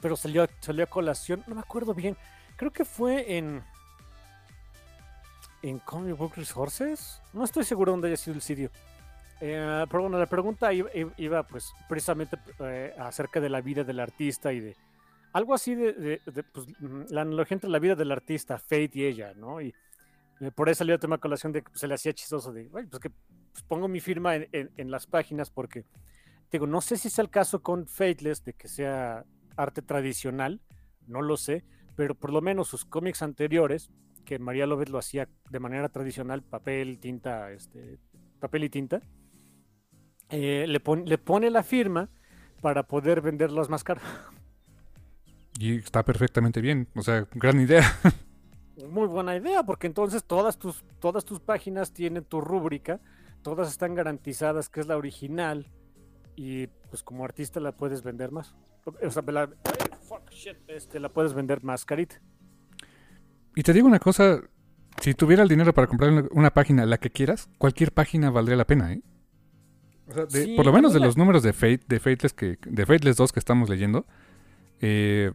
pero salió, salió a colación, no me acuerdo bien, creo que fue en en Comic Book Resources, no estoy seguro dónde haya sido el sitio. Eh, pero bueno, la pregunta iba, pues precisamente eh, acerca de la vida del artista y de algo así de, de- de, pues, mm, la analogía entre la vida del artista, Fate y ella, ¿no? Y eh, por ahí salió el tema a colación de que se le hacía chistoso de, "Ay, pues que pues, pongo mi firma en- en las páginas porque, digo, no sé si es el caso con Fateless de que sea arte tradicional, no lo sé, pero por lo menos sus cómics anteriores, que María López lo hacía de manera tradicional, papel, tinta, este, papel y tinta, eh, le, pon- le pone la firma para poder venderlas más caro. Y está perfectamente bien. O sea, gran idea. Muy buena idea, porque entonces todas tus, todas tus páginas tienen tu rúbrica, todas están garantizadas que es la original y pues como artista la puedes vender más. O sea, la, ay, fuck, shit, este, la puedes vender más carita. Y te digo una cosa, Si tuviera el dinero para comprar una- página, la que quieras, cualquier página valdría la pena, ¿eh? O sea, de- Sí, por lo menos de la- los números de Fate, de Fateless que, de Fateless 2 que estamos leyendo, eh,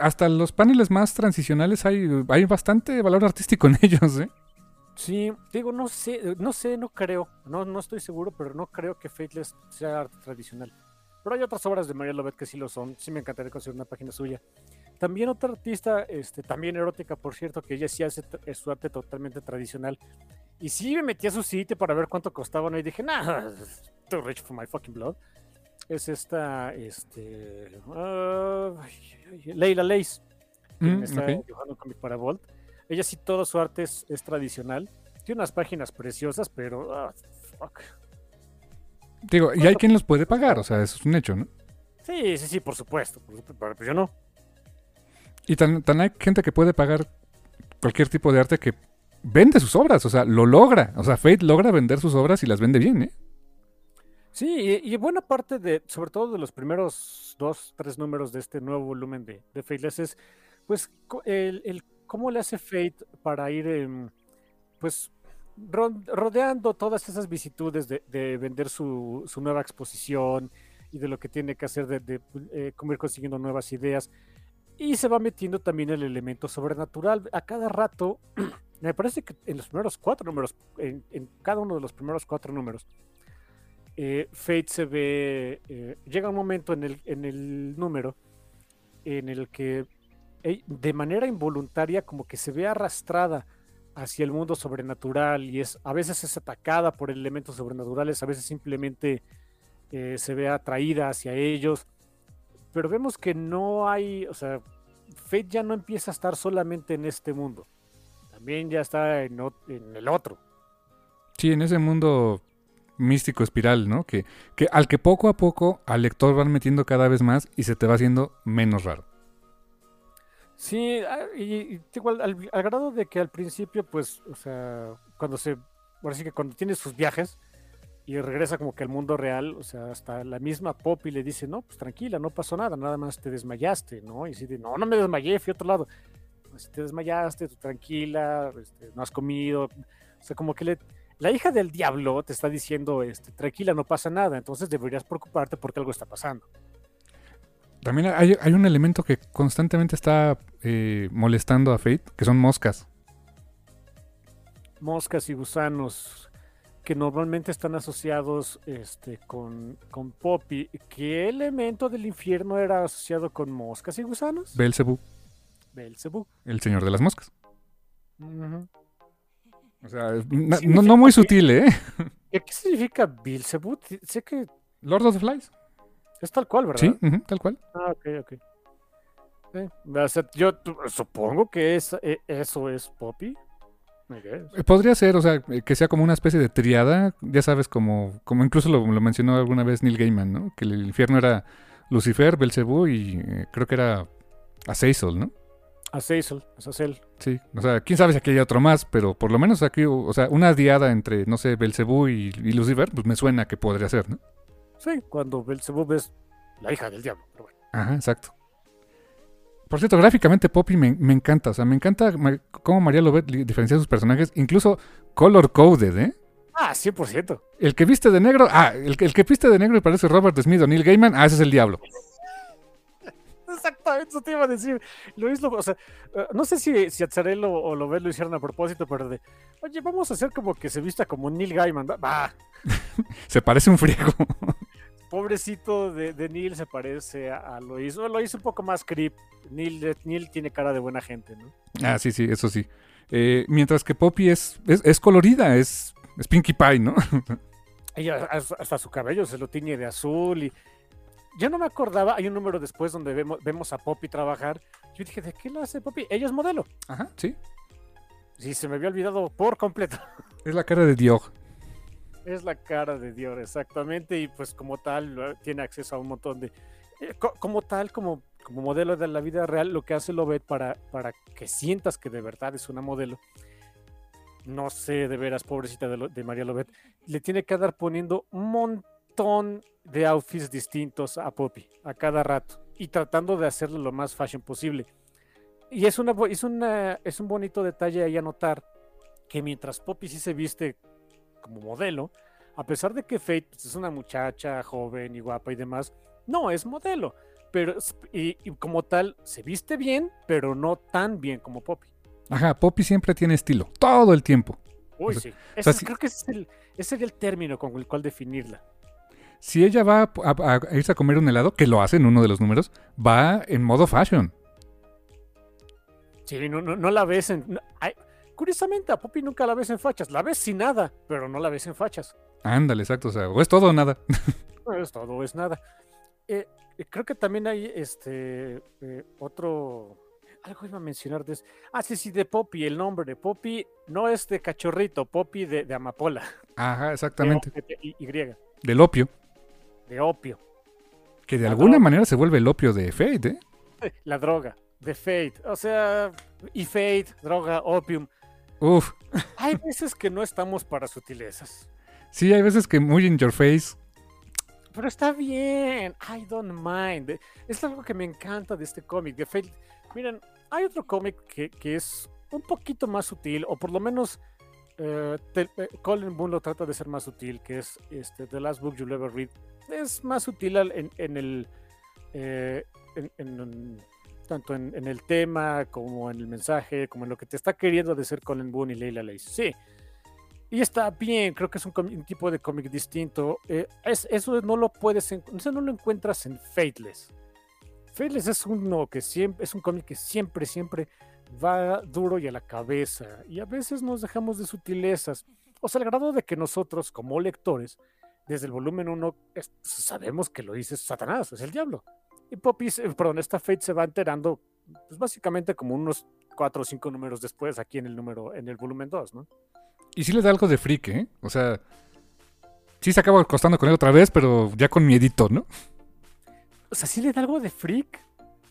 hasta los paneles más transicionales hay, hay bastante valor artístico en ellos, ¿eh? Sí, digo, no sé, no sé, no creo, no, no estoy seguro, pero no creo que Fateless sea arte tradicional. Pero hay otras obras de María Lovett que sí lo son, sí me encantaría conseguir una página suya. También otra artista, este, también erótica, por cierto, que ella sí hace eh, su arte totalmente tradicional. Y sí me metí a su sitio para ver cuánto costaba, ¿no? Y dije, nah, too rich for my fucking blood. Es esta, este, ah, Leila Lace que Mm, está ok. dibujando un cómic para Volt. Ella sí, todo su arte es, es tradicional. Tiene unas páginas preciosas, pero. ah, fuck. Digo, y hay quien los puede pagar, o sea, eso es un hecho, ¿no? Sí, sí, sí, por supuesto. por supuesto, pero pues yo no. Y tan, tan hay gente que puede pagar cualquier tipo de arte que vende sus obras, o sea, lo logra. O sea, Fate logra vender sus obras y las vende bien, ¿eh? Sí, y, y buena parte de, sobre todo de los primeros dos, tres números de este nuevo volumen de, de Fateless es, pues, el, el cómo le hace Fate para ir, em, pues, rodeando todas esas vicitudes de, de vender su, nueva exposición y de lo que tiene que hacer de, de, eh, cómo ir consiguiendo nuevas ideas. Y se va metiendo también el elemento sobrenatural. A cada rato, me parece que en los primeros cuatro números, en, cada uno de los primeros cuatro números, eh, Fate se ve, eh, llega un momento en el, en el número en el que de manera involuntaria como que se ve arrastrada hacia el mundo sobrenatural y es a veces es atacada por elementos sobrenaturales, a veces simplemente eh, se ve atraída hacia ellos, pero vemos que no hay, o sea, Fate ya no empieza a estar solamente en este mundo, también ya está en, en el otro. Sí, en ese mundo místico espiral, ¿no? Que, que al que poco a poco al lector van metiendo cada vez más y se te va haciendo menos raro. Sí, ah, y, igual al, al grado de que al principio, pues, o sea, cuando se, ahora sí que cuando tiene sus viajes y regresa como que al mundo real, o sea, hasta la misma Poppy le dice, no, pues tranquila, no pasó nada, nada más te desmayaste, ¿no? Y si de, no, no me desmayé, fui a otro lado. Pues, si te desmayaste, tú tranquila, este, no has comido, o sea, como que le, la hija del diablo te está diciendo, este, tranquila, no pasa nada, entonces deberías preocuparte porque algo está pasando. También hay, hay un elemento que constantemente está eh, molestando a Fate, que son moscas. moscas y gusanos que normalmente están asociados este, con, con Poppy. ¿Qué elemento del infierno era asociado con moscas y gusanos? Belzebú, Belzebú. el señor de las moscas. O sea, no, no muy sutil, ¿eh? ¿Qué, significa Belzebú? T- Sé que Lord of the Flies. Es tal cual, ¿verdad? Sí, ujú, tal cual. Ah, ok, ok. O sea, yo supongo que es, eh, eso es Poppy. Eh, Podría ser, o sea, eh, que sea como una especie de triada, ya sabes, como, como incluso lo, lo mencionó alguna vez Neil Gaiman, ¿no? Que el infierno era Lucifer, Belcebú y eh, creo que era Azazel, ¿no? Azazel, Azazel. Sí, o sea, quién sabe si aquí hay otro más, pero por lo menos aquí, o sea, una diada entre, no sé, Belcebú y, y Lucifer, pues me suena que podría ser, ¿no? Sí, cuando Belzebú es la hija del diablo. Pero bueno. Ajá, exacto. Por cierto, gráficamente Poppy me, me encanta, o sea, me encanta cómo María Lovett li- diferencia sus personajes, incluso color coded, ¿eh? Ah, 100%. El que viste de negro, ah, el, que- el que viste de negro y parece Robert Smith o Neil Gaiman, ah, ese es el diablo. Exactamente, eso te iba a decir. Lo hizo, o sea, eh, no sé si, si Azzarello o Lobet lo hicieron a propósito, pero de, oye, vamos a hacer como que se vista como Neil Gaiman. Va, Se parece un friego. Pobrecito de, de Neil se parece a, a Lois. Bueno, Lois un poco más creep. Neil, Neil tiene cara de buena gente, ¿no? ah, sí, sí, eso sí. Eh, mientras que Poppy es, es, es colorida, es, es Pinkie Pie, ¿no? Ella hasta su cabello se lo tiñe de azul y yo no me acordaba, hay un número después donde vemos, vemos a Poppy trabajar. Yo dije, ¿de qué lo hace Poppy? Ella es modelo. Ajá, sí. Sí, se me había olvidado por completo. Es la cara de Diog. Es la cara de Dior, exactamente, y pues como tal tiene acceso a un montón de... eh, co- como tal, como, como modelo de la vida real, lo que hace Lobet para, para que sientas que de verdad es una modelo, no sé, de veras, pobrecita de, de María Lobet, le tiene que andar poniendo un montón de outfits distintos a Poppy a cada rato y tratando de hacerle lo más fashion posible. Y es, una, es, una, es un bonito detalle ahí a notar que mientras Poppy sí se viste como modelo, a pesar de que Fate pues, es una muchacha joven y guapa y demás, no es modelo. Pero, es- y, y como tal, se viste bien, pero no tan bien como Poppy. Ajá, Poppy siempre tiene estilo, todo el tiempo. Uy, O sea, sí. es- sí- Creo que ese, es el, ese sería el término con el cual definirla. Si ella va a, a- a irse a comer un helado, que lo hace en uno de los números, va en modo fashion. Sí, no, no, no la ves en. no- curiosamente, a Poppy nunca la ves en fachas. La ves sin nada, pero no la ves en fachas. Ándale, exacto. O sea, o es todo o nada. No es todo, o es nada. Eh, eh, creo que también hay este eh, otro. Algo iba a mencionar de eso. Ah, sí, sí, de Poppy. El nombre de Poppy no es de cachorrito, Poppy de, de amapola. Ajá, exactamente. Y, Del opio. de opio. Que de La alguna droga. manera se vuelve el opio de Fate, ¿eh? La droga, de Fate. O sea, y Fate, droga, opium. Uf. Hay veces que no estamos para sutilezas. Sí, hay veces que muy in your face. Pero está bien, I don't mind. Es algo que me encanta de este cómic, de Fate. Miren, hay otro cómic que, que es un poquito más sutil, o por lo menos eh, te- eh, Colin Boone lo trata de ser más sutil, que es este, The Last Book You'll Ever Read. Es más sutil en, en el... eh, en- tanto en, el tema como en el mensaje, como en lo que te está queriendo decir Colin Boone y Leila Lace. Sí, y está bien, creo que es un, tipo de cómic distinto. Eh, es- eso no lo puedes, eso no lo encuentras en Fateless. Fateless es uno que siempre, es un cómic que siempre, siempre va duro y a la cabeza. Y a veces nos dejamos de sutilezas. O sea, al grado de que nosotros, como lectores, desde el volumen 1, sabemos que lo dice Satanás, es el diablo. Y Poppy, se- perdón, esta Fate se va enterando, pues básicamente como unos cuatro o cinco números después, aquí en el número, en el volumen 2, ¿no? Y sí le da algo de freak, ¿eh? O sea, sí se acaba acostando con él otra vez, pero ya con miedito, ¿no? o sea, sí le da algo de freak,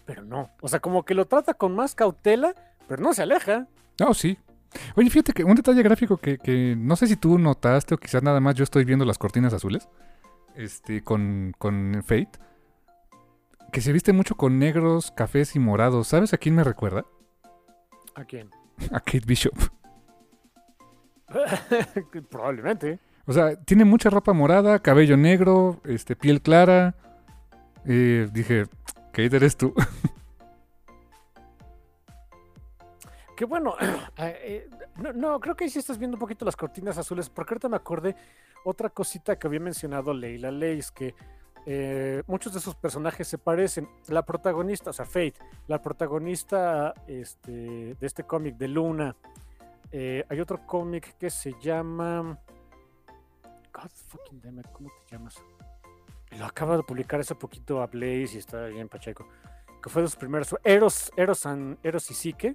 pero no. O sea, como que lo trata con más cautela, pero no se aleja. No, sí. Oye, fíjate que un detalle gráfico que, que no sé si tú notaste o quizás nada más yo estoy viendo las cortinas azules. Este, con, con Fate. Que se viste mucho con negros, cafés y morados. ¿Sabes a quién me recuerda? ¿A quién? A Kate Bishop. Probablemente. O sea, tiene mucha ropa morada, cabello negro, este, piel clara. Eh, dije, Kate, eres tú. Que bueno, eh, no, no, creo que ahí sí estás viendo un poquito las cortinas azules, porque ahorita me acordé otra cosita que había mencionado Leila Leis, que eh, muchos de sus personajes se parecen. La protagonista, o sea, Fate, la protagonista este, de este cómic de Luna. eh, hay otro cómic que se llama. God fucking damn it, ¿cómo te llamas? Lo acaba de publicar hace poquito a Blaze y está bien Pacheco. Que fue de sus primeros. Eros, Eros, and- Eros y Psique.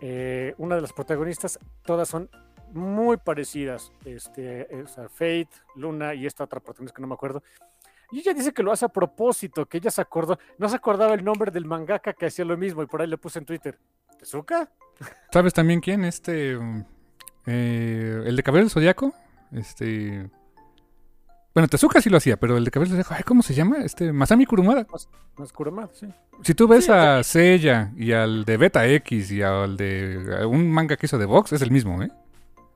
Eh, una de las protagonistas, todas son muy parecidas. Este, o sea, Fate, Luna y esta otra protagonista que no me acuerdo. Y ella dice que lo hace a propósito, que ella se acordó, no se acordaba el nombre del mangaka que hacía lo mismo y por ahí le puse en Twitter. ¿Tezuka? ¿Sabes también quién? Este. eh, el de Cabello del Zodiaco. Este. Bueno, Tezuka sí lo hacía, pero el de Cabello del Zodiaco. ay, ¿Cómo se llama? Este. Masami Kurumada. Más Kurama, sí. Si tú ves Sí, a Seiya y al de Beta X y al de a un manga que hizo de Vox, es el mismo, ¿eh?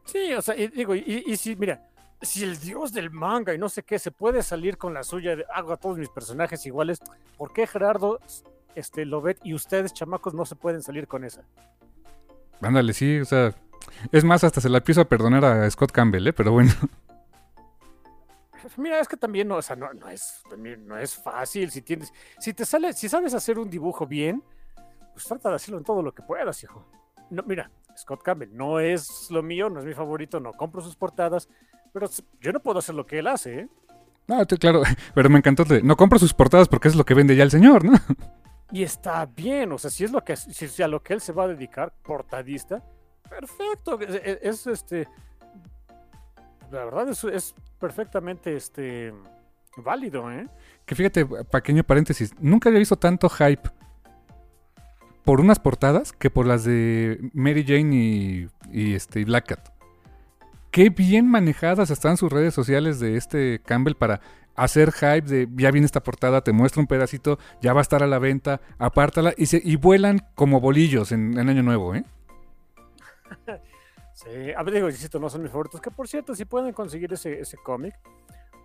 Sí, o sea, y digo, y, y si, mira, si el dios del manga y no sé qué se puede salir con la suya de hago a todos mis personajes iguales, ¿por qué Gerardo, este, Lobet y ustedes, chamacos, no se pueden salir con esa? Ándale, sí, o sea. Es más, hasta se la empiezo a perdonar a Scott Campbell, ¿eh? Pero bueno. Mira, es que también no, o sea, no, no es, no es fácil. Si tienes, si te sale, si sabes hacer un dibujo bien, pues trata de hacerlo en todo lo que puedas, hijo. No, mira, Scott Campbell no es lo mío, no es mi favorito, no compro sus portadas, pero yo no puedo hacer lo que él hace, ¿eh? No, claro, pero me encantó. No compro sus portadas porque es lo que vende ya el señor, ¿no? Y está bien, o sea, si es lo que si a lo que él se va a dedicar, portadista, perfecto. Es, es- es, este. La verdad es, es perfectamente este válido, ¿eh? Que fíjate, pequeño paréntesis, nunca había visto tanto hype por unas portadas que por las de Mary Jane y, y, este, Black Cat. Qué bien manejadas están sus redes sociales de este Campbell para hacer hype de ya viene esta portada, te muestra un pedacito, ya va a estar a la venta, apártala y vuelan como bolillos en, en Año Nuevo, ¿eh? Sí, a ver, digo, insisto, no son mis favoritos. Que por cierto, si pueden conseguir ese, ese cómic,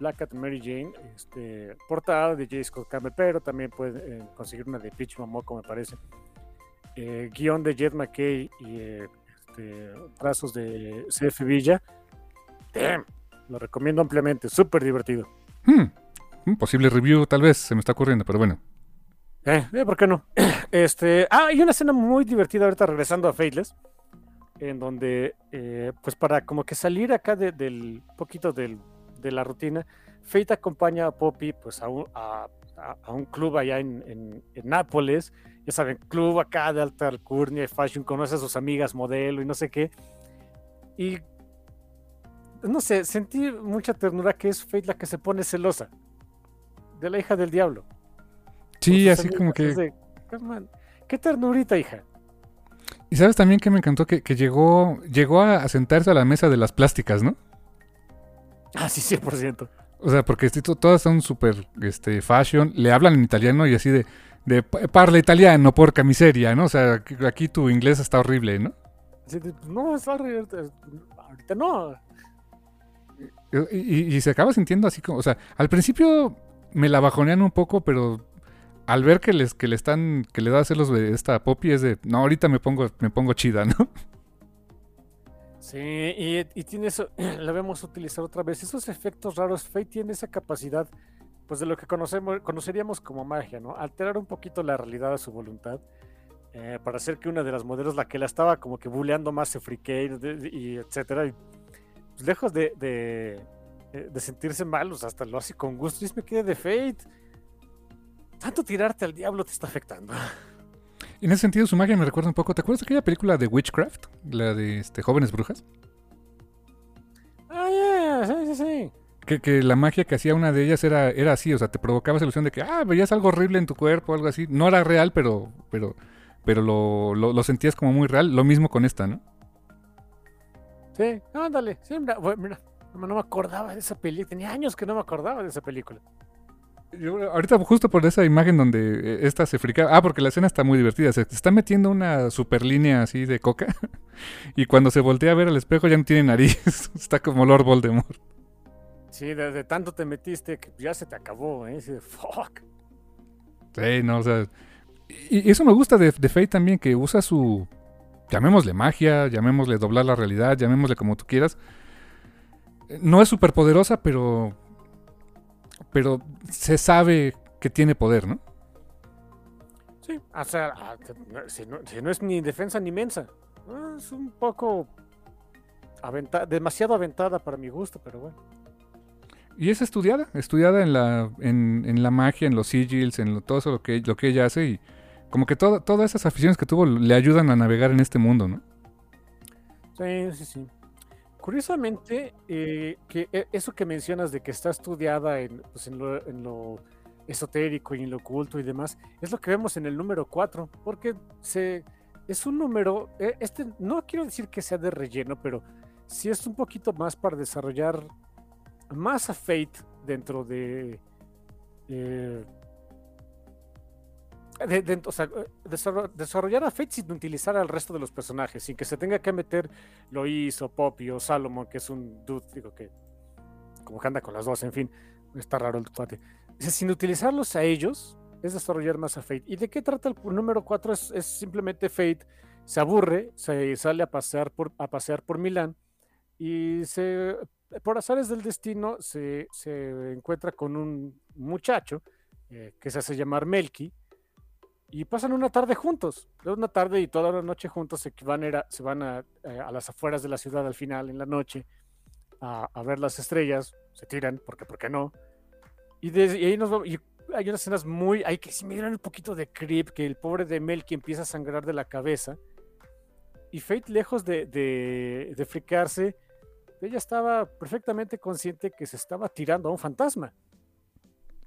Black Cat Mary Jane, este, portada de J. Scott Campbell, pero también pueden eh, conseguir una de Peach Momoko, me parece. Eh, guion de Jet McKay y eh, este, trazos de CF Villa. Damn, lo recomiendo ampliamente, súper divertido. Hmm, Un posible review, tal vez, se me está ocurriendo, pero bueno. Eh, eh, ¿por qué no? Este, ah, hay una escena muy divertida ahorita regresando a Fateless, en donde, eh, pues para como que salir acá de- del poquito del, de la rutina, Fate acompaña a Poppy pues a un, a, a- a un club allá en, en- en Nápoles, ya saben, club acá de alta alcurnia y fashion, conoce a sus amigas modelo y no sé qué. Y no sé, sentí mucha ternura que es Fate la que se pone celosa de la hija del diablo. Sí, así como que... es de, "Come on, Qué ternurita, hija. Y sabes también que me encantó que, que llegó, llegó a, sentarse a la mesa de las plásticas, ¿no? Ah, sí, 100%. O sea, porque to- todas son súper este, fashion, le hablan en italiano y así de, de "Pa- parla italiano, porca miseria, ¿no? O sea, aquí, tu inglés está horrible, ¿no? No, es ahorita, ahorita no. Y, y- y se acaba sintiendo así como, o sea, al principio me la bajonean un poco, pero al ver que les que le están que le da a hacer los de esta Poppy es de, no, ahorita me pongo me pongo chida, ¿no? Sí, y, y tiene eso, la vemos utilizar otra vez. Esos efectos raros, Fate tiene esa capacidad, pues de lo que conocemos, conoceríamos como magia, ¿no? Alterar un poquito la realidad a su voluntad. eh, para hacer que una de las modelos, la que la estaba como que bulleando más, se friquee y etcétera. Y, pues, lejos de, de, eh, de sentirse mal, o sea, hasta lo hace con gusto. Y es me quedé de Fate. Tanto tirarte al diablo te está afectando. En ese sentido su magia me recuerda un poco, ¿te acuerdas de aquella película de Witchcraft? La de este jóvenes brujas? Ah, ya, sí, sí, sí. Que, que la magia que hacía una de ellas era, era así, o sea, te provocaba esa ilusión de que, ah, veías algo horrible en tu cuerpo, algo así. No era real, pero, pero, pero lo, lo, lo sentías como muy real. Lo mismo con esta, ¿no? Sí, ándale. Sí, mira, mira, no me acordaba de esa película. Tenía años que no me acordaba de esa película. Yo, ahorita justo por esa imagen donde eh, esta se frica, ah, porque la escena está muy divertida, se está metiendo una super línea así de coca y cuando se voltea a ver al espejo ya no tiene nariz, está como Lord Voldemort. Sí, de, de tanto te metiste que ya se te acabó, ¿eh? De, fuck. Sí, no, o sea, y, eso me gusta de, de Fate también, que usa su, llamémosle magia, llamémosle doblar la realidad, llamémosle como tú quieras. No es súper poderosa, pero, pero se sabe que tiene poder, ¿no? Sí, o sea, ah, no, si no es ni defensa ni mensa. Ah, Es un poco aventa- demasiado aventada para mi gusto, pero bueno. Y es estudiada, estudiada en la, en, la magia, en los sigils, en lo- todo eso lo que, lo que ella hace y como que todo- todas esas aficiones que tuvo le ayudan a navegar en este mundo, ¿no? Sí, sí, sí. Curiosamente, eh, que e- eso que mencionas de que está estudiada en, pues, en lo esotérico y en lo oculto y demás, es lo que vemos en el número 4, porque se, es un número, eh, este no quiero decir que sea de relleno, pero sí es un poquito más para desarrollar más a Fate dentro de... eh, o sea, desarro- desarrollar a Fate sin utilizar al resto de los personajes, sin que se tenga que meter Lois o Poppy o Salomon, que es un dude, digo que como que anda con las dos, en fin, está raro el cuate. Sin utilizarlos a ellos, es desarrollar más a Fate. ¿Y de qué trata el número 4? Es, es simplemente Fate se aburre, se sale a pasear por, a pasear por Milán y se, por azares del destino se, se encuentra con un muchacho eh, que se hace llamar Melky y pasan una tarde juntos, una tarde y toda la noche juntos se van, a, ir a- se van a, eh, a las afueras de la ciudad al final, en la noche, a, a ver las estrellas, se tiran, porque ¿por qué no? Y, y ahí nos vamos- y hay unas escenas muy, hay que sí me dieron un poquito de creep, que el pobre de Melky empieza a sangrar de la cabeza, y Fate lejos de, de, de fricarse, ella estaba perfectamente consciente que se estaba tirando a un fantasma.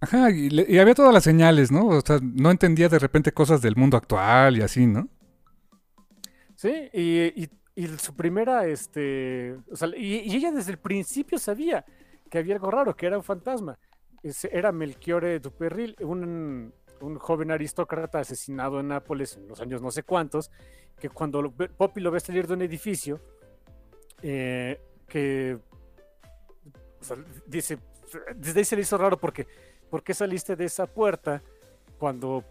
Ajá, y, le- y había todas las señales, ¿no? O sea, no entendía de repente cosas del mundo actual y así, ¿no? Sí, y, y- y su primera, este, o sea, y, ella desde el principio sabía que había algo raro, que era un fantasma. era Melchiore Duperril, un, un joven aristócrata asesinado en Nápoles en los años no sé cuántos, que cuando Poppy lo ve salir de un edificio, eh, que dice, desde ahí se le hizo raro porque, ¿por qué saliste de esa puerta cuando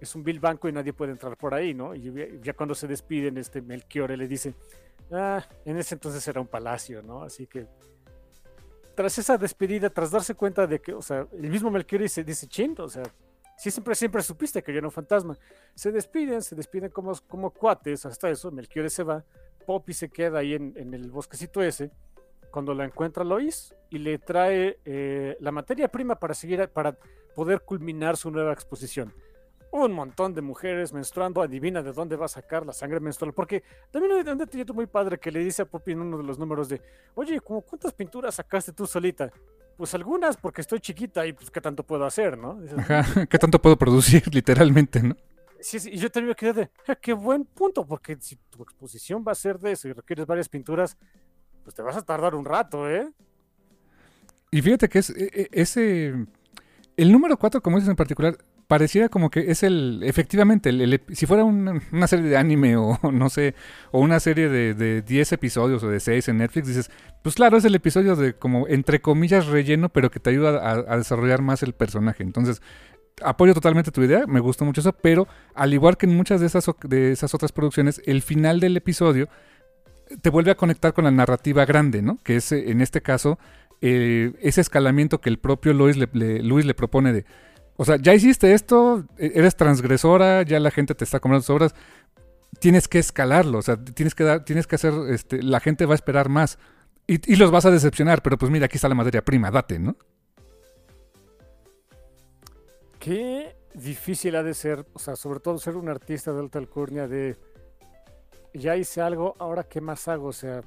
es un vil banco y nadie puede entrar por ahí, ¿no? Y ya, cuando se despiden, este Melchiore le dice, ah, en ese entonces era un palacio, ¿no? Así que tras esa despedida, tras darse cuenta de que, o sea, el mismo Melchior dice, dice, chin, o sea, sí, siempre, siempre supiste que yo era un fantasma. Se despiden, se despiden como, como cuates, hasta eso, Melchior se va, Poppy se queda ahí en, en el bosquecito ese, cuando la encuentra Lois y le trae eh, la materia prima para seguir, para poder culminar su nueva exposición. Un montón de mujeres menstruando, adivina de dónde va a sacar la sangre menstrual, porque también hay un detallito muy padre que le dice a Poppy en uno de los números de, oye, ¿cómo cuántas pinturas sacaste tú solita? Pues algunas porque estoy chiquita y pues qué tanto puedo hacer, ¿no? Dices, Ajá, ¿qué tanto puedo producir literalmente, no? Sí, sí, y yo también me quedé de, "Ah, qué buen punto, porque si tu exposición va a ser de eso y requieres varias pinturas, pues te vas a tardar un rato, ¿eh? Y fíjate que es e- e- ese. El número 4, como dices en particular, pareciera como que es el. Efectivamente, el, si fuera una, serie de anime o no sé, o una serie de, de 10 episodios o de 6 en Netflix, dices, pues claro, es el episodio de como entre comillas relleno, pero que te ayuda a, desarrollar más el personaje. Entonces, apoyo totalmente tu idea, me gustó mucho eso, pero al igual que en muchas de esas, de esas otras producciones, el final del episodio te vuelve a conectar con la narrativa grande, ¿no? Que es en este caso eh, ese escalamiento que el propio Luis Luis le propone de, o sea, ya hiciste esto, e- eres transgresora, ya la gente te está comiendo tus obras, tienes que escalarlo, o sea, tienes que dar, tienes que hacer, este, la gente va a esperar más. Y, los vas a decepcionar, pero pues mira, aquí está la materia prima, date, ¿no? Qué difícil ha de ser, o sea, sobre todo ser un artista de alta alcurnia de, ya hice algo, ahora qué más hago, o sea,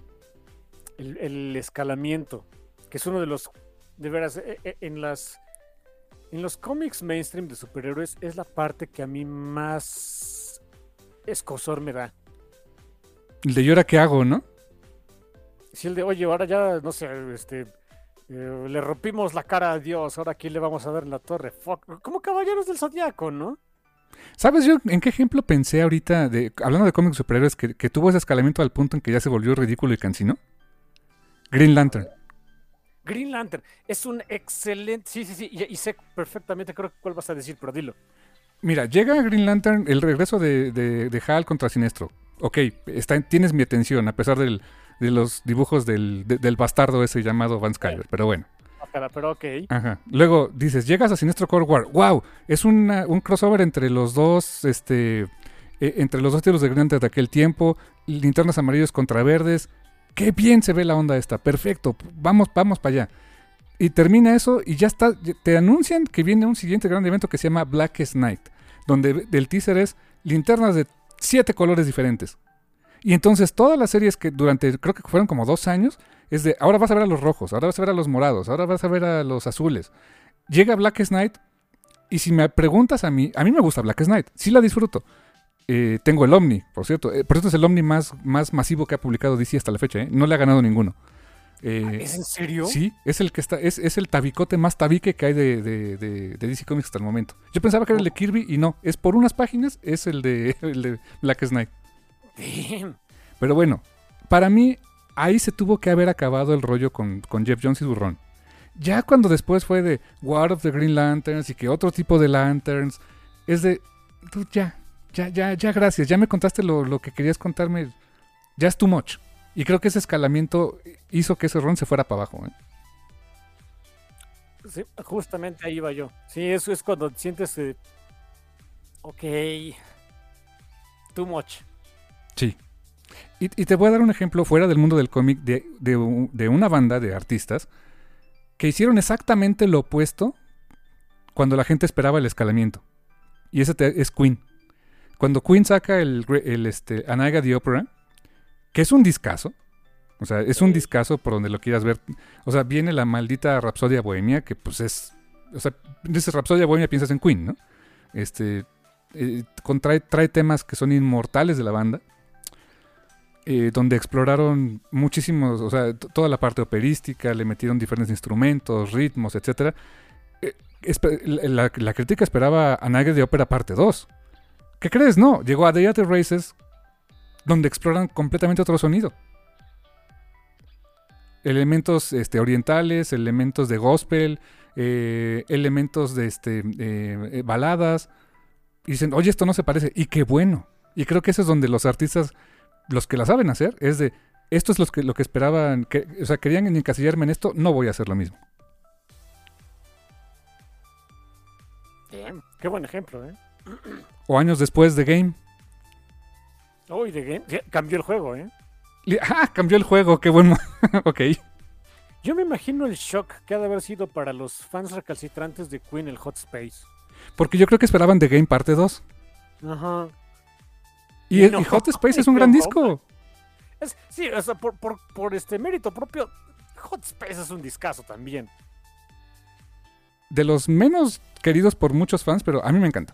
el, el escalamiento, que es uno de los, de veras, e- e- en las, en los cómics mainstream de superhéroes es la parte que a mí más escosor me da. El de ¿y ahora qué hago, no? Si el de, oye, ahora ya, no sé, este, eh, le rompimos la cara a Dios, ahora quién le vamos a dar en la torre, fuck, como caballeros del zodiaco, ¿no? ¿Sabes yo en qué ejemplo pensé ahorita, de, hablando de cómics superhéroes, que, que tuvo ese escalamiento al punto en que ya se volvió ridículo y cansino? Green Lantern. Green Lantern es un excelente. Sí, sí, sí. Y, y sé perfectamente, creo que cuál vas a decir, pero dilo. Mira, llega Green Lantern, el regreso de, de, de Hal contra Sinestro. Ok, está, tienes mi atención, a pesar del- de los dibujos del, de- del bastardo ese llamado Van Skyler, pero bueno. Espera, pero ok. Ajá. Luego dices, llegas a Sinestro Core War. ¡Wow! Es una- un crossover entre los dos, este, eh, entre los dos tiros de Green Lantern de aquel tiempo, linternas amarillos contra verdes. ¡Qué bien se ve la onda esta! Perfecto, vamos, vamos para allá. Y termina eso y ya está, te anuncian que viene un siguiente gran evento que se llama Blackest Night, donde el teaser es linternas de siete colores diferentes. Y entonces todas las series que durante, creo que fueron como dos años, es de, ahora vas a ver a los rojos, ahora vas a ver a los morados, ahora vas a ver a los azules. Llega Blackest Night y si me preguntas a mí, a mí me gusta Blackest Night, sí la disfruto. Eh, tengo el Omni, por cierto. Eh, por cierto, es el Omni más, más masivo que ha publicado DC hasta la fecha. ¿eh? No le ha ganado ninguno. Eh, ¿Es en serio? Sí, es el que está, es, es el tabicote más tabique que hay de, de- de- de DC Comics hasta el momento. Yo pensaba que era el de Kirby y no, es por unas páginas, es el de, el de Blackest Night. Damn. Pero bueno, para mí ahí se tuvo que haber acabado el rollo con, con Jeff Jones y Durrón. Ya cuando después fue de War of the Green Lanterns y que otro tipo de Lanterns, es de, ya, ya, ya, ya, gracias, ya me contaste lo, lo que querías contarme, ya es too much. Y creo que ese escalamiento hizo que ese ron se fuera para abajo. ¿eh? Sí, justamente ahí iba yo. Sí, eso es cuando sientes. eh, ok. Too much. Sí. Y, y te voy a dar un ejemplo fuera del mundo del cómic de, de u- de una banda de artistas que hicieron exactamente lo opuesto cuando la gente esperaba el escalamiento. Y ese te- es Queen. Cuando Queen saca el, el este, Anaga the Opera, que es un discazo, o sea, es un discazo por donde lo quieras ver. O sea, viene la maldita Rapsodia Bohemia, que pues es. O sea, dices Rapsodia Bohemia, piensas en Queen, ¿no? Este. eh, contrae- trae temas que son inmortales de la banda eh, donde exploraron muchísimos, o sea, toda la parte operística, le metieron diferentes instrumentos, ritmos, etcétera. eh, la, la crítica esperaba a Nightmare de Opera parte 2. ¿Qué crees? No, llegó a Day of the Races, donde exploran completamente otro sonido. Elementos este, orientales, elementos de gospel, eh, elementos de este, eh, eh, baladas. Y dicen, oye, esto no se parece. Y qué bueno. Y creo que eso es donde los artistas, los que la saben hacer, es de, esto es los que, lo que esperaban, o sea, querían encasillarme en esto, no voy a hacer lo mismo. Damn, qué buen ejemplo, ¿eh? O años después de Game. Uy, de game. sí, Cambió el juego, ¿eh? ¡Ah! Cambió el juego, qué bueno. ok. Yo me imagino el shock que ha de haber sido para los fans recalcitrantes de Queen el Hot Space. Porque yo creo que esperaban The Game parte 2. Ajá. Y, Y el- no, y Hot Space es un gran disco. Es, sí, o sea, por, por, por este mérito propio, Hot Space es un discazo también. De los menos queridos por muchos fans, pero a mí me encanta.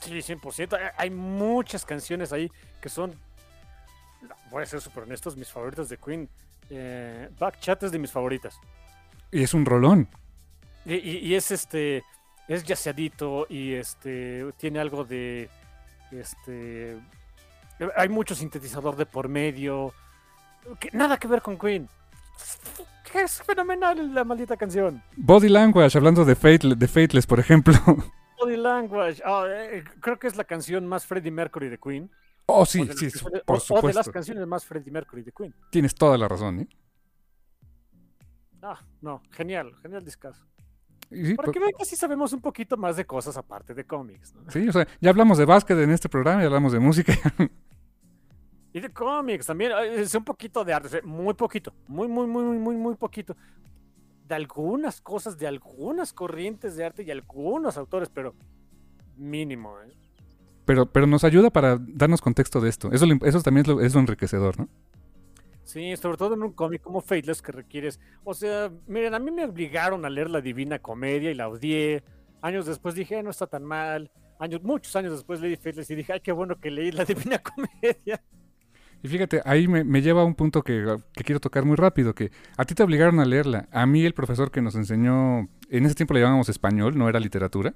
Sí, 100%. Hay- Hay muchas canciones ahí que son, voy a ser súper honestos, mis favoritas de Queen. Eh, Backchat es de mis favoritas. Y es un rolón. Y, y- y es este, es yaceadito y este, tiene algo de, este, hay mucho sintetizador de por medio. que nada que ver con Queen. Que es fenomenal la maldita canción. Body Language, hablando de, Fate, de Fateless, por ejemplo. Body Language. ah, eh, creo que es la canción más Freddie Mercury de Queen. Oh, sí, las sí, por o- O de las supuesto. canciones más Freddie Mercury de Queen. Tienes toda la razón, ¿eh? Ah, no, genial, genial discazo. Sí, Para que vean que sí sabemos un poquito más de cosas aparte de cómics. ¿no? sí, o sea, ya hablamos de básquet en este programa, ya hablamos de música. Y de cómics también, eh, es un poquito de arte, o sea, muy poquito, muy, muy, muy, muy, muy, muy poquito. De algunas cosas, de algunas corrientes de arte y algunos autores, pero mínimo. ¿eh? Pero, pero nos ayuda para darnos contexto de esto. Eso, eso también es lo, es lo enriquecedor, ¿no? Sí, sobre todo en un cómic como Fateless que requieres. O sea, miren, a mí me obligaron a leer la Divina Comedia y la odié. Años después dije, "Eh, no está tan mal. Años, muchos años después leí Fateless y dije, ay, qué bueno que leí la Divina Comedia. Y fíjate, ahí me, me lleva a un punto que, que quiero tocar muy rápido, que a ti te obligaron a leerla. A mí el profesor que nos enseñó, en ese tiempo le llamábamos español, no era literatura.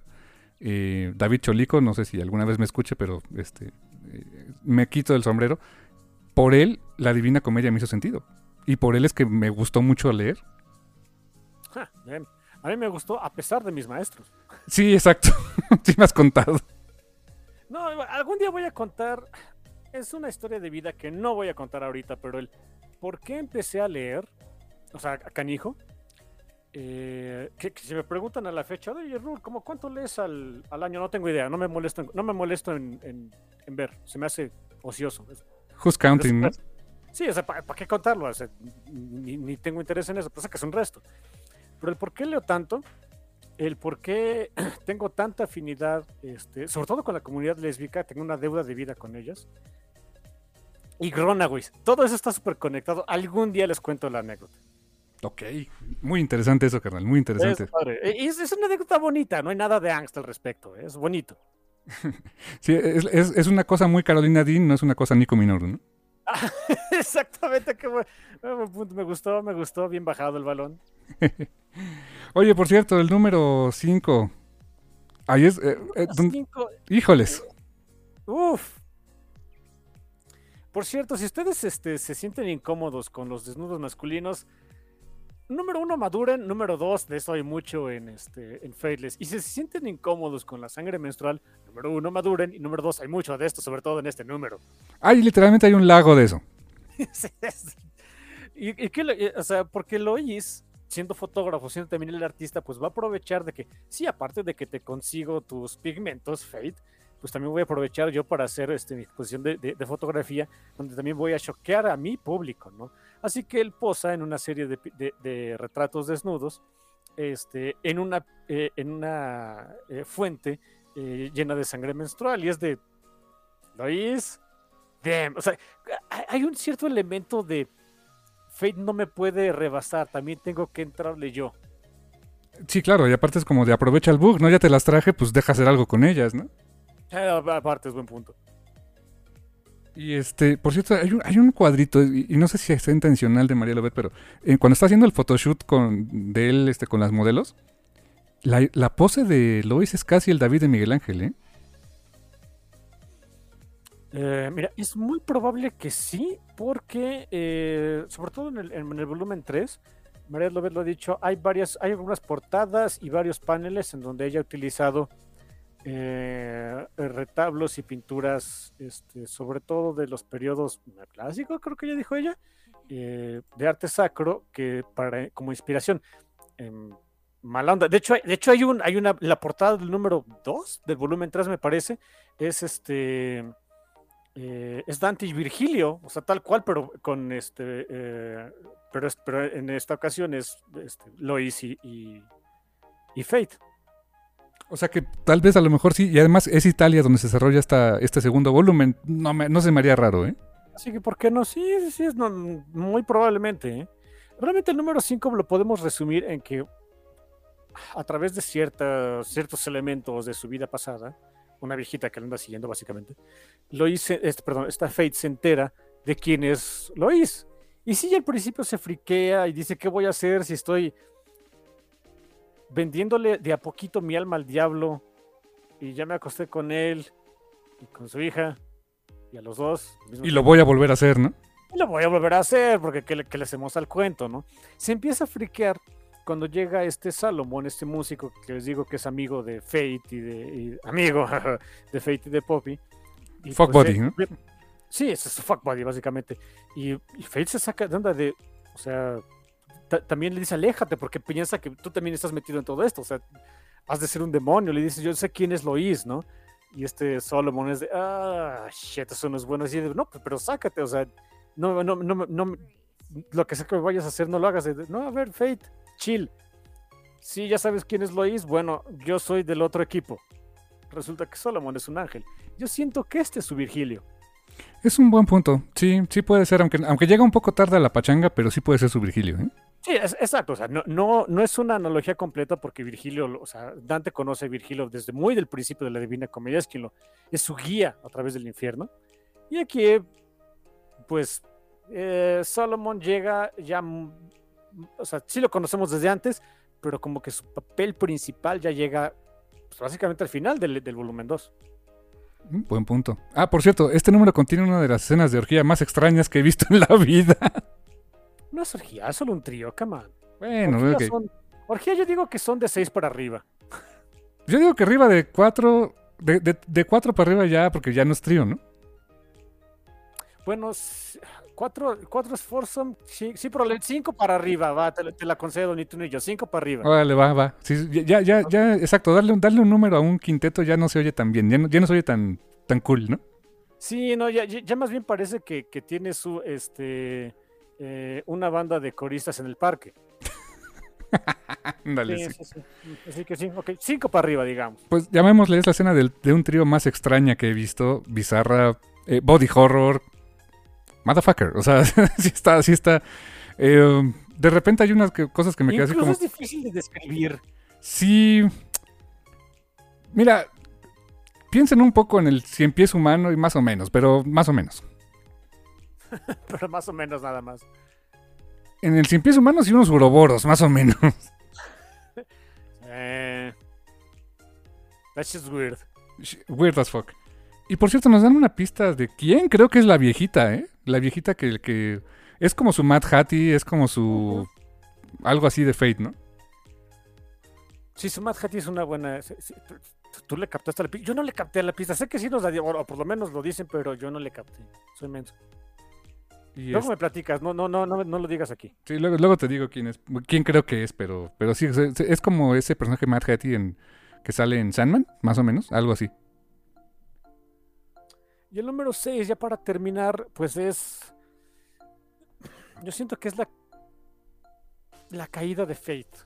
eh, David Cholico, no sé si alguna vez me escuche, pero este eh, me quito el sombrero. Por él, la Divina Comedia me hizo sentido. Y por él es que me gustó mucho leer. Ja. A mí me gustó a pesar de mis maestros. Sí, exacto. sí me has contado. No, algún día voy a contar. Es una historia de vida que no voy a contar ahorita, pero el por qué empecé a leer, o sea, a canijo. eh, que, que si me preguntan a la fecha, oye, Rul, ¿cómo cuánto lees al, al año? No tengo idea, no me molesto, en, no me molesto en, en- en ver, se me hace ocioso. Who's Counting, ¿no? Sí, o sea, ¿para qué contarlo? O sea, ni, ni tengo interés en eso, pasa que es un resto. Pero el por qué leo tanto, el por qué tengo tanta afinidad, este, sobre todo con la comunidad lésbica, tengo una deuda de vida con ellas. Y Gronaways, todo eso está súper conectado. Algún día les cuento la anécdota. Ok. Muy interesante eso, carnal. Muy interesante. Es, padre. E- es, es una anécdota bonita, no hay nada de angst al respecto, ¿eh? es bonito. Sí, es, es- una cosa muy Carolina Dean, no es una cosa Nico Minoru, ¿no? Exactamente, qué buen. Me gustó, me gustó, bien bajado el balón. Oye, por cierto, el número 5. Ahí es. eh, eh, ¿dónde- Cinco, Híjoles. Uf. Por cierto, si ustedes este, se sienten incómodos con los desnudos masculinos, número uno, maduren. Número dos, de eso hay mucho en, este, en Fateless. Y si se sienten incómodos con la sangre menstrual, número uno, maduren. Y número dos, hay mucho de esto, sobre todo en este número. Ay, literalmente hay un lago de eso. Y, y que, eh, o sea, porque Lois, siendo fotógrafo, siendo también el artista, pues va a aprovechar de que, sí, aparte de que te consigo tus pigmentos, Fate, pues también voy a aprovechar yo para hacer este, mi exposición de, de- fotografía, donde también voy a choquear a mi público, ¿no? Así que él posa en una serie de, de- retratos desnudos, este, en una, eh, en una eh, fuente eh, llena de sangre menstrual, y es de, Lois, damn, o sea, hay un cierto elemento de Fate no me puede rebasar, también tengo que entrarle yo. Sí, claro, y aparte es como de aprovecha el bug, ¿no? Ya te las traje, pues deja hacer algo con ellas, ¿no? Eh, aparte, es buen punto. Y este, por cierto, hay un, hay un cuadrito, y, y no sé si es intencional de María Lobet, pero eh, cuando está haciendo el photoshoot con, de él este, con las modelos, la, la pose de Lois es casi el David de Miguel Ángel, ¿eh? Eh, mira, es muy probable que sí, porque eh, sobre todo en el, en el volumen 3, María López lo ha dicho, hay varias, hay algunas portadas y varios paneles en donde ella ha utilizado eh, retablos y pinturas, este, sobre todo de los periodos clásicos, creo que ya dijo ella, eh, de arte sacro, que para como inspiración. Em, Malanda. De hecho, de hecho hay hay una, la portada del número 2 del volumen 3, me parece, es este eh, es Dante y Virgilio, o sea, tal cual, pero con este, eh, pero, en esta ocasión es este, Lois y, y, y, Fate. O sea que tal vez a lo mejor sí, y además es Italia donde se desarrolla esta, este segundo volumen, no, me, no se me haría raro, ¿eh? Así que, ¿por qué no? Sí, sí, es no, muy probablemente. ¿eh? Realmente el número 5 lo podemos resumir en que a través de cierta, ciertos elementos de su vida pasada, una viejita que le anda siguiendo básicamente, Lois, este, perdón, esta Fate se entera de quién es Lois. Y si al principio se friquea y dice, ¿qué voy a hacer si estoy vendiéndole de a poquito mi alma al diablo? Y ya me acosté con él y con su hija y a los dos. Y lo voy a volver a hacer, ¿no? Y lo voy a volver a hacer porque que le, que le hacemos al cuento, ¿no? Se empieza a friquear cuando llega este Salomón, este músico que les digo que es amigo de Fate y de y, amigo de Fate y de Poppy. Y fuck pues, buddy, ¿no? Sí, es su fuck buddy, básicamente. Y, y, Fate se saca de onda de, o sea, también le dice aléjate porque piensa que tú también estás metido en todo esto, o sea, has de ser un demonio. Le dice, yo sé quién es Lois, ¿no? Y este Solomon es de, ah, shit, eso no es bueno. Y no, pero sácate, o sea, no, no, no, no, lo que sea que vayas a hacer, no lo hagas. no, a ver, Fate, chill. Sí, ya sabes quién es Lois. Bueno, yo soy del otro equipo. Resulta que Solomon es un ángel. Yo siento que este es su Virgilio. Es un buen punto. Sí, sí puede ser, aunque, aunque llega un poco tarde a la pachanga, pero sí puede ser su Virgilio. ¿eh? Sí, es, exacto. O sea, no, no, no, es una analogía completa porque Virgilio, o sea, Dante conoce a Virgilio desde muy del principio de la Divina Comedia, es quien lo, es su guía a través del infierno. Y aquí, pues, eh, llega ya o sea, sí lo conocemos desde antes, pero como que su papel principal ya llega pues, básicamente al final del, del volumen 2. Mm, buen punto. Ah, por cierto, este número contiene una de las escenas de orgía más extrañas que he visto en la vida. No es orgía, es solo un trío, come on. Bueno, orgía, okay. son, orgía yo digo que son de 6 para arriba. Yo digo que arriba de 4, de, de, de 4 para arriba ya, porque ya no es trío, ¿no? Bueno, Cuatro, cuatro es foursome, sí, sí, pero cinco para arriba, va, te, te, la concedo, ni tú ni yo, cinco para arriba. Vale, va, va. Sí, ya, ya, ya, exacto, darle, darle un número a un quinteto ya no se oye tan bien, ya no, ya no se oye tan, tan cool, ¿no? Sí, no, ya, ya más bien parece que, que tiene su, este, eh, una banda de coristas en el parque. Dale, sí, sí. Sí, Así que sí, ok, cinco para arriba, digamos. Pues llamémosle, es la escena del, de un trío más extraña que he visto, bizarra, eh, body horror, motherfucker. O sea, sí está, sí está. Eh, de repente hay unas que, cosas que me quedan así como. es difícil de describir. Sí. Mira, piensen un poco en el cien pies humano y más o menos, pero más o menos. pero más o menos nada más. En el cien pies humanos y unos uroboros, más o menos. eh, that's just weird. Weird as fuck. Y por cierto, nos dan una pista de quién creo que es la viejita, ¿eh? La viejita que, que es como su Mad Hattie, es como su... Algo así de Fate, ¿no? Sí, su Mad Hattie es una buena... Sí, sí, tú le captaste la pista. Yo no le capté la pista. Sé que sí nos la o por lo menos lo dicen, pero yo no le capté. Soy menso. Y luego es... me platicas, no, no, no, no, no lo digas aquí. Sí, luego, luego te digo quién es, quién creo que es, pero, pero sí, es, es como ese personaje Mad Hattie en, que sale en Sandman, más o menos, algo así. Y el número 6, ya para terminar, pues es. Yo siento que es la. La caída de Fate.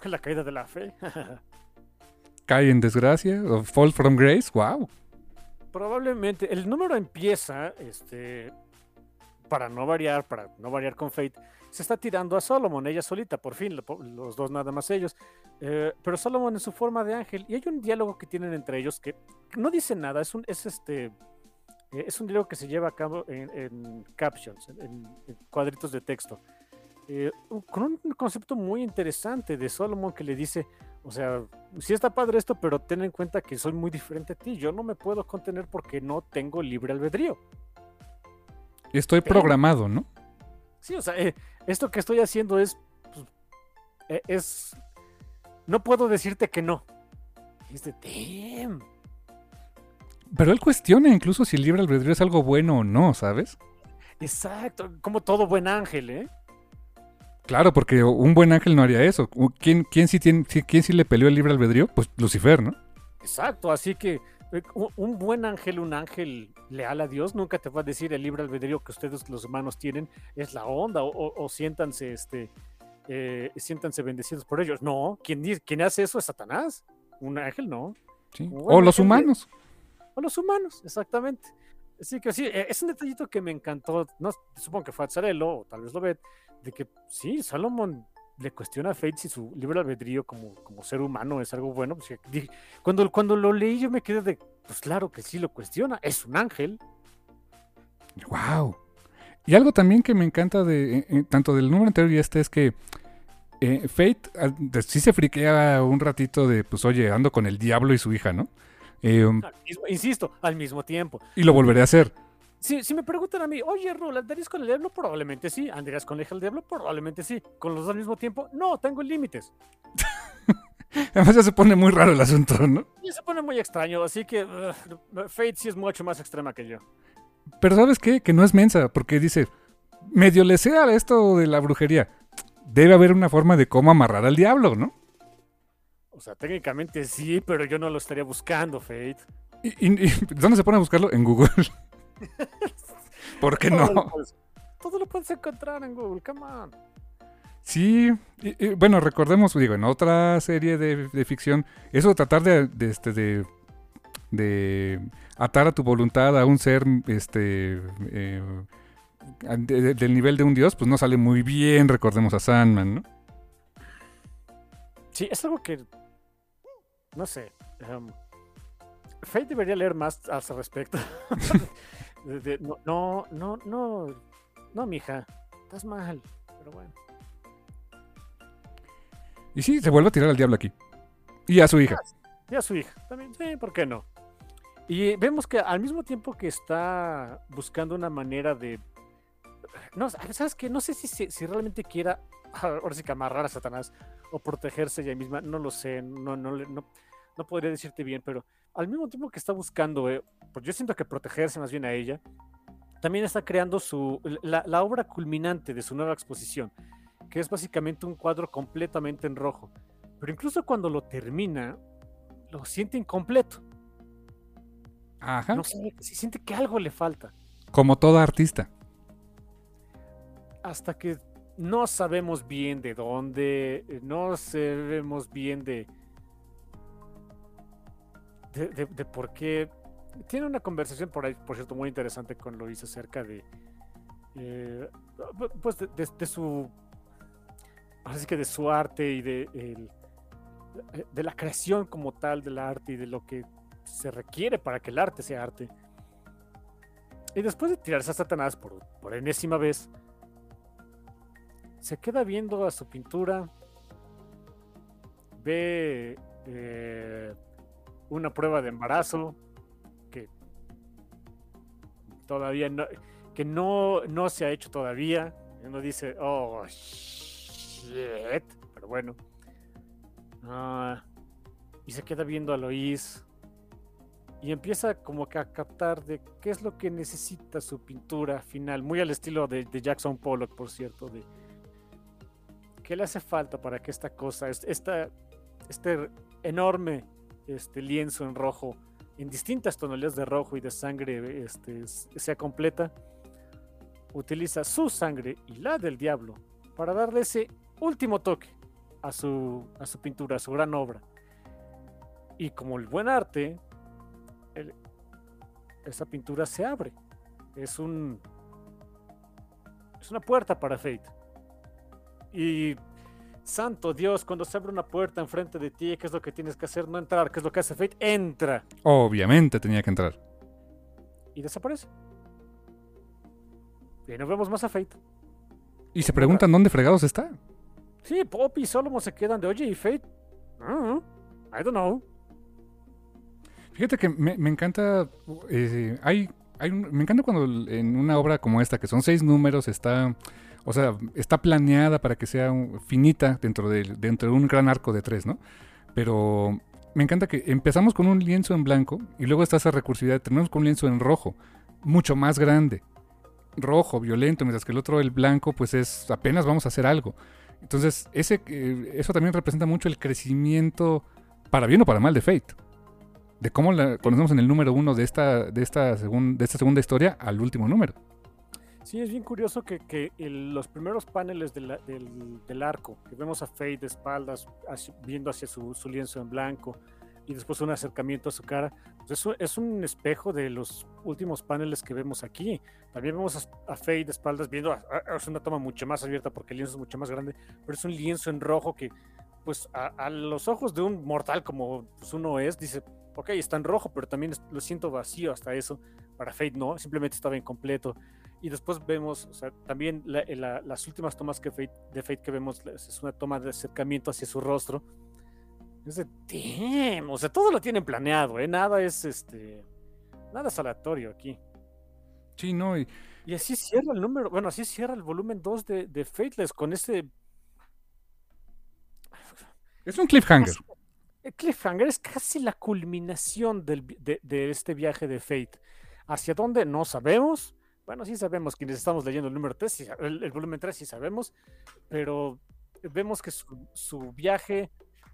La caída de la fe. ¿Cae en desgracia? ¿O fall from grace? ¡Wow! Probablemente. El número empieza, este. Para no variar, para no variar con Fate, se está tirando a Solomon, ella solita, por fin, los dos nada más ellos. Eh, pero Solomon en su forma de ángel. Y hay un diálogo que tienen entre ellos que no dice nada, es un. Es este es un diálogo que se lleva a cabo en, en captions, en, en, cuadritos de texto. eh, con un concepto muy interesante de Solomon que le dice, o sea, sí está padre esto, pero ten en cuenta que soy muy diferente a ti. Yo no me puedo contener porque no tengo libre albedrío. Estoy programado, ¿no? Sí, o sea, eh, esto que estoy haciendo es, pues, eh, es, no puedo decirte que no. Es de, damn. Pero él cuestiona incluso si el libre albedrío es algo bueno o no, ¿sabes? Exacto, como todo buen ángel, ¿eh? Claro, porque un buen ángel no haría eso. ¿Quién, quién, sí, tiene, quién sí le peleó el libre albedrío? Pues Lucifer, ¿no? Exacto, así que un buen ángel, un ángel leal a Dios, nunca te va a decir el libre albedrío que ustedes los humanos tienen es la onda o, siéntanse, este, eh, siéntanse bendecidos por ellos. No, quien, quien hace eso es Satanás. Un ángel no. O los humanos. O los humanos, exactamente. Así que sí, e, es un detallito que me encantó. No, supongo que fue Azzarello, o tal vez lo ve, de que sí, Salomón le cuestiona a Fate si su libre albedrío como, como ser humano es algo bueno. Pues, cuando, cuando lo leí yo me quedé de, pues claro que sí lo cuestiona, es un ángel. Wow. Y algo también que me encanta de eh, eh, tanto del número anterior y este es que eh, Fate sí se friquea un ratito de, pues oye, ando con el diablo y su hija, ¿no? Um, insisto, al mismo tiempo. Y lo volveré a hacer. Si, si me preguntan a mí, oye, Rul, ¿andarías con el diablo? Probablemente sí. ¿Andarías con el hija del diablo? Probablemente sí. ¿Con los dos al mismo tiempo? No, tengo límites. Además ya se pone muy raro el asunto, ¿no? Ya se pone muy extraño, así que Fate sí es mucho más extrema que yo. Pero ¿sabes qué? Que no es mensa, porque dice, medio le sea esto de la brujería. Debe haber una forma de cómo amarrar al diablo, ¿no? O sea, técnicamente sí, pero yo no lo estaría buscando, Fate. ¿Y, dónde se pone a buscarlo? En Google. ¿Por qué no? Todo lo, puedes, encontrar en Google, come on. Sí, bueno, recordemos, digo, en otra serie de, ficción, eso de tratar de, este, de, de, atar a tu voluntad a un ser este, eh, del nivel de un dios, pues no sale muy bien, recordemos a Sandman, ¿no? Sí, es algo que no sé. Um, Fate debería leer más al respecto. no, no, no, no, mija, estás mal, pero bueno. Y sí, se vuelve a tirar al diablo aquí. Y a su hija. Y a su hija, también, sí, ¿por qué no? Y vemos que al mismo tiempo que está buscando una manera de. No, ¿sabes qué? No sé si, si, realmente quiera, ahora sí que amarrar a Satanás o protegerse ella misma, no lo sé, no, no, no, no podría decirte bien, pero al mismo tiempo que está buscando, eh, pues yo siento que protegerse más bien a ella, también está creando su, la, obra culminante de su nueva exposición, que es básicamente un cuadro completamente en rojo. Pero incluso cuando lo termina, lo siente incompleto. Ajá. No se siente que algo le falta. Como todo artista. Hasta que no sabemos bien de dónde, eh, no sabemos bien de, de, por qué. Tiene una conversación por ahí, por cierto, muy interesante con Lois acerca de. Eh, pues de, su. Así que de su arte y de, de la creación como tal del arte y de lo que se requiere para que el arte sea arte. Y después de tirarse a Satanás por, por enésima vez, se queda viendo a su pintura, ve eh, una prueba de embarazo que todavía no, que no, no se ha hecho todavía. Uno dice, oh, shit, pero bueno. Ah, y se queda viendo a Lois y empieza como que a captar de qué es lo que necesita su pintura final, muy al estilo de, de Jackson Pollock, por cierto, de ¿Qué le hace falta para que esta cosa, esta, este enorme este lienzo en rojo, en distintas tonalidades de rojo y de sangre, este, sea completa? Utiliza su sangre y la del diablo para darle ese último toque a su, a su pintura, a su gran obra. Y como el buen arte, esa pintura se abre. Es un. Es una puerta para Fate. Y santo Dios, cuando se abre una puerta enfrente de ti, ¿qué es lo que tienes que hacer? No entrar, ¿qué es lo que hace Fate? Entra. Obviamente tenía que entrar. Y desaparece. Y no vemos más a Fate. Y se preguntan dónde fregados está. Sí, Pop y Solomon se quedan de, oye, ¿y Fate? Uh, I don't know. Fíjate que me, me encanta. eh, hay, me encanta cuando en una obra como esta, que son seis números, está. O sea, está planeada para que sea finita dentro de, dentro de un gran arco de tres, ¿no? Pero me encanta que empezamos con un lienzo en blanco y luego está esa recursividad. Terminamos con un lienzo en rojo, mucho más grande. Rojo, violento, mientras que el otro, el blanco, pues es apenas vamos a hacer algo. Entonces, ese, eh, eso también representa mucho el crecimiento, para bien o para mal, de Fate de cómo la conocemos en el número uno de esta, de esta, segun- de esta segunda historia al último número. Sí, es bien curioso que, que los primeros paneles del, del arco, que vemos a Faye de espaldas, viendo hacia su, su lienzo en blanco, y después un acercamiento a su cara, pues eso es un espejo de los últimos paneles que vemos aquí. También vemos a, a de espaldas viendo, a- a- es una toma mucho más abierta porque el lienzo es mucho más grande, pero es un lienzo en rojo que, pues a, a los ojos de un mortal como pues, uno es, dice, ok, está en rojo, pero también lo siento vacío hasta eso. Para Fate no, simplemente estaba incompleto. Y después vemos, o sea, también la- la- las últimas tomas que Fate- de Fate que vemos es una toma de acercamiento hacia su rostro. Es de, damn, o sea, todo lo tienen planeado, ¿eh? Nada es, este, nada es aleatorio aquí. Sí, no, y Y así cierra el número, bueno, así cierra el volumen 2 de, de Fateless con ese es un cliffhanger. El cliffhanger es casi la culminación de, este viaje de Fate. ¿Hacia dónde? No sabemos. Bueno, sí sabemos quienes estamos leyendo el número 3, el, volumen 3 sí sabemos, pero vemos que su, su viaje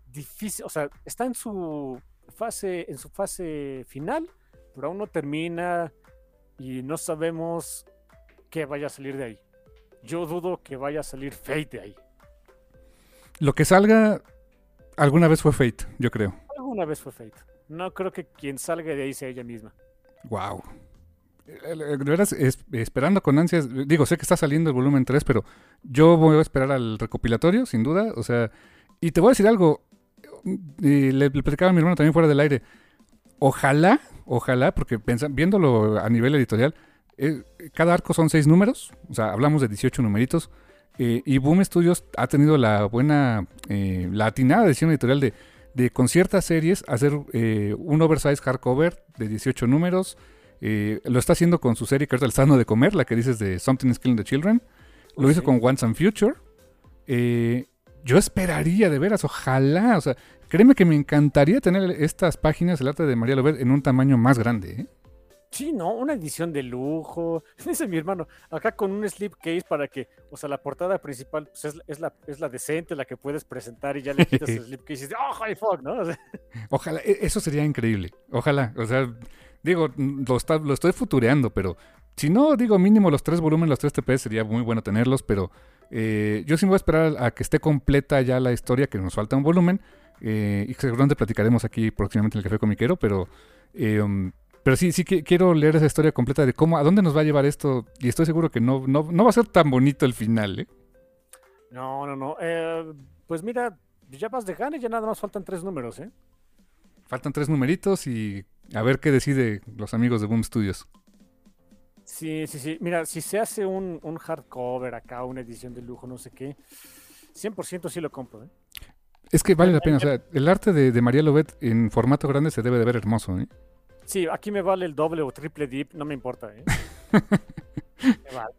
difícil, o sea, está en su fase, en su fase final, pero aún no termina y no sabemos qué vaya a salir de ahí. Yo dudo que vaya a salir Fate de ahí. Lo que salga alguna vez fue Fate, yo creo. Alguna vez fue Fate. No creo que quien salga de ahí sea ella misma. Wow. De veras, es- esperando con ansias, digo, sé que está saliendo el volumen 3, pero yo voy a esperar al recopilatorio, sin duda. O sea, y te voy a decir algo, y le, le platicaba a mi hermano también fuera del aire. Ojalá, ojalá, porque pensa- viéndolo a nivel editorial, eh, cada arco son seis números, o sea, hablamos de 18 numeritos, eh, y Boom Studios ha tenido la buena, eh, la atinada decisión editorial de, de con ciertas series hacer eh, un oversize hardcover de 18 números. Eh, lo está haciendo con su serie que ahorita le de comer, la que dices de Something is Killing the Children. Lo hizo con Once and Future. Yo esperaría de veras, ojalá, o sea, créeme que me encantaría tener estas páginas, el arte de María Lobet, en un tamaño más grande. Sí, ¿no? Una edición de lujo. Dice mi hermano, acá con un slipcase para que, o sea, la portada principal pues, es, es la, es la decente, la que puedes presentar y ya le quitas el slipcase y dices, ¡oh, high fuck! ¿no? O sea, Ojalá, e- eso sería increíble. Ojalá, o sea, digo, lo, está- lo estoy futureando, pero si no, digo, mínimo los tres volúmenes, los tres TPs, sería muy bueno tenerlos, pero eh, yo sí me voy a esperar a que esté completa ya la historia, que nos falta un volumen, eh, y seguramente platicaremos aquí próximamente en el Café Comiquero, pero, eh, pero sí, sí que quiero leer esa historia completa de cómo, a dónde nos va a llevar esto, y estoy seguro que no, no, no va a ser tan bonito el final, ¿eh? no, no, no. Eh, pues mira, ya vas de gane, ya nada más faltan tres números, ¿eh? Faltan tres numeritos y a ver qué decide los amigos de Boom Studios. Sí, sí, sí. Mira, si se hace un, un hardcover acá, una edición de lujo, no sé qué, 100% sí lo compro, ¿eh? Es que vale la pena, o sea, el arte de, de María Lobet en formato grande se debe de ver hermoso, ¿eh? Sí, aquí me vale el doble o triple dip, no me importa, ¿eh? Me vale.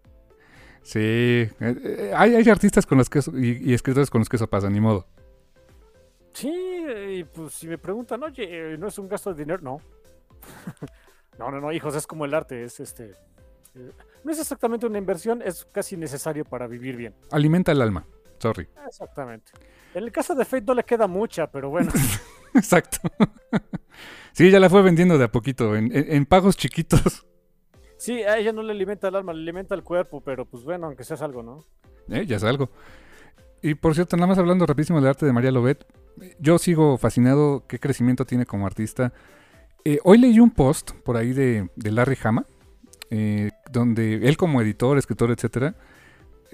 Sí, eh, eh, hay, hay artistas con los que eso- y, y escritores con los que eso pasa, ni modo. Sí, y pues si me preguntan, oye, eh, ¿no es un gasto de dinero? No. no, no, no, hijos, es como el arte, es este. eh, no es exactamente una inversión, es casi necesario para vivir bien. Alimenta el alma, sorry. Exactamente. En el caso de Fate no le queda mucha, pero bueno. Exacto. Sí, ya la fue vendiendo de a poquito, en, en- en pagos chiquitos. Sí, a ella no le alimenta el alma, le alimenta el cuerpo, pero pues bueno, aunque seas algo, ¿no? Eh, ya es algo. Y por cierto, nada más hablando rapidísimo del arte de María Lobet, yo sigo fascinado qué crecimiento tiene como artista. Eh, hoy leí un post por ahí de, de Larry Hama, eh, donde él como editor, escritor, etcétera,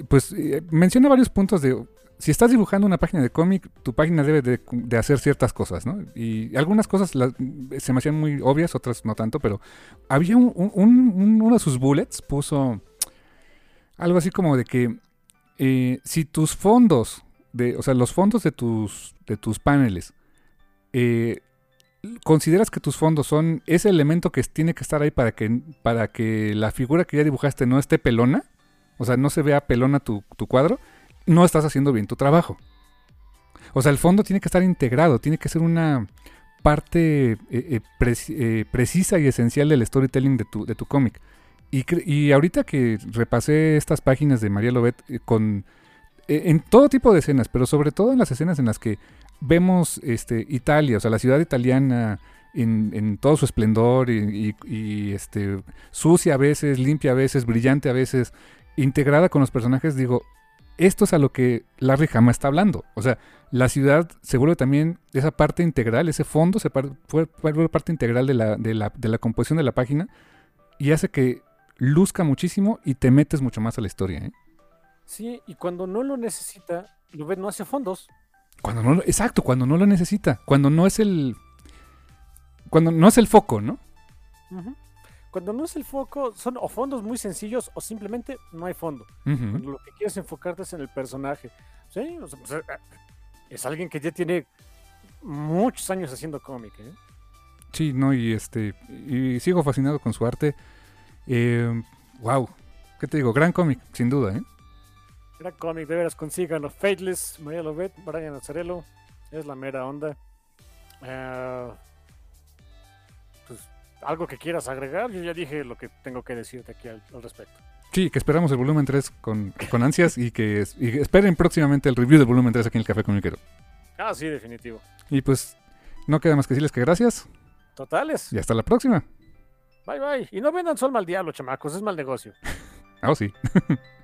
pues eh, menciona varios puntos de si estás dibujando una página de cómic, tu página debe de, hacer ciertas cosas, ¿no? Y algunas cosas se me hacían muy obvias, otras no tanto, pero había un- uno de sus bullets puso algo así como de que eh, si tus fondos, de, o sea, los fondos de tus, de tus paneles, eh, consideras que tus fondos son ese elemento que tiene que estar ahí para que, para que la figura que ya dibujaste no esté pelona, o sea, no se vea pelona tu, tu cuadro, no estás haciendo bien tu trabajo. O sea, el fondo tiene que estar integrado, tiene que ser una parte eh, eh, eh, precisa y esencial del storytelling de tu, de tu cómic. Y, y ahorita que repasé estas páginas de María Lobet con en todo tipo de escenas, pero sobre todo en las escenas en las que vemos este, Italia, o sea, la ciudad italiana en, en todo su esplendor y, y- y, este, sucia a veces, limpia a veces, brillante a veces, integrada con los personajes, digo, esto es a lo que Larry Hama está hablando. O sea, la ciudad se vuelve también esa parte integral, ese fondo se par- fue- vuelve parte integral de la, de, la, de la composición de la página y hace que luzca muchísimo y te metes mucho más a la historia. ¿eh? Sí, y cuando no lo necesita, Lubet no hace fondos. Cuando no lo- exacto, cuando no lo necesita, cuando no es el cuando no es el foco, ¿no? Ujú. Cuando no es el foco, son o fondos muy sencillos o simplemente no hay fondo. Cuando lo que quieres enfocarte es en el personaje. Sí, o sea, pues, eh, es alguien que ya tiene muchos años haciendo cómic. ¿eh? Sí, no, y este y sigo fascinado con su arte. Eh, wow, ¿qué te digo? Gran cómic, sin duda, ¿eh? Gran cómic, de veras, consíganlo. Fateless, María Lobet, Brian Azzarello. Es la mera onda. Eh, algo que quieras agregar, yo ya dije lo que tengo que decirte aquí al, al respecto. Sí, que esperamos el volumen 3 con, con ansias y que y esperen próximamente el review del volumen 3 aquí en el Café Comiquero. Ah, sí, definitivo. Y pues no queda más que decirles que gracias Totales. y hasta la próxima. Bye bye. Y no vendan sol mal diablo, chamacos, es mal negocio. Ah, oh, sí.